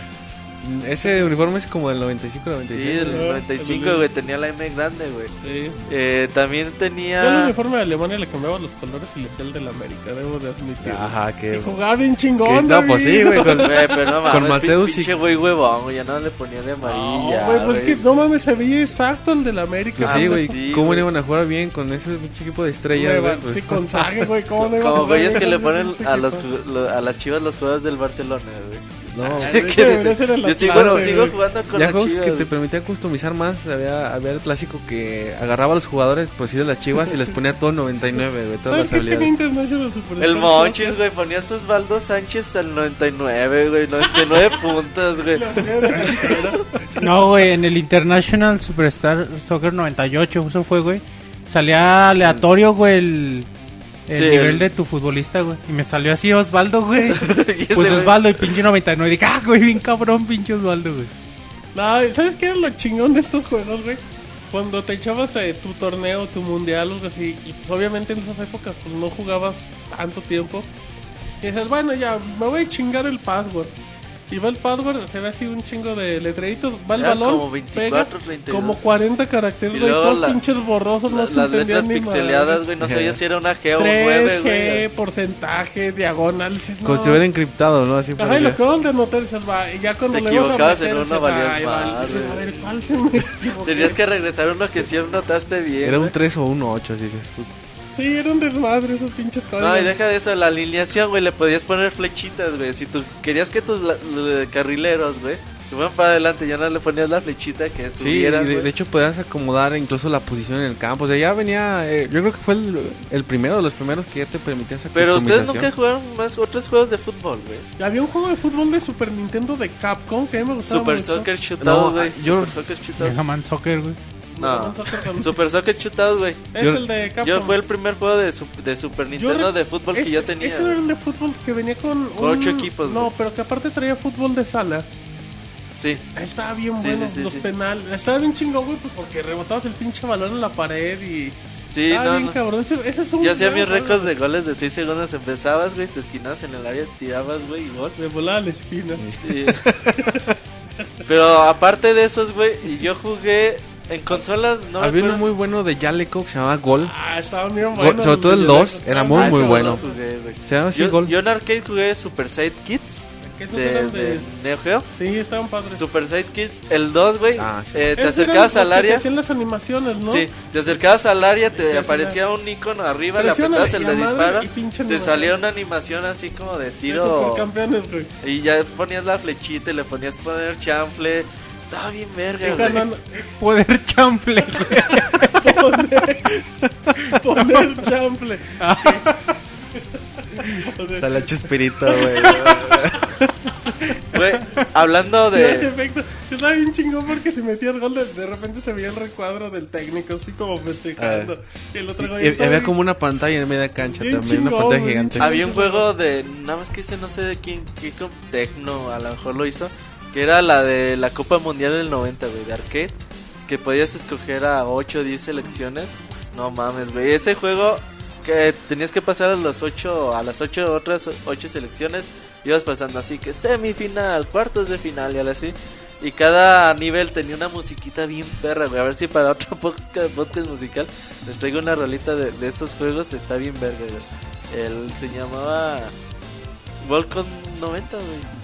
Ese uniforme es como del 95, Sí, 96. el Ah, 95, el- güey, tenía la M grande, güey. Sí. Eh, también Yo el tenía... uniforme de Alemania le cambiaba los colores y le hacía el de la América, debo de admitir. Ajá, que... Y jugaba bien chingón, no, pues sí, güey. Con, pero no mames, Con Mateus y- pinche güey huevón, güey, ya no le ponía de No, amarilla, güey, pues güey. que no mames, se veía exacto el de la América. pues Ah, sí, pues güey. sí, ¿Cómo le iban a jugar bien con ese pinche equipo de estrellas, Güey, Pues- Sí, con güey, ¿cómo no iba a Como jugar güeyes bien que le ponen a, los, a las chivas los juegos del Barcelona, güey. No, el Yo sigo, jugando con ya las juegos chivas. que te permitían customizar más. Había, había el clásico que agarraba a los jugadores, pues sí, de las chivas y les ponía todo 99, güey. Todas ¿Sabes las habilidades. International Superstar El Monchis, güey, ponía a Osvaldo Sánchez al 99, güey, 99 puntos, güey. No, güey, en el International Superstar Soccer 98, eso fue, güey. Salía aleatorio, güey, el, el Sí, nivel el- de tu futbolista, güey. Y me salió así Osvaldo, güey. Pues Osvaldo y pinche 99. Dije, ah, güey, bien cabrón, pinche Osvaldo, güey. No, ¿sabes qué era lo chingón de estos juegos, güey? Cuando te echabas eh, tu torneo, tu mundial, o algo así, y pues obviamente en esas épocas pues no jugabas tanto tiempo. Y dices, bueno, ya, me voy a chingar el password. Y va el password, se ve así un chingo de letreritos, va el balón, como 24, pega, 32. como 40 caracteres, güey, todos la- pinches borrosos, no La- se las entendían letras ni pixeleadas, güey, no sabía si era una G o un 9, 3G, güey. porcentaje, diagonal, dices, Como no. si estuviera encriptado, ¿no? Así Ajá, y lo acaban de notar, dices, va, y ya cuando Te le ibas a equivocabas en meter, uno, dices, valías madre. dices, a ver, ¿cuál se me equivocó? Tenías que regresar uno que siempre notaste bien. Era un güey. 3 o un 8, así dices. puta. Sí, era un desmadre esos pinches códigos. No, y deja de eso, la alineación, güey, le podías poner flechitas, güey. Si tú querías que tus la- la- carrileros, güey, se fueran para adelante, ya no le ponías la flechita que Sí, de, de hecho podías acomodar incluso la posición en el campo. O sea, ya venía. eh, yo creo que fue el, el primero de los primeros que ya te permitía esa Pero ustedes nunca jugaron más otros juegos de fútbol, güey. Había un juego de fútbol de Super Nintendo de Capcom que a mí me gustaba Super mucho. Soccer Shootout, No, güey. yo- Super Soccer Shootout. Mega Man Soccer, güey. No. Super Soccer Shootout, güey. Es Yo- el de Capcom. Yo fue el primer juego de, de Super Nintendo de fútbol que yo tenía. Ese era el de fútbol que venía con. Con un- ocho equipos, No, pero que aparte traía fútbol de sala. Sí. Estaba bien Sí, bueno, sí, sí, los penales. Estaba bien chingón, güey, pues porque rebotabas el pinche balón en la pared y. Sí, Estaba no, bien no. cabrón. Ese, ese es un. Yo hacía mis récords de goles de 6 segundos. Empezabas, güey, te esquinabas en el área, tirabas, güey, y gol. De volar a la esquina. Sí. Pero aparte de esos, güey, yo jugué En consolas no Había uno muy bueno de Jaleco que se llamaba Gol. Ah, estaban bien Gol- buenos. sobre todo el de 2 Jack. era Ah, muy, Ah, muy bueno. jugué. Se llama así Yo, Gol. yo en arcade jugué Super Side Kids ¿Qué esos de, de Neo Geo. Sí, estaban padres. Super Side Kids, el 2, güey. Ah, sí. eh, te acercabas al que área. te hacían las animaciones, ¿no? Sí, te acercabas al área, te aparecía un icono arriba, le apretabas el de disparo, te salía una animación así como de tiro güey. y ya ponías la flechita y le ponías poner chanfle. Estaba bien verga, Y güey. Poder chample, güey. poner, poner chample. Está la chespirita, güey. Güey, hablando De estaba bien chingón porque si metías gol, de, de repente se veía el recuadro del técnico, así como festejando. Y el otro güey Y, había bien- como una pantalla en media cancha Bien también, una chingón, pantalla güey, gigante. había un juego de nada más que ese no sé de quién, qué Tecno a lo mejor lo hizo, que era la de la Copa Mundial del 90, güey, de arcade, que podías escoger a 8 o 10 selecciones. No mames, güey, ese juego que tenías que pasar a los 8 a las 8 otras 8 selecciones, ibas pasando así que semifinal, cuartos de final y así. Y cada nivel tenía una musiquita bien perra, güey. A ver si para otro podcast, podcast musical les traigo una rolita de, de esos juegos. Está bien verga, güey. Él se llamaba Volcom 90, güey.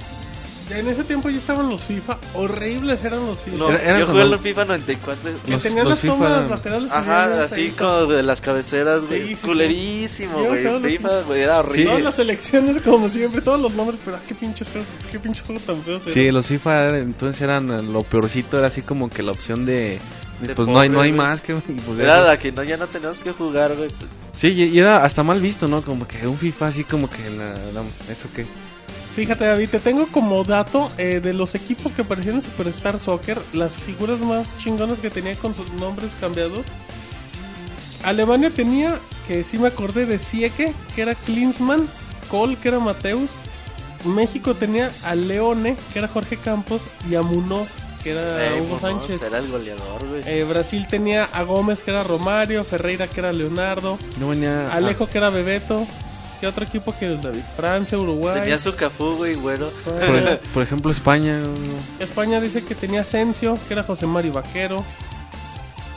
Ya en ese tiempo ya estaban los FIFA. Horribles eran los FIFA. No, Era- era yo jugué en FIFA 94. que los- tenían los las FIFA tomas eran- laterales. Ajá, así como de las cabeceras, güey. Sí, sí, sí. Culerísimo, güey. los FIFA, güey, era horrible. Todas las selecciones, como siempre, todos los nombres, pero ah, qué pinches juegos, qué pinches juegos tan feos. Sí, eran. los FIFA eran- entonces eran eh, lo peorcito, era así como que la opción de... De pues no hay, no hay más que... y pues Era eso. la que no, ya no teníamos que jugar, güey. Pues. Sí, y, y era hasta mal visto, ¿no? Como que un FIFA así como que... la- la- ¿Eso qué? Fíjate, David, te tengo como dato eh, de los equipos que aparecían en Superstar Soccer, las figuras más chingonas que tenía con sus nombres cambiados. Alemania tenía, que sí me acordé de Sieke, que era Klinsmann, Kohl, que era Mateus. México tenía a Leone, que era Jorge Campos, y a Munoz, que era Eh, Hugo Sánchez. Era el goleador, güey. Eh, Brasil tenía a Gómez, que era Romario, Ferreira, que era Leonardo, No venía... Alejo, que era Bebeto. ¿Qué otro equipo que David? Francia, Uruguay. Tenía su cafú, güey, güero. ah, por, por ejemplo, España... España dice que tenía Asensio, que era José Mario Vaquero.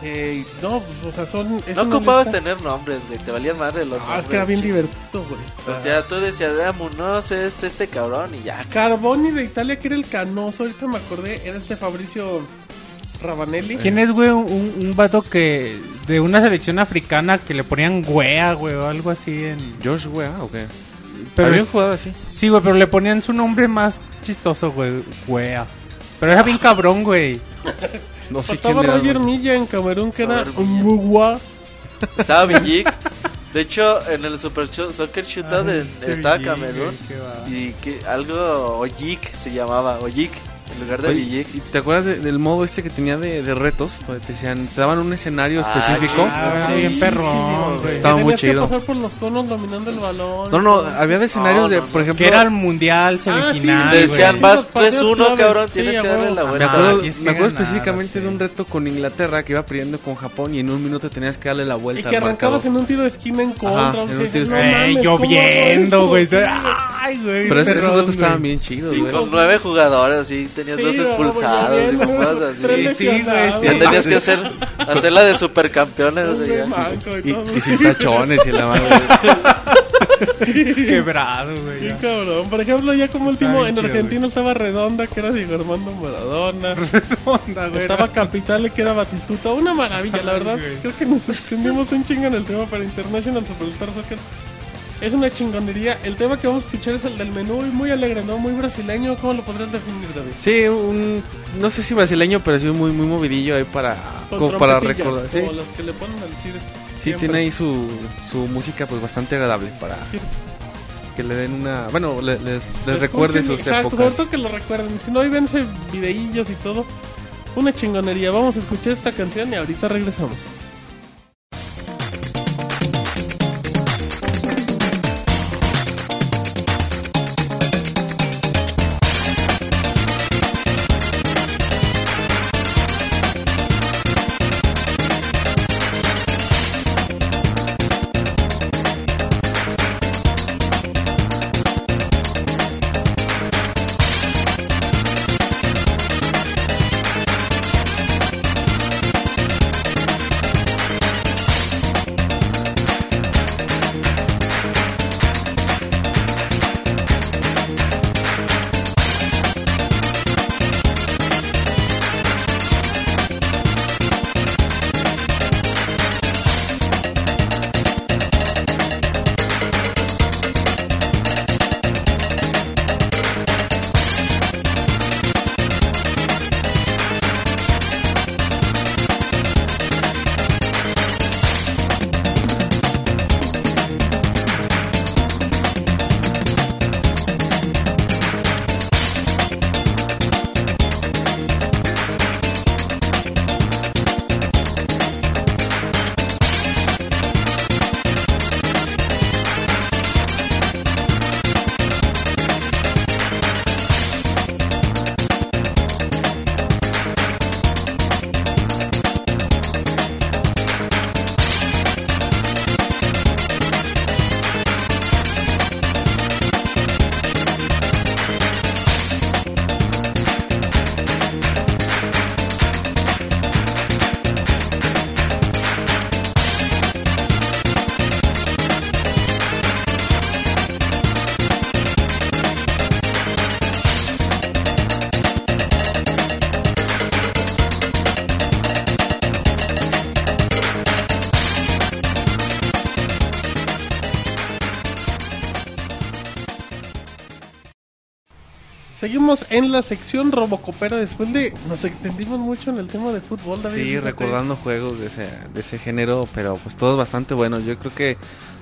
Eh, no, pues, o sea, son. No ocupabas lista- tener nombres, güey. Te valían madre los Ah, nombres. es que era bien chico. divertido, güey. O sea, tú decías, ah, Munoz es este cabrón y ya. Carboni de Italia, que era el canoso, ahorita me acordé, era este Fabricio Ravanelli. ¿Quién es, güey? Un, un vato que... De una selección africana que le ponían güea, güey, o algo así en... Josh, güey, ¿o qué? Pero Había es- un jugador así. Sí, güey, pero le ponían su nombre más chistoso, güey. Güea. Pero era bien cabrón, güey. No sé Faltaba quién era, Roger güey. Milla en Camerún, que era Roger Milla. Mugua. Estaba Villic. De hecho, en el Super Cho- Soccer Shootout en- qué estaba Villic, Camerún. güey, qué va. Y que algo, Ojic se llamaba, Ojic, en lugar de Oye, Villic. ¿y ¿Te acuerdas de- del modo este que tenía de, de retos? Donde te decían, te daban un escenario Ah, específico. Ah, Sí, bien sí, güey. Estaba Que muy que chido. pasar por los conos dominando el balón. No, no, había de escenarios No, de, por ejemplo... Que era el mundial Ah, semifinal, sí, Te decían, vas los partidos 3-1, claves. cabrón, Sí, tienes que darle la vuelta. Ah, acuerdo, que me acuerdo ganar, específicamente sí. de un reto con Inglaterra que iba perdiendo con Japón y en un minuto tenías que darle la Y vuelta que al arrancabas en un tiro de esquina en contra. Ajá, o en sea, un tiro de no esquina. Eh, mames, ¿cómo lloviendo, güey. Ay, güey. Pero esos, retos estaban bien chidos, güey. Con nueve jugadores, así, tenías Sí, dos expulsados y cosas así. Sí, güey, sí. Ya tenías que hacer, hacer la de supercampeones, ya. manco y Y, todo. y sin tachones y la madre. Quebrado, güey. Sí, ya. cabrón. Por ejemplo, ya como último, en chido, Argentina estaba Redonda, que era Diego Armando Maradona. Onda, güey. estaba Capitale, que era Batistuta. Una maravilla, la verdad. Creo que nos extendimos un chingo en el tema para International Superstar Soccer. Es una chingonería. El tema que vamos a escuchar es el del menú y muy alegre, ¿no? Muy brasileño. ¿Cómo lo podrías definir, David? Sí, un... No sé si brasileño, pero sí muy, muy movidillo ahí para... Como para recordar. Sí, Como los que le ponen al CIR. sí siempre. tiene ahí su, su música pues bastante agradable para Sí. que le den una... Bueno, le- les, les Escuchen, recuerde sus exacto, épocas. sobre todo que lo recuerden. Si no, ahí vense videillos y todo. Una chingonería. Vamos a escuchar esta canción y ahorita regresamos. Seguimos en la sección Robocopera después de... Nos extendimos mucho en el tema de fútbol, David. Sí, recordando juegos de ese, de ese género, pero pues todos bastante buenos. Yo creo que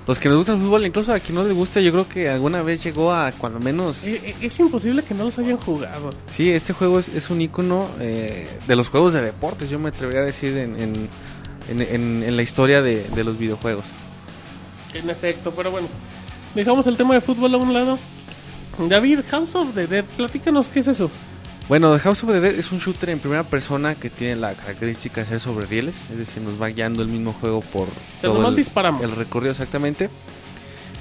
los que nos gusta el fútbol, incluso a quien no le gusta, yo creo que alguna vez llegó a cuando menos... Eh, eh, Es imposible que no los hayan jugado. Sí, este juego es, es un icono eh, de los juegos de deportes, yo me atrevería a decir en, en, en- en- en la historia de, de los videojuegos. En efecto, pero bueno. Dejamos el tema de fútbol a un lado. David, House of the Dead, platícanos qué es eso. Bueno, The House of the Dead es un shooter en primera persona que tiene la característica de ser sobre rieles, es decir, nos va guiando el mismo juego por sea, nomás el, disparamos. el recorrido exactamente.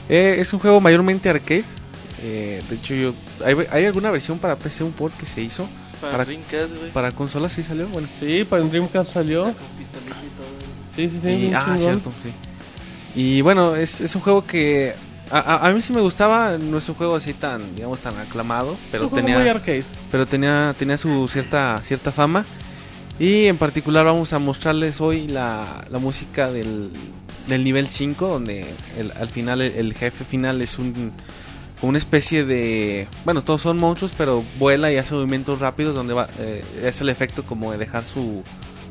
Eh, es un juego mayormente arcade. eh, de hecho, yo hay, hay alguna versión para PC, un port que se hizo. Para, Para- Dreamcast, güey. Para consolas sí salió, bueno. Sí, para el Dreamcast salió. Con pistolita y todo. Sí, sí, sí. Y- ah, chingón. cierto, sí. Y bueno, es, es un juego que a, a- mí sí me gustaba, no es un juego así tan, digamos, tan aclamado, pero Es un juego muy tenía, arcade. pero tenía, tenía su cierta, cierta fama. Y en particular vamos a mostrarles hoy la, la música del, del nivel 5, donde el- al final el, el jefe final es un una especie de... Bueno, todos son monstruos, pero vuela y hace movimientos rápidos, donde va, eh, es el efecto como de dejar su,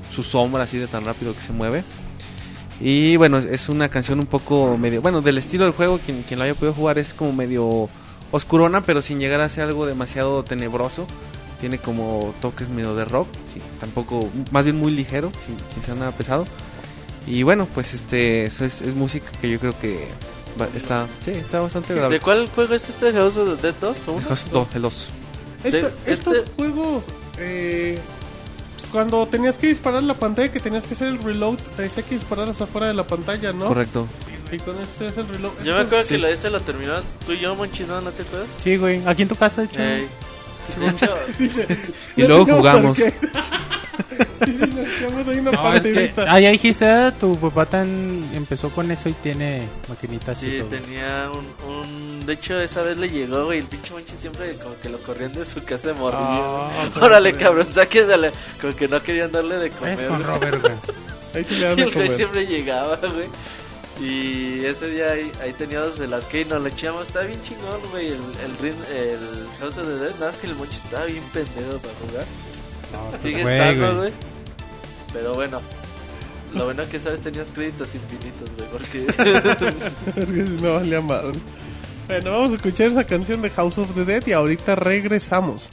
su sombra así de tan rápido que se mueve. Y bueno, es una canción un poco medio... Bueno, del estilo del juego, quien, quien lo haya podido jugar es como medio oscurona, pero sin llegar a ser algo demasiado tenebroso. Tiene como toques medio de rock, sí, tampoco, más bien muy ligero, sin, sin ser nada pesado. Y bueno, pues este, eso es, es música que yo creo que va- está, sí, está bastante ¿De agradable. cuál juego es este House of the Dead 2 o El uno? House- no, el 2. Esta- De- Estos este- juegos, eh, cuando tenías que disparar la pantalla, que tenías que hacer el reload, te decía que dispararas afuera de la pantalla, ¿no? Correcto. Y con este es el reload. Yo me acuerdo Sí. que la ese lo terminabas tú y yo, Monchino, ¿no te acuerdas? Sí, güey. Aquí en tu casa, de hecho. Ey. De hecho, Y luego jugamos. Sí, nos echamos ahí una No, es que, partidita. ah, ya dijiste, tu papá tan empezó con eso y tiene maquinitas y sí, eso. tenía un, un... De hecho, esa vez le llegó, güey, el pinche Monchi siempre como que lo corrían de su casa de morrillo. Ah. Órale, cabrón, sáquesele. Como que no querían darle de Es comer. con güey. Robert, güey. Ahí sí le Y dan de el güey siempre llegaba, güey. Y ese día ahí, ahí teníamos el arcade, nos lo echamos, está bien chingón, güey, el, el, ring- el House of the Dead, nada más que el Monchi estaba bien pendejo para jugar. No, Sigue güey, estando, güey. Pero bueno, lo bueno que sabes tenías créditos infinitos, güey, porque... Porque si no valía madre. Bueno, vamos a escuchar esa canción de House of the Dead y ahorita regresamos.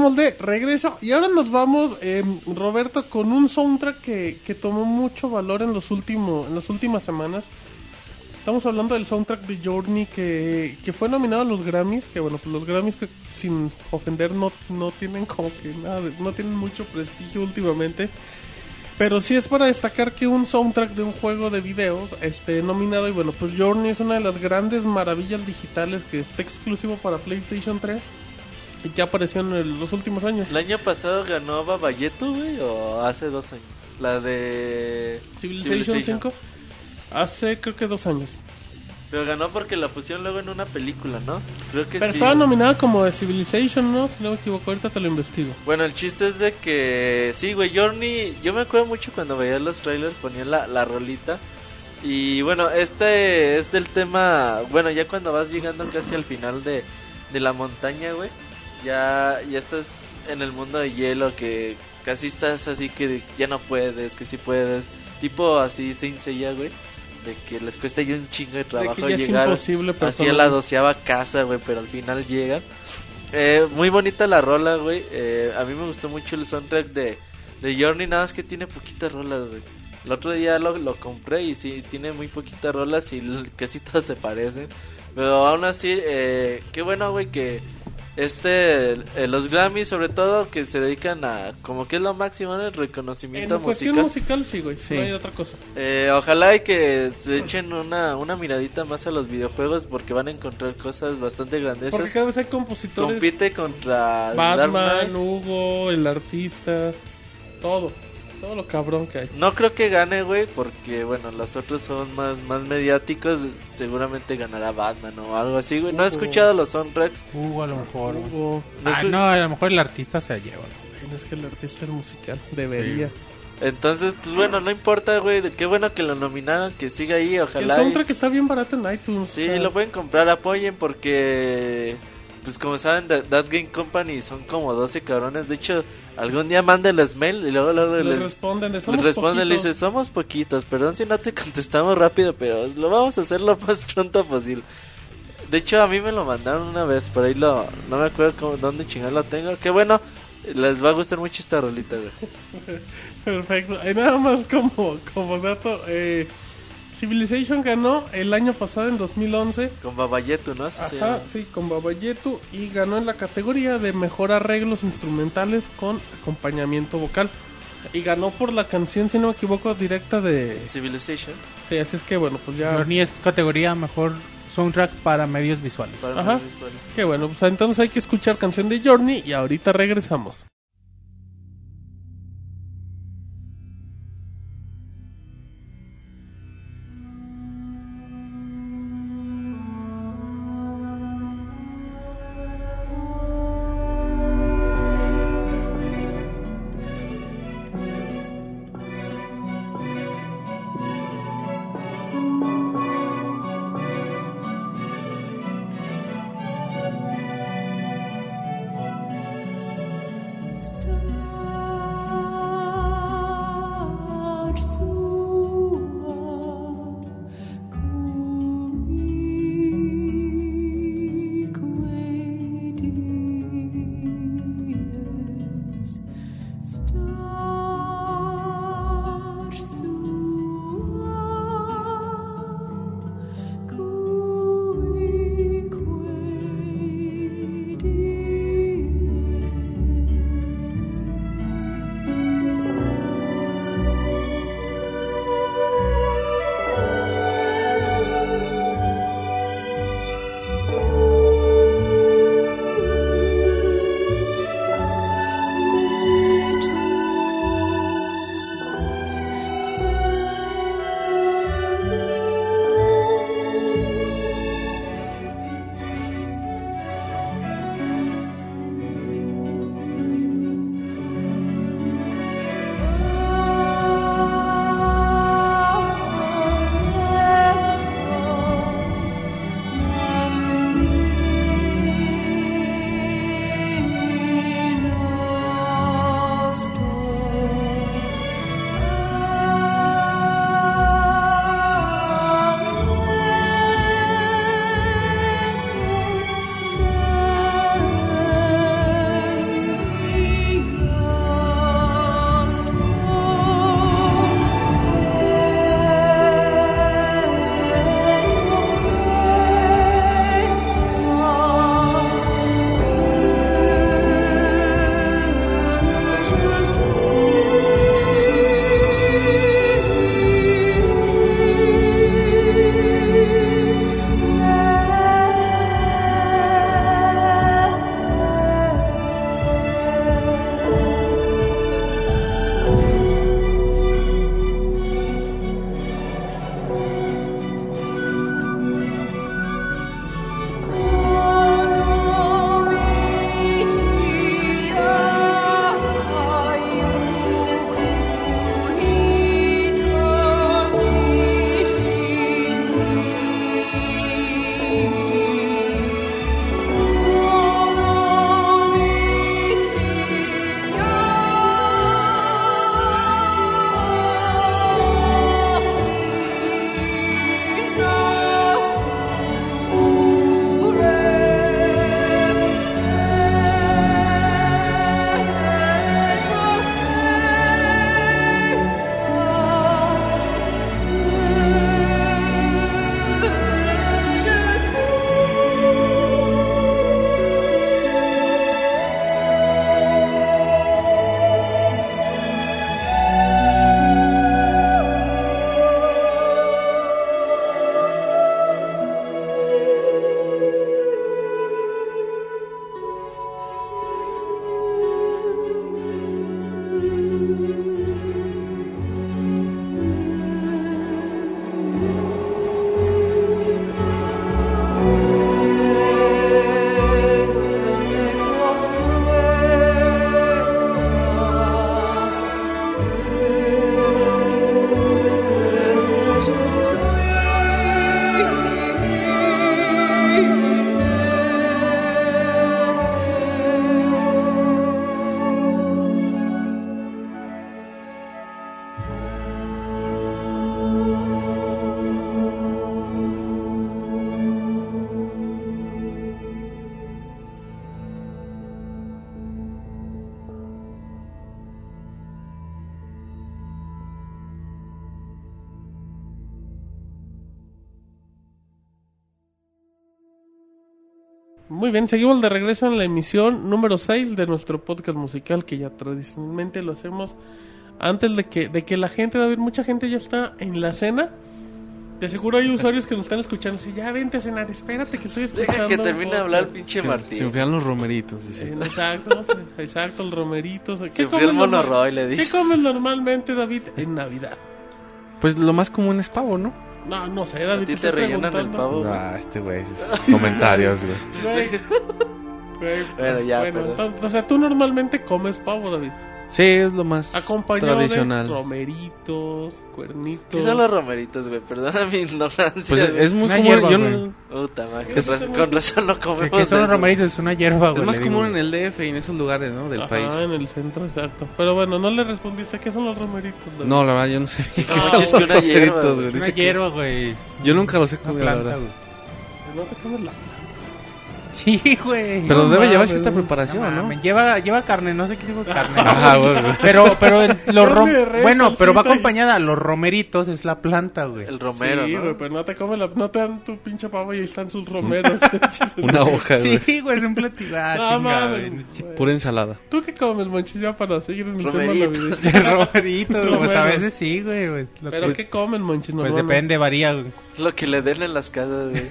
Estamos de regreso y ahora nos vamos, eh, Roberto, con un soundtrack que, que tomó mucho valor en los últimos, en las últimas semanas. Estamos hablando del soundtrack de Journey que, que fue nominado a los Grammys, que bueno, pues los Grammys que sin ofender no, no tienen como que nada, no tienen mucho prestigio últimamente. Pero sí es para destacar que un soundtrack de un juego de videos esté nominado y bueno, pues Journey es una de las grandes maravillas digitales que está exclusivo para PlayStation 3 y que apareció en el- los últimos años. ¿El año pasado ganó Babayeto, güey? ¿O hace dos años? La de... Civilization 5 hace creo que dos años. Pero ganó porque la pusieron luego en una película, ¿no? Creo que Pero sí. estaba nominada como de Civilization, ¿no? Si no me equivoco, ahorita te lo investigo. Bueno, el chiste es de que... Sí, güey, Journey... Yo me acuerdo mucho cuando veía los trailers, ponían la, la rolita. Y bueno, este es del tema... Bueno, ya cuando vas llegando casi al final de, de la montaña, güey. Ya, ya estás en el mundo de hielo que casi estás así que ya no puedes, que sí puedes. Tipo así, Saint Seiya, güey. De que les cuesta ya un chingo de trabajo de llegar hacia la doceava casa, güey, pero al final llegan. Eh, muy bonita la rola, güey. Eh, a mí me gustó mucho el soundtrack de, de Journey, nada más que tiene poquitas rolas, güey. El otro día lo, lo compré y sí, tiene muy poquitas rolas y casi todas se parecen. Pero aún así, eh, qué bueno, güey, que este, eh, los Grammys sobre todo, que se dedican a, como que es lo máximo, ¿no? el En reconocimiento cuestión musical. musical, sí, güey. Sí. No hay otra cosa. Eh, ojalá y que se echen una, una miradita más a los videojuegos porque van a encontrar cosas bastante Porque grandezas. cada vez hay compositores. Compite contra Batman. Hugo, el artista, todo. Todo lo cabrón que hay. No creo que gane, güey, porque bueno, los otros son más, más mediáticos. Seguramente ganará Batman o algo así, güey. No he escuchado los soundtracks. Hugo, a lo mejor. güey. Hugo, No Ah, no, a lo mejor el artista se lleva. güey. es que el artista es musical. Debería. Entonces, pues bueno, no importa, güey. Qué bueno que lo nominaron, que siga ahí, El ojalá. y- soundtrack está bien barato en iTunes. Sí, o sea, lo pueden comprar, apoyen porque, pues como saben, That, That Game Company son como 12 cabrones. De hecho, algún día mándenles mail y luego, luego les, les, responden. de, les "Somos responden, le poquitos". dicen, somos poquitos, perdón si no te contestamos rápido, pero lo vamos a hacer lo más pronto posible. De hecho, a mí me lo mandaron una vez, por ahí lo, no me acuerdo cómo, dónde chingado lo tengo. Qué bueno, les va a gustar mucho esta rolita, güey. Perfecto. Y nada más como, como dato, eh, Civilization ganó el año pasado, en 2011. Con Babayetu, ¿no? Ajá, sí, con Babayetu y ganó en la categoría de mejor arreglos instrumentales con acompañamiento vocal. Y ganó por la canción, si no me equivoco, directa de... Civilization. Sí, así es que bueno, pues ya... Journey es categoría mejor soundtrack para medios visuales. Para Ajá. más visual. Que bueno, pues entonces hay que escuchar canción de Journey y ahorita regresamos. Muy bien, seguimos de regreso en la emisión número 6 de nuestro podcast musical que ya tradicionalmente lo hacemos antes de que, de que la gente, David, mucha gente ya está en la cena. De seguro hay usuarios que nos están escuchando y dicen, ya vente a cenar, espérate que estoy escuchando. Deja que termine de podcast". hablar el pinche Se, Martín. se enfrian los romeritos, dice. Sí, exacto, no sé, exacto, el romerito. ¿Qué Se enfrió el monorroy, le ¿Qué dice. comes normalmente, David, en Navidad? Pues lo más común es pavo, ¿no? No, no sé, A David. ti te rellenan el pavo. güey. Ah, este güey, comentarios, güey. Bueno, ya, bueno, entonces, o sea, tú normalmente comes pavo, David. Sí, es lo más Acompañado tradicional. de romeritos, cuernitos. ¿Qué son los romeritos, güey? Perdona mi ignorancia. Pues güey. es muy Una común. hierba, yo güey. no- Puta ¿Qué es con razón no comemos que son los romeritos, es una hierba, güey. es más digo, común en güey. el DF y en esos lugares, ¿no? Del Ajá, país. en el centro, exacto. Pero bueno, no le respondiste. ¿Qué son los romeritos? David? No, la verdad, yo no sé qué Ah, son es los hierba, romeritos, güey. güey. Una hierba, güey. es Yo nunca los he comido, la verdad. güey. No te comes la... Sí, güey. Pero No debe llevar mames, cierta güey. preparación, ¿no? mames, Lleva, lleva carne, no sé qué tipo de carne. Ajá. Pero, pero el- los rom- res, bueno, pero va acompañada. Los romeritos es la planta, güey. El romero, sí, ¿no? güey, pero no te comes la... No te dan tu pinche pavo y ahí están sus romeros. Una hoja, güey. Sí, güey, es un platillo. Ah, No mames, güey. Pura ensalada. ¿Tú qué comes, Monchis? Ya para seguir en el tema Romeritos. navideño. Romeritos, güey, pues a veces sí, güey. güey. Lo ¿Pero que- qué comen, Monchis? Pues depende, varía, güey. Lo que le den en las casas, güey.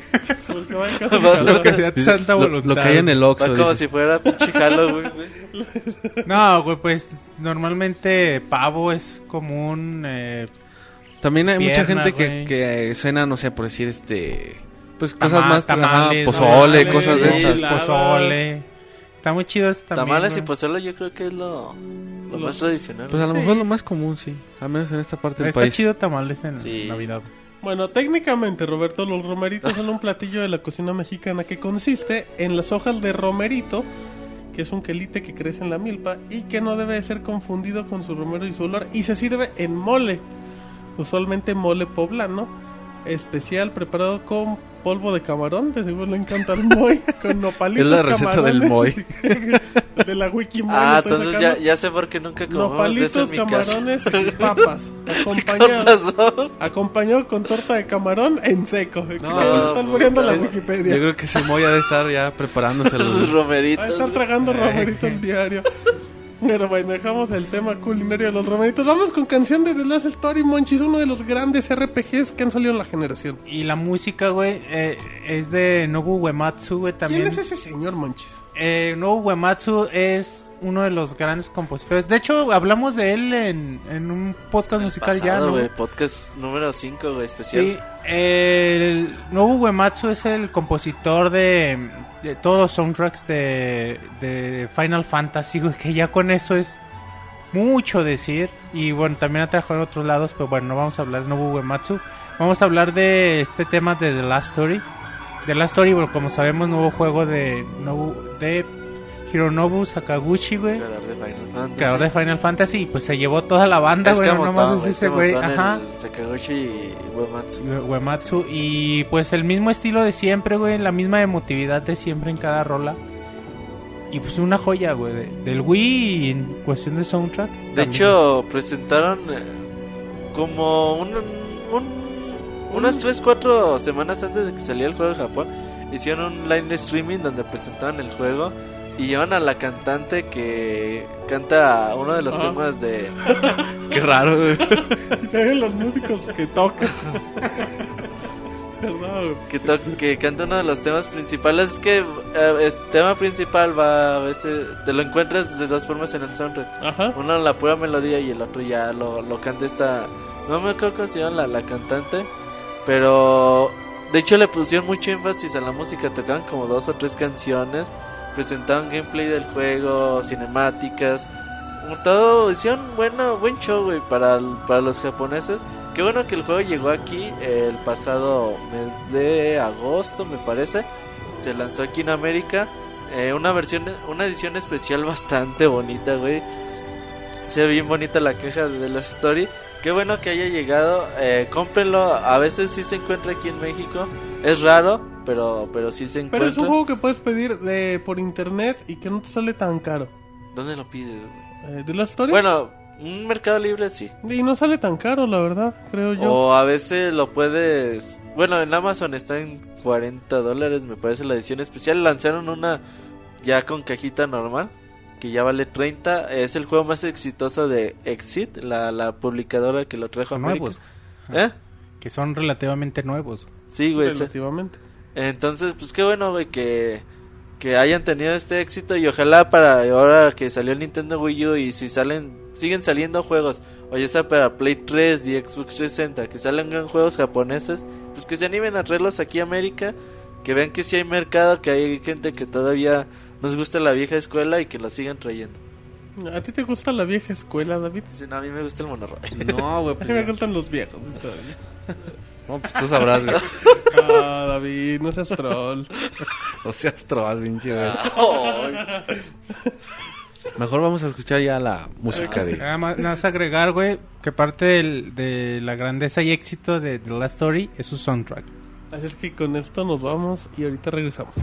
Va Lo. Lo que sea tu santa lo, voluntad. lo que hay en el Va Oxxo, como dice. si fuera pinche Halloween, güey. No, güey, pues normalmente pavo es común. Eh, También hay mucha Pierna, gente que, que cena, no sé, por decir, este... Pues cosas más... ajá, tamales, pozole, tamales, cosas de esas. la- pozole. Está muy chido también. Tamales y güey. pozole yo creo que es lo, lo más tradicional. Pues a lo Sí. mejor lo más común, sí. Al menos en esta parte del Está país. chido tamales en Sí. Navidad. Bueno, técnicamente, Roberto, los romeritos son un platillo de la cocina mexicana que consiste en las hojas de romerito, que es un quelite que crece en la milpa y que no debe de ser confundido con su romero y su olor, y se sirve en mole, usualmente mole poblano, especial preparado con polvo de camarón, de seguro le encanta el moy, con nopalitos Es la receta del camarones. de la wiki Moy Ah, entonces ya, sacando. ya sé por qué nunca comemos de eso Nopalitos, en mi casa. camarones y papas, acompañado. Acompañado con torta de camarón en seco. No, están muriendo la. Wikipedia. Yo creo que ese Moy ha de estar ya preparándoselo. Sus güey. Ah, romeritos. están tragando romeritos diario. Pero bueno, dejamos el tema culinario de los romeritos. Vamos con canción de The Last Story, Monchis, uno de los grandes RPGs que han salido en la generación. Y la música, güey, eh, es de Nobu Uematsu, güey, también. ¿Quién es ese señor, Monchis? Eh, Nobu Uematsu es uno de los grandes compositores. De hecho, hablamos de él en, en un podcast musical ya, ¿no? güey, podcast número 5, güey, especial. Sí, el Nobu Uematsu es el compositor de, de todos los soundtracks de, de Final Fantasy, que ya con eso es mucho decir. Y bueno, también ha trabajado en otros lados, pero bueno, no vamos a hablar de Nobu Uematsu. Vamos a hablar de este tema de The Last Story. The Last Story, bueno, como sabemos, nuevo juego de, de Hironobu Sakaguchi, güey. Creador de Final Fantasy. Creador de Final Fantasy, y pues se llevó toda la banda, güey, nomás es ese ajá. Sakaguchi y Uematsu. Ue- Uematsu y pues el mismo estilo de siempre, güey, la misma emotividad de siempre en cada rola. Y pues una joya, güey, de- del Wii y en cuestión de soundtrack. De también. hecho, presentaron eh, como un, un- unas 3, 4 semanas antes de que saliera el juego de Japón, hicieron un live streaming donde presentaban el juego y llevan a la cantante que canta uno de los Ah. temas de... Qué raro, güey. También los músicos que tocan. ¿Verdad, güey? Que, to- que canta uno de los temas principales. Es que eh, el tema principal va a veces... Te lo encuentras de dos formas en el soundtrack. Ajá. Uno la pura melodía y el otro ya lo, lo canta esta... No me acuerdo cómo se llama la, la cantante. Pero... De hecho le pusieron mucho énfasis a la música. Tocaban como dos o tres canciones. Presentaban gameplay del juego, cinemáticas. Todo, hicieron bueno, buen show, güey, para, para los japoneses. Qué bueno que el juego llegó aquí el pasado mes de agosto, me parece. Se lanzó aquí en América. Eh, una versión, una edición especial bastante bonita, güey. Se ve bien bonita la caja de la story. Qué bueno que haya llegado. Eh, cómprenlo. A veces sí se encuentra aquí en México. Es raro, pero, pero sí se Pero encuentra. es un juego que puedes pedir de, por internet y que no te sale tan caro. ¿Dónde lo pides? güey? Eh, ¿De la story? Bueno, Un mercado libre sí. Y no sale tan caro, la verdad, creo yo. O a veces lo puedes. Bueno, en Amazon está en 40 dólares, me parece la edición especial. Lanzaron una ya con cajita normal, que ya vale 30. Es el juego más exitoso de Exit, la, la publicadora que lo trajo a América. nuevos. ¿Eh? Que son relativamente nuevos. Sí, güey. Relativamente. Entonces, pues qué bueno, güey, que, que hayan tenido este éxito y ojalá para ahora que salió el Nintendo Wii U y si salen, siguen saliendo juegos, o ya sea para Play 3 y Xbox 360, que salgan juegos japoneses, pues que se animen a traerlos aquí a América, que vean que sí hay mercado, que hay gente que todavía nos gusta la vieja escuela y que lo sigan trayendo. ¿A ti te gusta la vieja escuela, David? Dicen, a mí me gusta el monorroy. No, güey, A pues mí me gustan los viejos. No, pues tú sabrás, güey. Ah, David, no seas troll. O sea, troll, pinche, güey. Mejor vamos a escuchar ya la música de... Nada más, nada más agregar, güey, que parte del- de la grandeza y éxito de The Last Story es su soundtrack. Así es que con esto nos vamos y ahorita regresamos.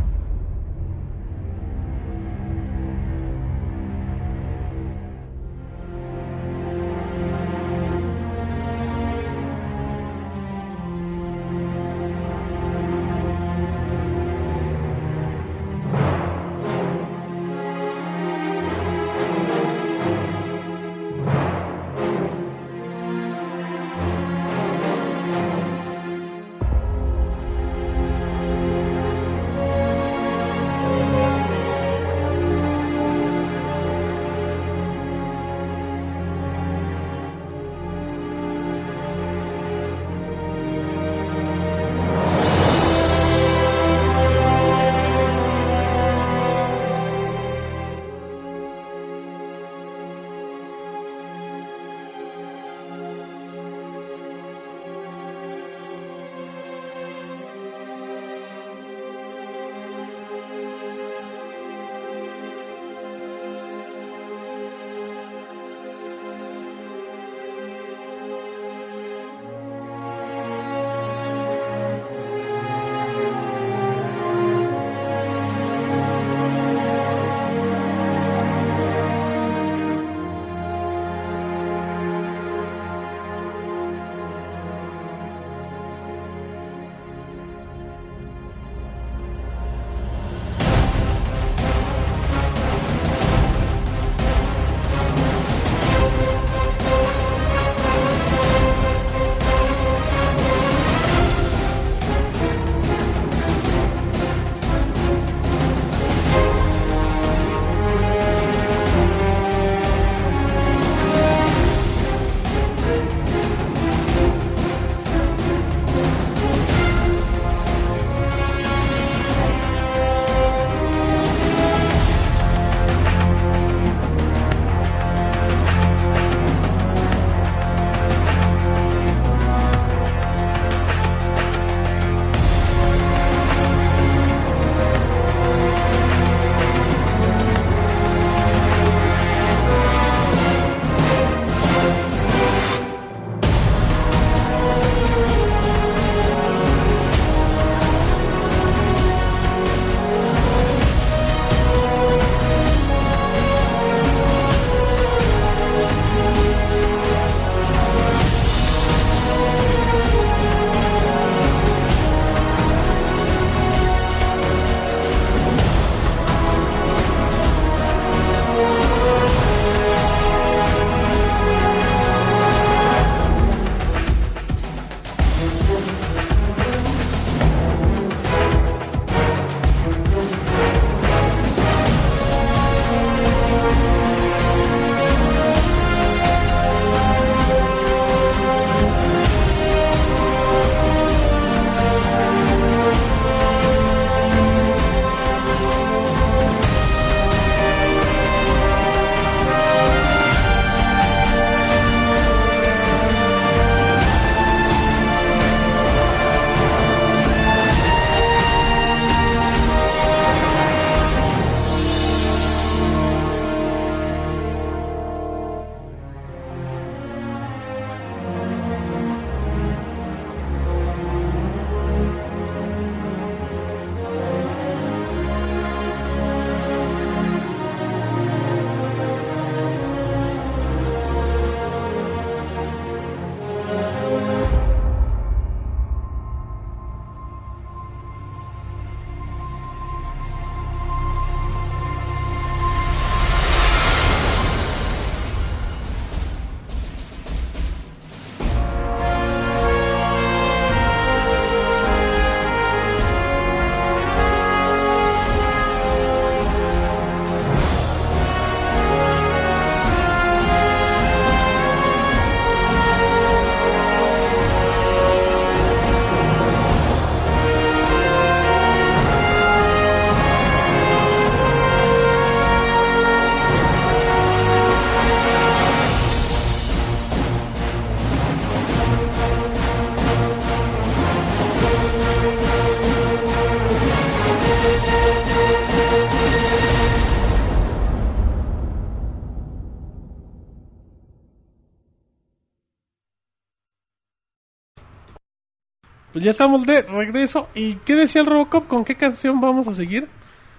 Ya estamos de regreso. ¿Y qué decía el Robocop? ¿Con qué canción vamos a seguir?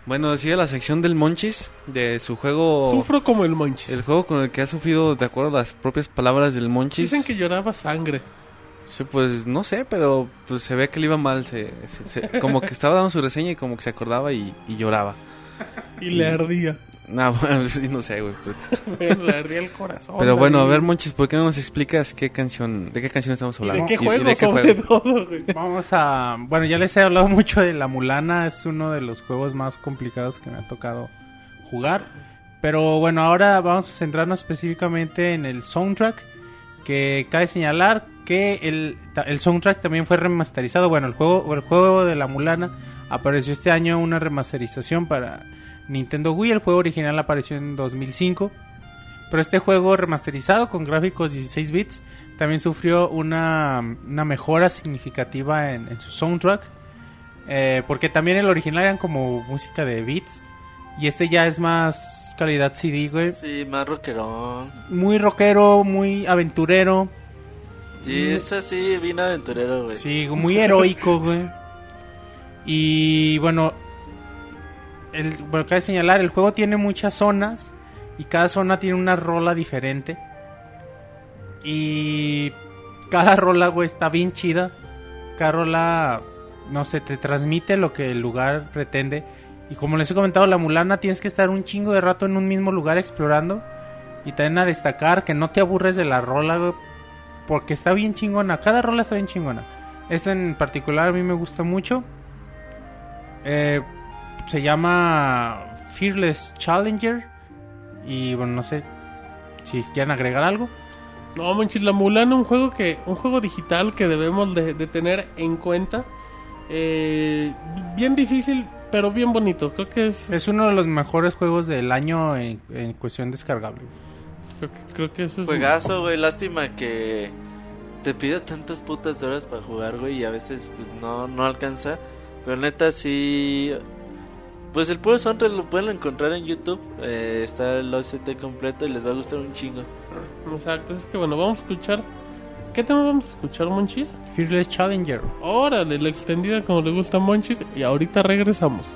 Bueno, decía la sección del Monchis, de su juego... Sufro como el Monchis. El juego con el que ha sufrido, de acuerdo a las propias palabras del Monchis. Dicen que lloraba sangre. Sí, pues no sé, pero pues, se ve que le iba mal. Se, se- se- como que estaba dando su reseña y como que se acordaba y, y lloraba. Y le ardía. No, bueno, sí, no sé, güey. pues. le ardía el corazón. Pero bueno, a ver, Monchis, ¿por qué no nos explicas qué canción, de qué canción estamos ¿Y de hablando? qué juego de qué sobre juego? todo, güey? Vamos a... Bueno, ya les he hablado mucho de La Mulana. Es uno de los juegos más complicados que me ha tocado jugar. Pero bueno, ahora vamos a centrarnos específicamente en el soundtrack. Que cabe señalar que el, ta- el soundtrack también fue remasterizado. Bueno, el juego, el juego de La Mulana apareció este año una remasterización para Nintendo Wii. El juego original apareció en 2005. Pero este juego remasterizado con gráficos 16 bits también sufrió una, una mejora significativa en, en su soundtrack. Eh, porque también el original eran como música de beats. Y este ya es más calidad CD, güey. Sí, más rockerón. Muy rockero, muy aventurero. Sí, es así, bien aventurero, güey. Sí, muy heroico, güey. Y bueno, el, bueno, cabe señalar, el juego tiene muchas zonas y cada zona tiene una rola diferente. Y cada rola, güey, está bien chida. Cada rola, no sé, te transmite lo que el lugar pretende. Y como les he comentado, la mulana tienes que estar un chingo de rato en un mismo lugar explorando. Y también a destacar que no te aburres de la rola, güey. Porque está bien chingona. Cada rola está bien chingona. Esta en particular a mí me gusta mucho. Eh, se llama Fearless Challenger. Y bueno, no sé si quieren agregar algo. No, Monchis, la Mulana, un juego que, un juego digital que debemos de, de tener en cuenta. Eh, bien difícil, pero bien bonito. Creo que es, Es uno de los mejores juegos del año en, en cuestión descargable. creo, que- creo que eso es. Juegazo, güey. Lástima que te pide tantas putas horas para jugar, güey. Y a veces, pues no, no alcanza. Pero neta, sí. Pues el puro soundtrack lo pueden encontrar en YouTube. Eh, está el OST completo y les va a gustar un chingo. Exacto, es que bueno, vamos a escuchar. ¿Qué tema vamos a escuchar, Monchis? Fearless Challenger. Órale, la extendida como le gusta a Monchis. Y ahorita regresamos.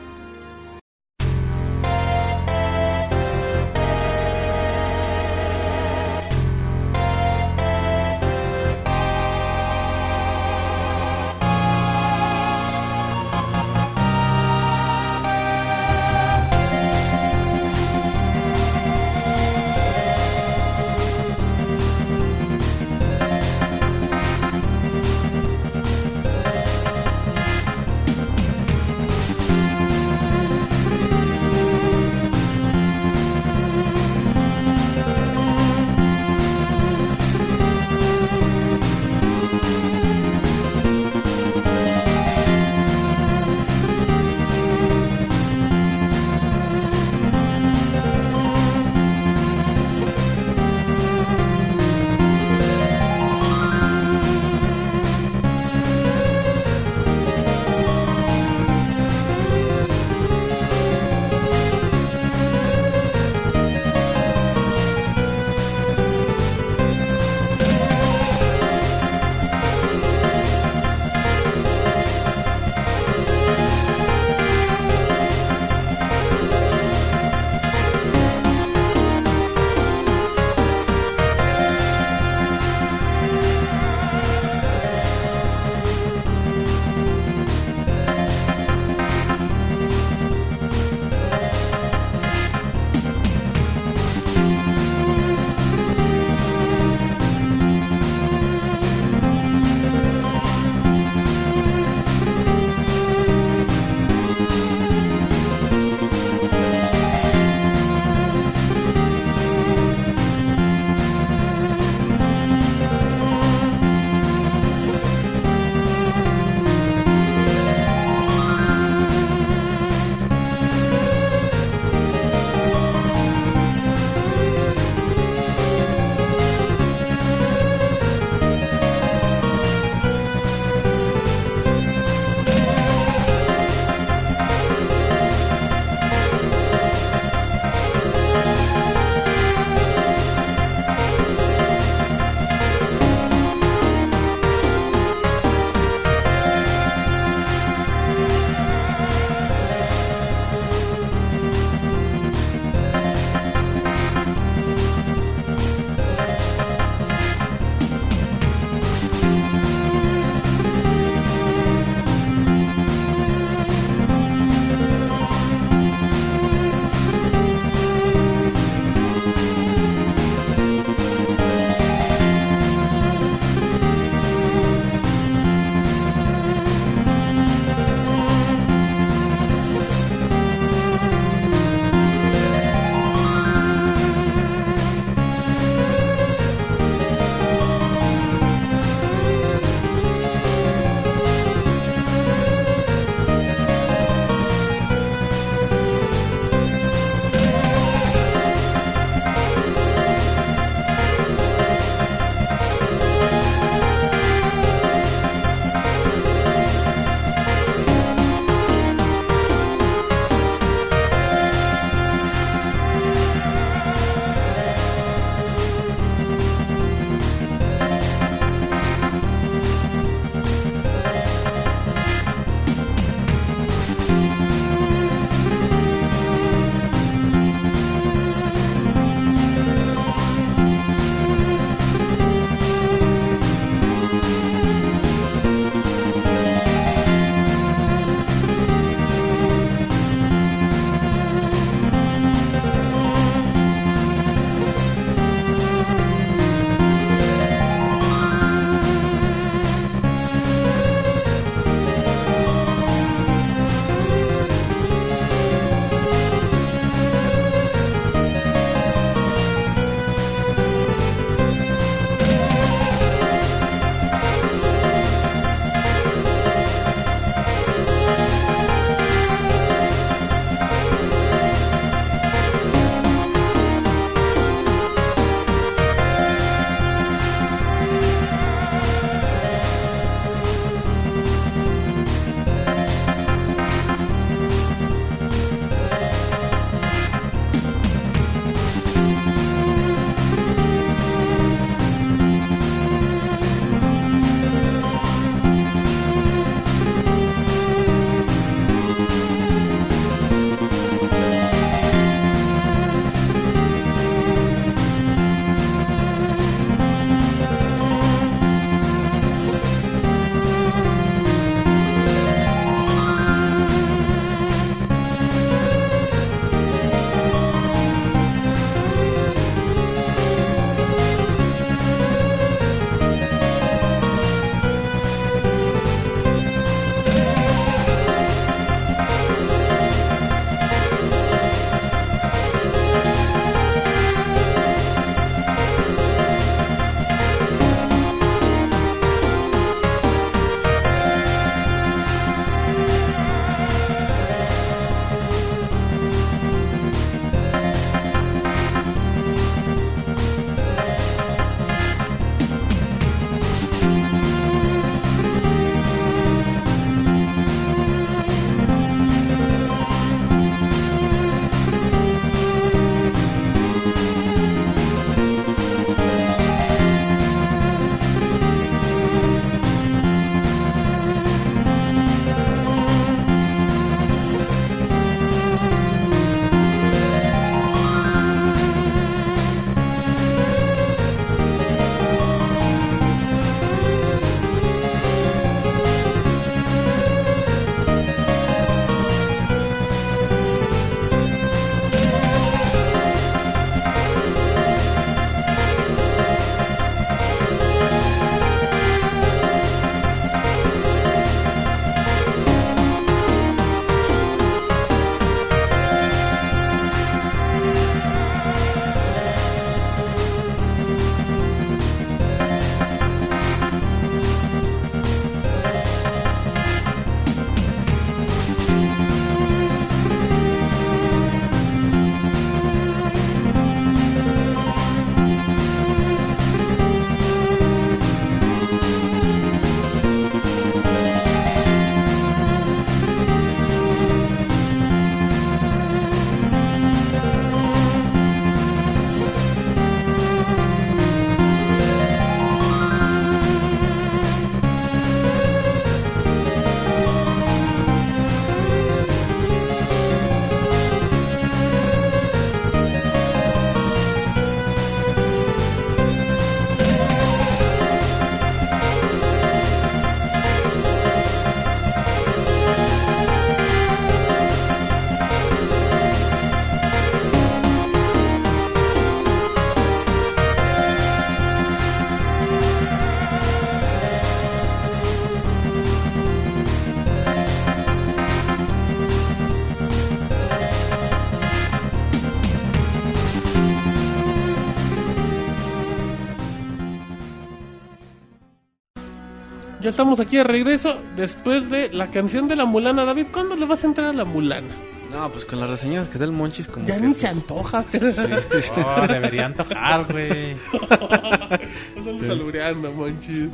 Estamos aquí de regreso después de la canción de la mulana. David, ¿cuándo le vas a entrar a la mulana? No, pues con las reseñas que da el Monchis como Ya que, ni pues, se antoja. Oh, deberían tocar, güey. Estamos salureando, monchis.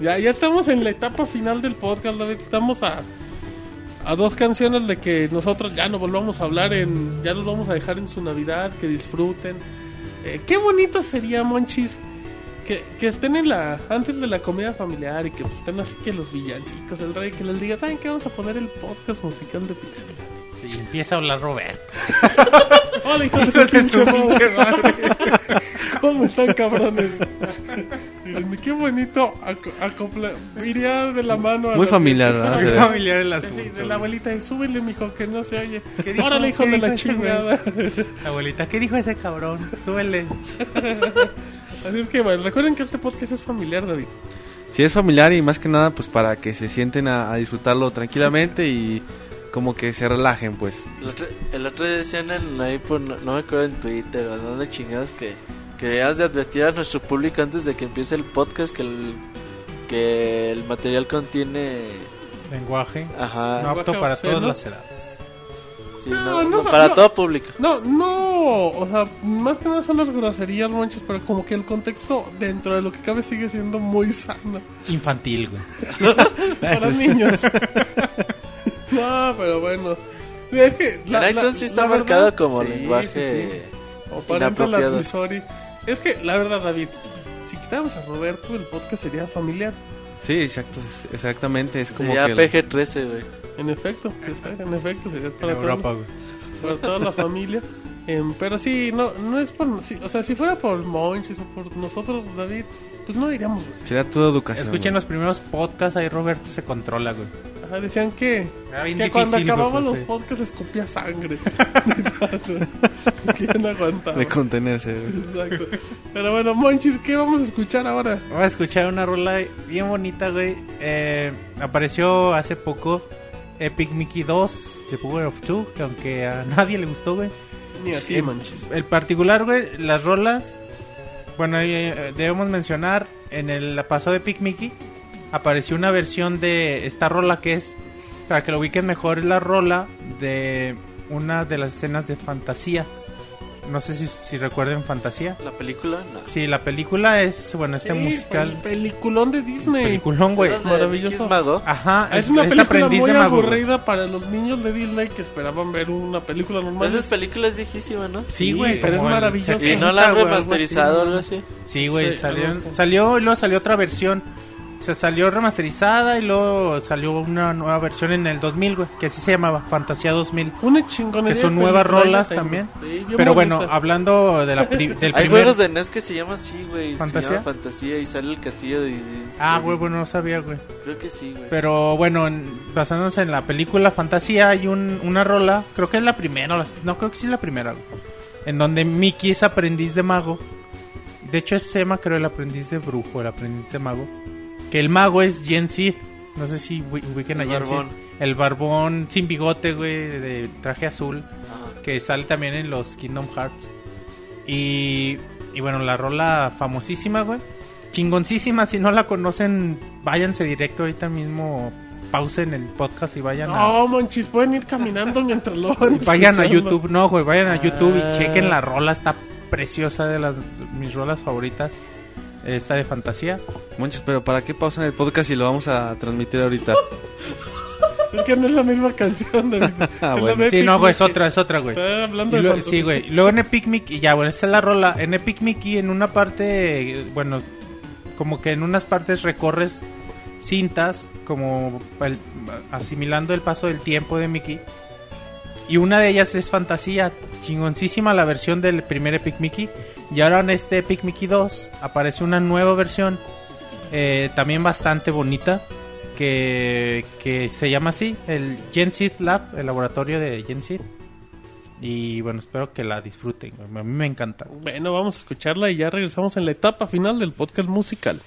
Ya, ya estamos en la etapa final del podcast, David. Estamos a, a dos canciones de que nosotros ya no volvamos a hablar en... Ya los vamos a dejar en su Navidad, que disfruten. Eh, qué bonito sería, monchis, que, que estén en la... Antes de la comida familiar y que pues, estén así que los villancicos, el rey, que les diga, ¿saben qué? Vamos a poner el podcast musical de Pixel. Y empieza a hablar Roberto. Hola, hijo de su pinche madre. ¿Cómo están, cabrones? Qué bonito. Iría de la mano a Muy la- familiar, ¿verdad? Muy familiar el Sí, asunto. de la abuelita y súbele, mijo, que no se oye. Órale, hijo ¿Qué de la chingada. La abuelita, ¿qué dijo ese cabrón? Súbele. Así es que, bueno, recuerden que este podcast es familiar, David. Si es familiar y más que nada, pues para que se sienten a, a disfrutarlo tranquilamente y como que se relajen, pues. El otro, el otro día decían en, ahí por, no, no me acuerdo en Twitter o donde chingados que, que debías de advertir a nuestro público antes de que empiece el podcast que el, que el material contiene... Lenguaje. Ajá. No apto para obsceno. todas las edades. Sí, No, no, no no, so- para no. todo público. No, no, o sea, más que nada son las groserías, monches, pero como que el contexto dentro de lo que cabe sigue siendo muy sano. Infantil, güey. para niños. no, pero bueno. Es que iTunes sí está marcado como sí, lenguaje... sí, sí. O parental inapropiado. Es que la verdad, David, si quitáramos a Roberto, el podcast sería familiar. Sí, exacto, exactamente. Es como Sería que... el- PG-13, güey. En efecto, en efecto, sería En para, Europa, todo- para toda la familia. Em, pero sí, no, no es por. sí, o sea, si fuera por Monchis o por nosotros, David, pues no diríamos así. Sería toda educación. Escuchen güey. los primeros podcasts, ahí Roberto se controla, güey. Ajá, decían que, bien que cuando difícil, acababan pues, los sí. podcasts escupía sangre. no aguantaba. De contenerse. güey. Exacto. Pero bueno, Monchis, ¿qué vamos a escuchar ahora? Vamos a escuchar una rola bien bonita, güey. Eh, apareció hace poco Epic Mickey 2 de Power of Two, que aunque a nadie le gustó, güey. Ni a ti, Eh, Monchis. El particular, güey, las rolas. Bueno, eh, debemos mencionar en el pasado de Epic Mickey apareció una versión de esta rola que es, para que lo ubiquen mejor, es la rola de una de las escenas de fantasía. No sé si, si recuerden fantasía. La película, no. Sí, la película es, bueno, este Sí, musical. el peliculón de Disney. Peliculón, güey. Maravilloso. ¿X Mago? Ajá, Es una película aprendiz muy aburrida para los niños de Disney que esperaban ver una película normal. Esa película es viejísima, ¿no? Sí, Sí, güey, pero es maravilloso. Y 70, no la han remasterizado o algo así. Sí, güey, Sí, salió, salió y luego salió otra versión. O sea, salió remasterizada y luego salió una nueva versión en el 2000, güey, que así se llamaba, Fantasía 2000. Una chingonería. Que son nuevas rolas también. Sí, Pero bueno, hablando de la pri- del Hay primer... juegos de NES que se llama así, güey. ¿Fantasía? Se llama Fantasía y sale el castillo de... Ah, güey, bueno, no sabía, güey. Creo que sí, güey. Pero bueno, en- basándonos en la película Fantasía, hay un, una rola, creo que es la primera, o la- no creo que sí es la primera, güey, en donde Mickey es aprendiz de mago. De hecho, es Sema, creo, el aprendiz de brujo, el aprendiz de mago. Que el mago es Jen Sid. No sé si ubi- ubiquen a Sid. barbón. El barbón sin bigote, güey, de traje azul. Ajá. Que sale también en los Kingdom Hearts. Y, y bueno, la rola famosísima, güey. Chingoncísima. Si no la conocen, váyanse directo ahorita mismo. Pausen el podcast y vayan a, No, Monchis, pueden ir caminando mientras lo van vayan a. YouTube. No, güey, vayan a YouTube Ah. y chequen la rola. Está preciosa de las mis rolas favoritas. Esta de fantasía. Monchis, pero ¿para qué pausan el podcast y lo vamos a transmitir ahorita? Es que no es la misma canción. Ah, Es la bueno. de Sí, no, güey, es otra, es otra, güey. Ah, hablando de luego- fantasía. sí, güey. Luego en Epic Mickey, ya, bueno, esta es la rola. En Epic Mickey, en una parte, bueno, como que en unas partes recorres cintas, como el- asimilando el paso del tiempo de Mickey. Y una de ellas es fantasía, chingoncísima la versión del primer Epic Mickey. Y ahora en este Epic Mickey 2 aparece una nueva versión, eh, también bastante bonita, que, que se llama así, el Gen Seed Lab, el laboratorio de Gen Seed. Y bueno, espero que la disfruten, a mí me encanta. Bueno, vamos a escucharla y ya regresamos en la etapa final del podcast musical.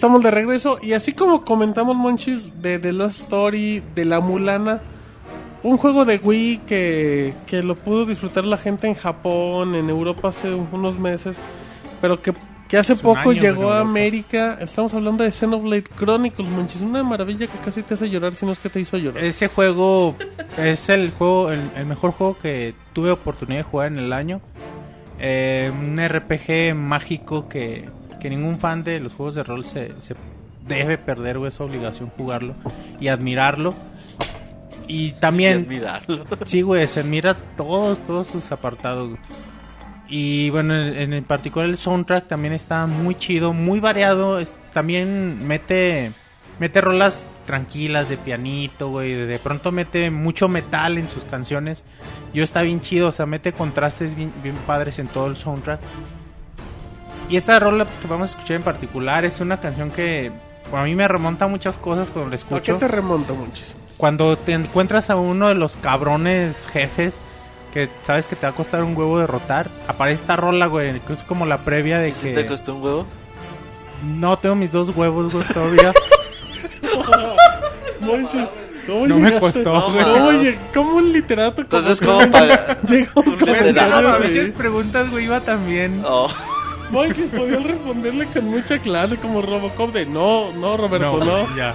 Estamos de regreso. Y así como comentamos, Monchis, de The Lost Story, de La Mulana, un juego de Wii que, que lo pudo disfrutar la gente en Japón, en Europa hace unos meses, pero que, que hace poco llegó a. América. Estamos hablando de Xenoblade Chronicles, Monchis. Una maravilla que casi te hace llorar, si no es que te hizo llorar. Ese juego es el juego, el, el mejor juego que tuve oportunidad de jugar en el año. Eh, un RPG mágico que, que ningún fan de los juegos de rol se, se debe perder, güey. Es obligación jugarlo y admirarlo. Y Y también, admirarlo. sí, güey, se admira todos, todos sus apartados. güey. Y bueno, en, en particular el soundtrack también está muy chido, muy variado. es- también mete mete rolas tranquilas de pianito, güey. De, de pronto mete mucho metal en sus canciones. Yo está bien chido, o sea, mete contrastes bien, bien padres en todo el soundtrack. Y esta rola que vamos a escuchar en particular es una canción que a mí me remonta a muchas cosas cuando la ¿A qué escucho. te remonta, Monchis? Cuando te encuentras a uno de los cabrones jefes que sabes que te va a costar un huevo derrotar, aparece esta rola, güey, que es como la previa de ¿Sí que... te costó un huevo? No tengo mis dos huevos, güey, todavía. ¿cómo No me costó, ¿Cómo, güey. lleg- cómo un literato como Entonces, ¿cómo paga? llega un Pues no, preguntas, güey, iba también... Oh, Monchis podías responderle con mucha clase como Robocop de no, no Roberto, no. ya.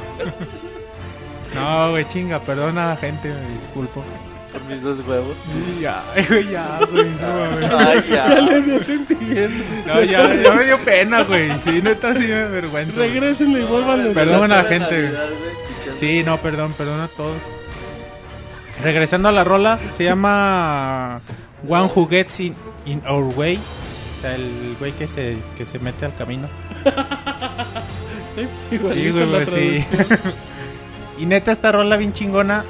No, güey, chinga, perdona a la gente, me disculpo. por mis dos huevos. Sí, ya, güey, ya, güey, no. Ay, Ya ya. le dio sentimiento. No, ya, ya me dio pena, güey. Sí, neta, sí me vergüenza. güey. Regrésenle y vuelvan Perdón a la gente, güey. Sí, no, perdón, perdón a todos. Regresando a la rola, se llama One Who Gets in, in Our Way. O sea, el güey que se, que se mete al camino. Sí, güey, pues, sí. traducción. y neta, esta rola bien chingona.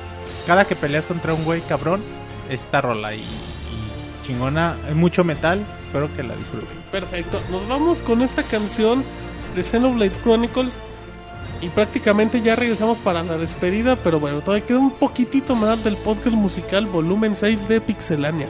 Cada que peleas contra un güey cabrón, esta rola. Y, y chingona, es mucho metal. Espero que la disfruten. Perfecto. Nos vamos con esta canción de Xenoblade Chronicles. Y prácticamente ya regresamos para la despedida, pero bueno, todavía queda un poquitito más del podcast musical volumen 6 de Pixelania.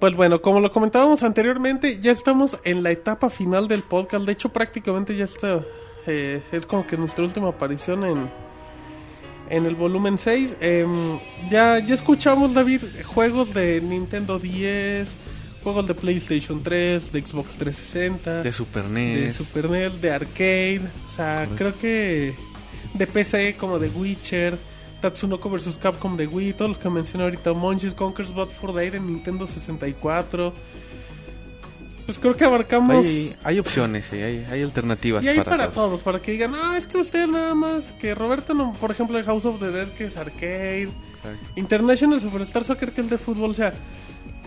Pues bueno, como lo comentábamos anteriormente, ya estamos en la etapa final del podcast. De hecho, prácticamente ya está. eh, es como que nuestra última aparición en, en el volumen 6. Em, ya, ya escuchamos, David, juegos de Nintendo 10, juegos de PlayStation 3, de Xbox 360, De Super de NES. Super NES, de arcade. O sea, creo que de PC como de Witcher, Tatsunoko vs Capcom de Wii, todos los que mencioné ahorita, Monchis Conquers Bot for Day de Nintendo 64. Pues creo que abarcamos. Hay, hay opciones, hay, hay alternativas Y hay para, para, todos. todos, para que digan, ah, es que usted nada más, que Roberto, no, por ejemplo, de House of the Dead, que es arcade, Exacto. International Superstar Soccer, que es de fútbol, o sea,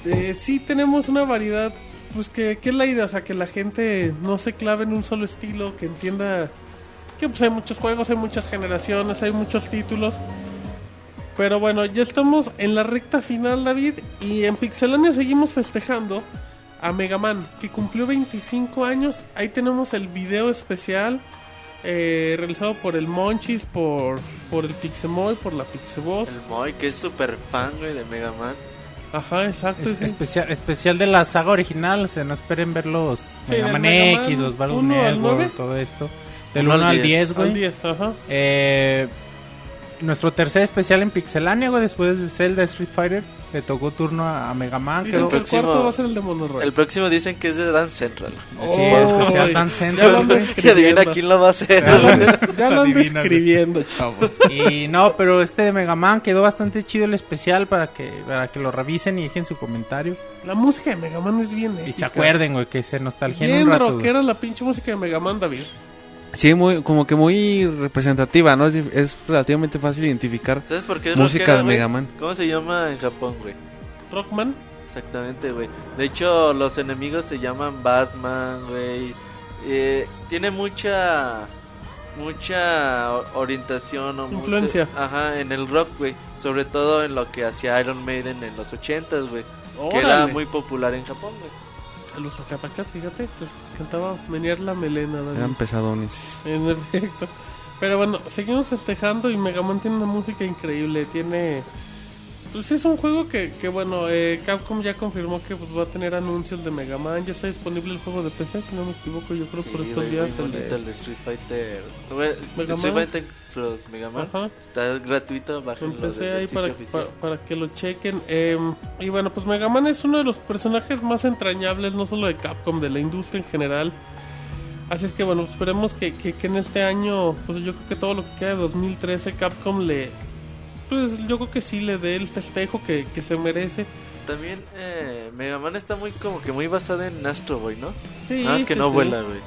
eh, sí tenemos una variedad, pues que, que es la idea, o sea, que la gente no se clave en un solo estilo, que entienda que pues hay muchos juegos, hay muchas generaciones, hay muchos títulos. Pero bueno, ya estamos en la recta final, David, y en Pixelania seguimos festejando a Mega Man, que cumplió 25 años. Ahí tenemos el video especial eh, realizado por el Monchis, por, por el Pixemoy, por la Pixeboss. El Moy, que es súper fan, güey, de Mega Man. Ajá, exacto. Es- sí. especial, especial de la saga original, o sea, no esperen ver los Mega Man Mega Man X, los Battle Network, todo esto. Del Uno 1 al al 10, 10, güey. Al 10, ajá. Eh, nuestro tercer especial en Pixelania, güey, después de Zelda Street Fighter, le tocó turno a, a Mega Man. Quedó, que el próximo- cuarto va a ser el de Monorail. El próximo dicen que es de Dance Central. Sí, especial Ay, Dance Central. Y adivina quién lo va a hacer. Ya lo Ya lo ando escribiendo, chavos. Y no, pero este de Mega Man quedó bastante chido el especial para que para que lo revisen y dejen su comentario. La música de Mega Man es bien Y se épica. acuerden, güey, que se nostalgien Bien un rato. güey. rockera la pinche música de Mega Man, David. Sí, muy, como que muy representativa, ¿no? Es, relativamente fácil identificar. ¿Sabes por qué es Música rockera, de? Mega Man. ¿Cómo se llama en Japón, güey? Rockman. Exactamente, güey. De hecho, los enemigos se llaman Bassman, güey. Eh, tiene mucha mucha orientación o mucha- Influencia. ajá, en el rock, güey. Sobre todo en lo que hacía Iron Maiden en los 80s, güey. Que era muy popular en Japón, güey. Los Zacatacas, fíjate, les cantaba menear la melena. Eran pesadones. En efecto. Pero bueno, seguimos festejando y Mega Man tiene una música increíble. Tiene. Pues es un juego que, que bueno, eh, Capcom ya confirmó que pues, va a tener anuncios de Mega Man. Ya está disponible el juego de PC, si no me equivoco, yo creo Sí, por estos días. el de- el Street Fighter. Mega Street Man. Fighter Plus Mega Man. Ajá. Está gratuito, bájenlo Empecé ahí sitio para, para, para que lo chequen. Eh, y bueno, pues Mega Man es uno de los personajes más entrañables, no solo de Capcom, de la industria en general. Así es que bueno, esperemos que, que, que en este año, pues yo creo que todo lo que queda de 2013, Capcom le... Pues yo creo que sí le dé el festejo que, que se merece. También eh, Mega Man está muy como que muy basado en Astro Boy, ¿no? Sí, Nada más que no sí. vuela, güey.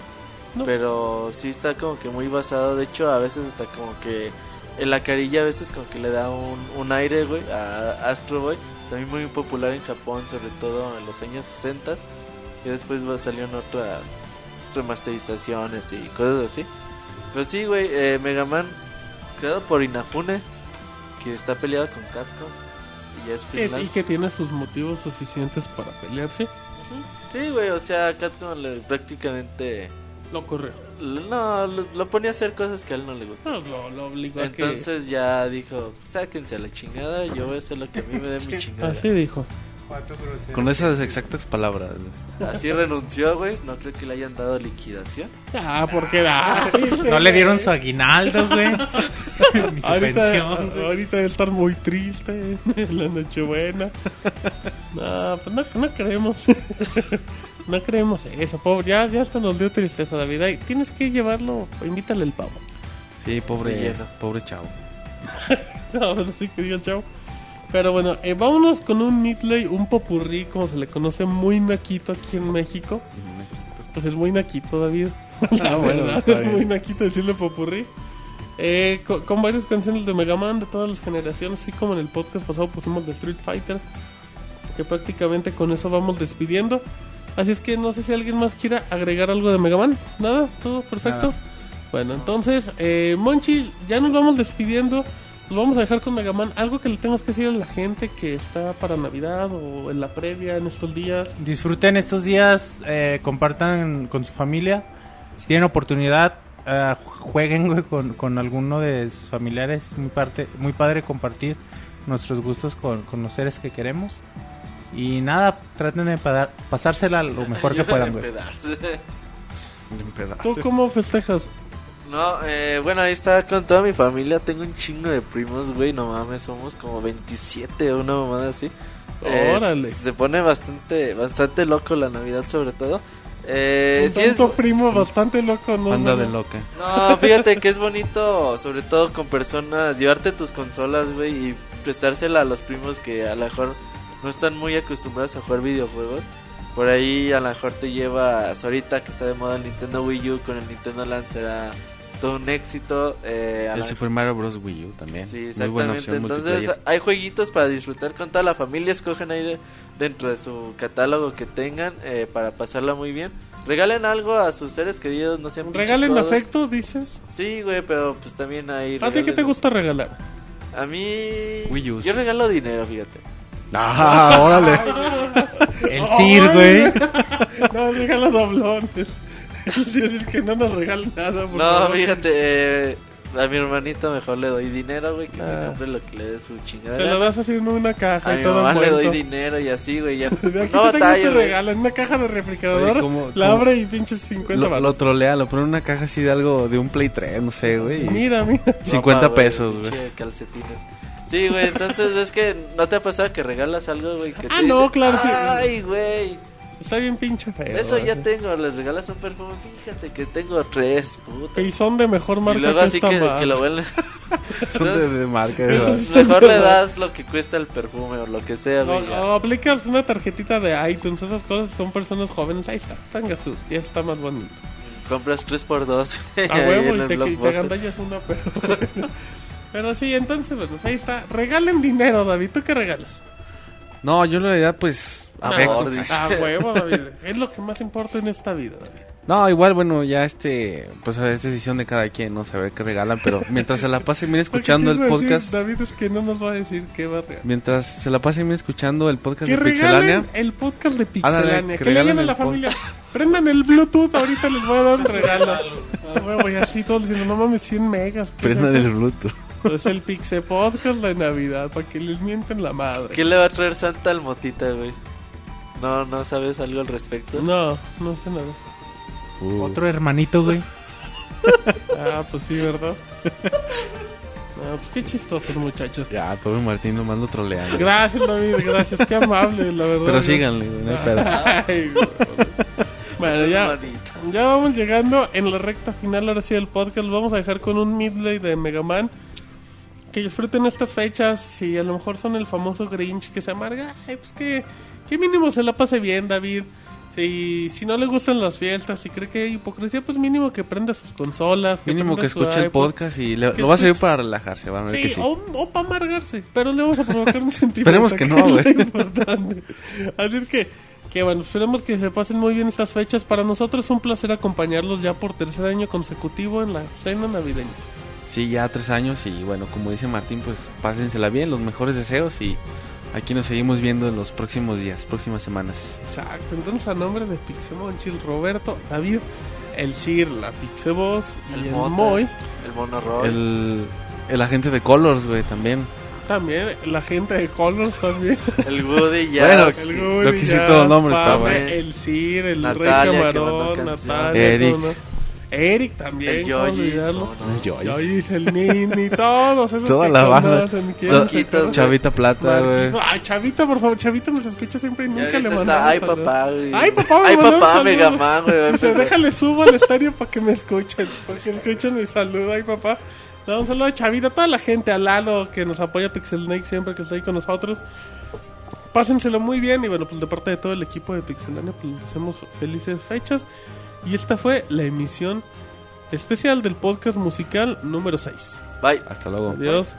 No. Pero sí está como que muy basado. De hecho, a veces está como que en la carilla a veces como que le da un, un aire, güey, a Astro Boy. También muy popular en Japón, sobre todo en los años 60. Y después va- salieron otras remasterizaciones y cosas así. Pero sí, güey, eh, Mega Man, creado por Inafune, que está peleado con Capcom. Y es Que- y que tiene sus motivos suficientes para pelearse. Sí, güey, o sea, Capcom le- prácticamente... Lo corrió. No, lo, lo ponía a hacer cosas que a él no le gustaban. No, lo, lo obligó a que... Entonces ya dijo, sáquense a la chingada, yo voy a hacer lo que a mí me dé mi chingada. Así dijo. Con esas exactas palabras. Así renunció, güey. No creo que le hayan dado liquidación. Ah, porque era... No le dieron su aguinaldo, güey. Ni su Ahorita, pensión, güey. ahorita debe estar muy triste en la Nochebuena. No, pues no, no creemos. No creemos eso, pobre. Ya, ya hasta nos dio tristeza, David. Ay, tienes que llevarlo, invítale el pavo. Sí, pobre, Relleno. pobre chavo. No, pues así que diga el chavo. Pero bueno, eh, vámonos con un midley, un popurrí, como se le conoce, muy naquito aquí en México. Pues es muy naquito, David. La Ah, verdad, es muy naquito decirle popurrí. Eh, co- con, varias canciones de Mega Man de todas las generaciones, así como en el podcast pasado pusimos de Street Fighter. Que prácticamente con eso vamos despidiendo. Así es que no sé si alguien más quiera agregar algo de Mega Man. Nada, todo perfecto. Nada. Bueno, entonces, eh, Monchi, ya nos vamos despidiendo. Nos vamos a dejar con Mega Man. Algo que le tengas que decir a la gente que está para Navidad o en la previa en estos días. Disfruten estos días, eh, compartan con su familia. Si tienen oportunidad, eh, jueguen güey, con, con alguno de sus familiares. Muy, parte, muy padre compartir nuestros gustos con, con los seres que queremos. Y nada, traten de pa- pasársela lo mejor que puedan, güey. ¿Tú cómo festejas? No, eh, bueno, ahí está con toda mi familia. Tengo un chingo de primos, güey. No mames, somos como 27 o una mamada así. Eh, Órale. se pone bastante, bastante loco la Navidad, sobre todo. Eh, Un sí es, primo bastante loco, ¿no? Anda de loca. No, fíjate que es bonito, sobre todo con personas, llevarte tus consolas, güey, y prestársela a los primos que a lo mejor no están muy acostumbrados a jugar videojuegos. Por ahí a lo mejor te llevas, ahorita que está de moda el Nintendo Wii U, con el Nintendo Land será todo un éxito. eh, El la- Super Mario Bros. Wii U también. Sí, Muy buena exactamente. opción Entonces hay jueguitos para disfrutar con toda la familia. Escogen ahí de- dentro de su catálogo que tengan eh, para pasarla muy bien. Regalen algo a sus seres queridos, no sean ¿Regalen codos. afecto, dices? Sí, güey, pero pues también hay. ¿A ti qué te gusta regalar? A mí. Wii Us. Yo regalo dinero, fíjate. Ah, órale. El CIR, güey. No, regala doblones. Es que no nos regala nada. por No, favor. fíjate. eh, a mi hermanito mejor le doy dinero, güey, que Ah. se compre lo que le dé su chingada. Se lo das así en una caja A y mi todo mamá le doy dinero y así, güey, ya. De aquí No te tengo güey. regalo en una caja de refrigerador. Oye, ¿cómo- la cómo- abre y pinches 50 Lo, lo baros. trolea, lo pone en una caja así de algo, de un Play 3, no sé, güey. y Mira, mira. 50 Ropa, güey, pesos, güey. pinche calcetines. Sí, güey, entonces es que no te ha pasado que regalas algo, güey, que Ah, te no, dicen, claro, sí. Ay, güey, Está bien pinche feo. eso ya tengo, les regalas un perfume, fíjate que tengo tres, puta. Y son de mejor marca Y luego que así que, que lo vuelven. Son de, de marca. Mejor le das lo que cuesta el perfume o lo que sea, O, güey. ya. o aplicas una tarjetita de iTunes, esas cosas son personas jóvenes. Ahí está, tanga su. Y eso está más bonito. Compras 3x2. A ahí huevo en y te, te una, pero. pero sí, entonces, bueno, ahí está. Regalen dinero, David. ¿Tú qué regalas? No, yo en realidad, pues. Amor, dice. Huevo, David. Es lo que más importa en esta vida, David. No, igual, bueno, ya este. Pues es decisión de cada quien, ¿no? Saber qué regalan, pero mientras se la pasen bien escuchando el decir, podcast. David es que no nos va a decir qué va a regalar. Mientras se la pasen bien escuchando el podcast Que de Pixelania. el podcast de Ándale, Pixelania. que que le a la familia. Prendan el Bluetooth, ahorita les voy a dar un regalo. Huevo, y así todos diciendo, no mames, 100 megas. ¿qué Prendan el Bluetooth. Es el Pixel Podcast de Navidad, para que les mienten la madre. ¿Quién le va a traer Santa al motita, güey? No, no sabes algo al respecto. No, no sé nada. Uh. Otro hermanito, güey. Ah, pues sí, ¿verdad? Ah, pues qué chistosos, muchachos. Ya, pobre Martín, nomás lo troleando. Gracias, David, gracias. Qué amable, la verdad. Pero síganle, güey, no hay pedo. Ay, güey. Bueno, ya, ya vamos llegando en la recta final ahora sí del podcast. Los vamos a dejar con un midley de Mega Man. Que disfruten estas fechas y a lo mejor son el famoso Grinch que se amarga. Ay, pues que, que mínimo se la pase bien, David. Si, si no le gustan las fiestas, si cree que hay hipocresía, pues mínimo que prenda sus consolas. Mínimo que escuche el podcast y le, lo va a servir para relajarse, van a ver Sí, que sí. o, para amargarse, pero le vamos a provocar un sentimiento. Esperemos que no, güey. importante. Así es que, que bueno, esperemos que se pasen muy bien estas fechas. Para nosotros es un placer acompañarlos ya por tercer año consecutivo en la cena navideña. Sí, ya tres años y bueno, como dice Martín, pues pásensela bien, los mejores deseos y aquí nos seguimos viendo en los próximos días, próximas semanas. Exacto, entonces a nombre de Pixemon, Chil Roberto, David, el Sir, la Pixeboss y El el, Mota. Moy, El mono Roy. El, el agente de Colors, güey, también. también la gente de Colors también. El Woody ya. Bueno, sí. El Lo Goody, quise Jazz, todo el nombre, Pame. El Sir, el Natalia, Rey que Camarón. Natalia, Eric. ¿cómo no? Eric también, El ¿cómo Yoyis. El Joyce. Yoyis, el Nini, todos esos Toda la banda. Chavita Plata, güey. Ay, Chavita, por favor, Chavita nos escucha siempre y Y nunca le mandamos está, ay papá, güey. Ay, papá, Ay, papá, saludo. Mega Man, güey. déjale subo al estadio para que me escuchen. Para que escuchen mi saludo. Ay, papá. Un saludo a Chavita, a toda la gente, a Lalo que nos apoya, Pixel Snake siempre que está ahí con nosotros. Pásenselo muy bien y bueno, pues de parte de todo el equipo de Pixelania, pues les deseamos felices fechas. Y esta fue la emisión especial del podcast musical número 6. Bye. Hasta luego. Adiós.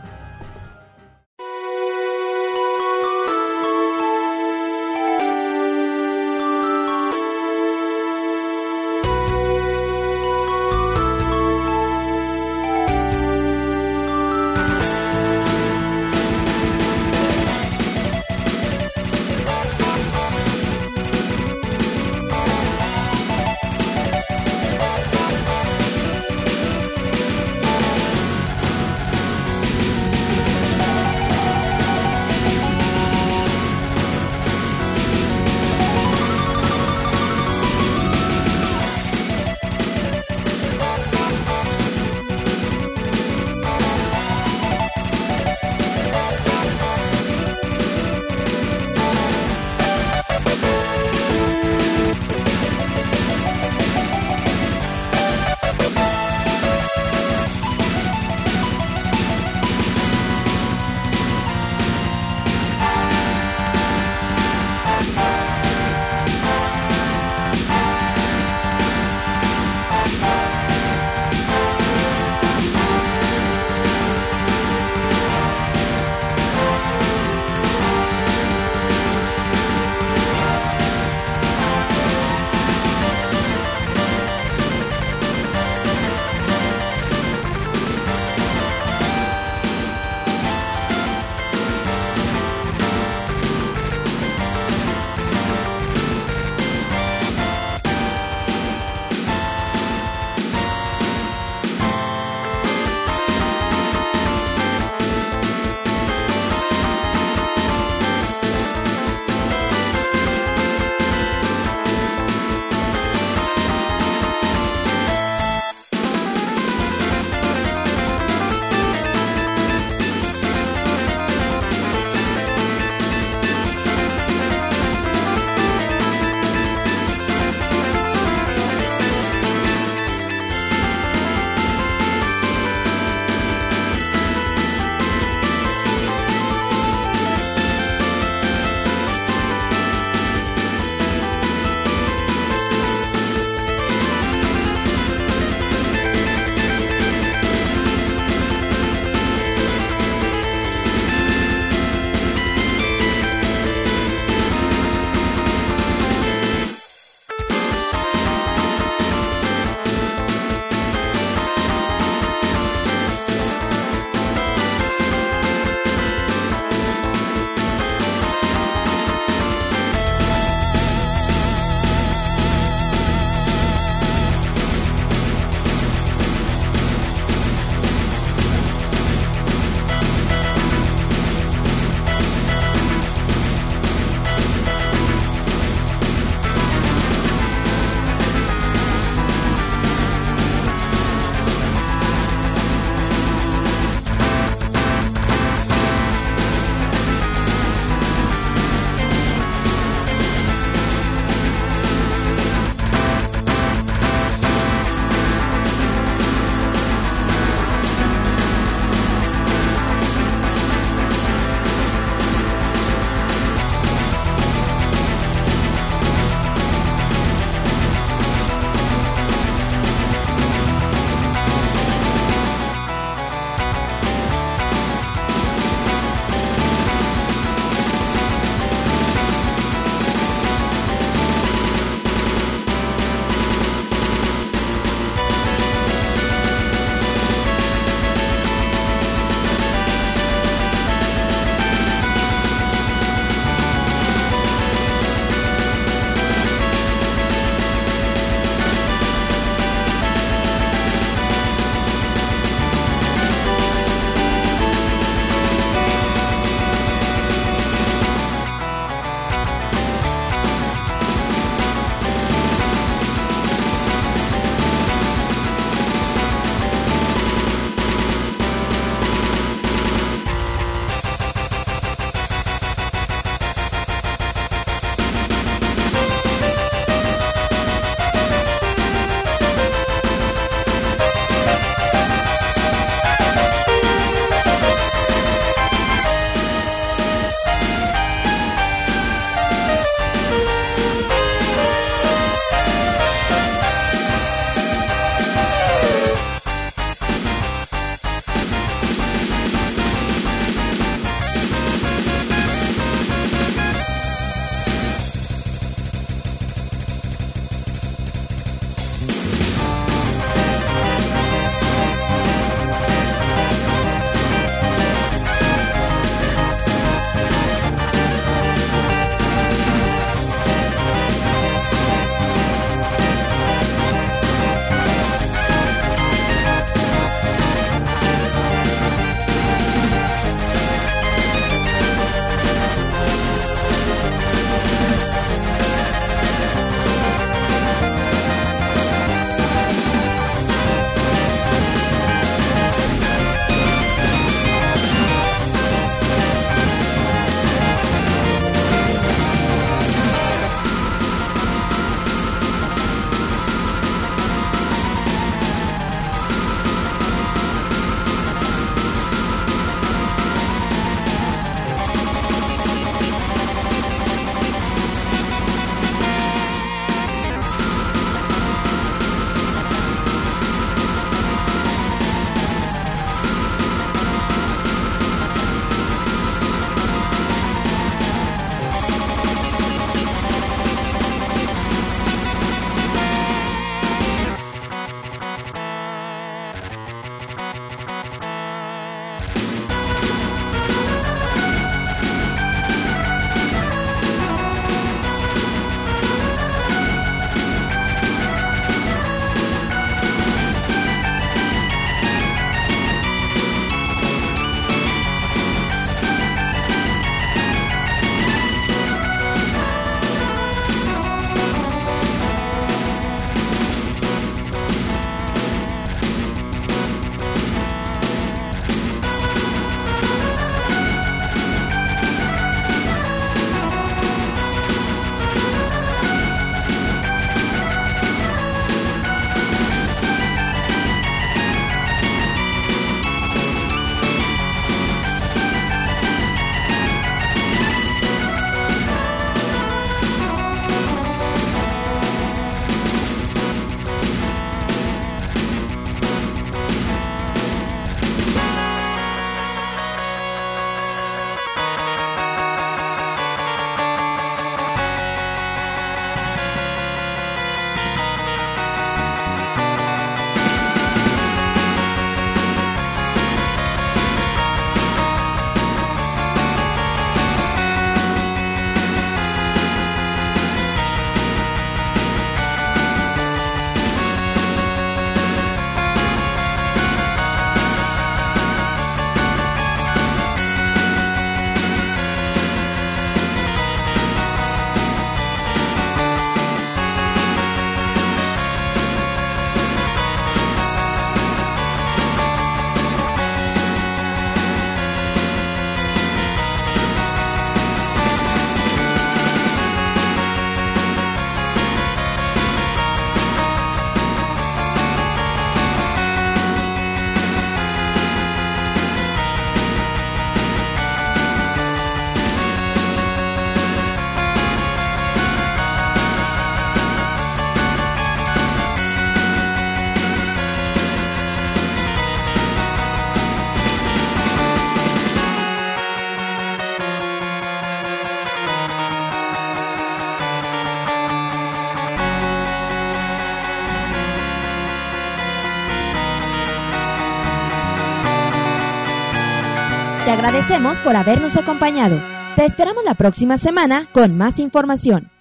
Agradecemos por habernos acompañado. Te esperamos la próxima semana con más información.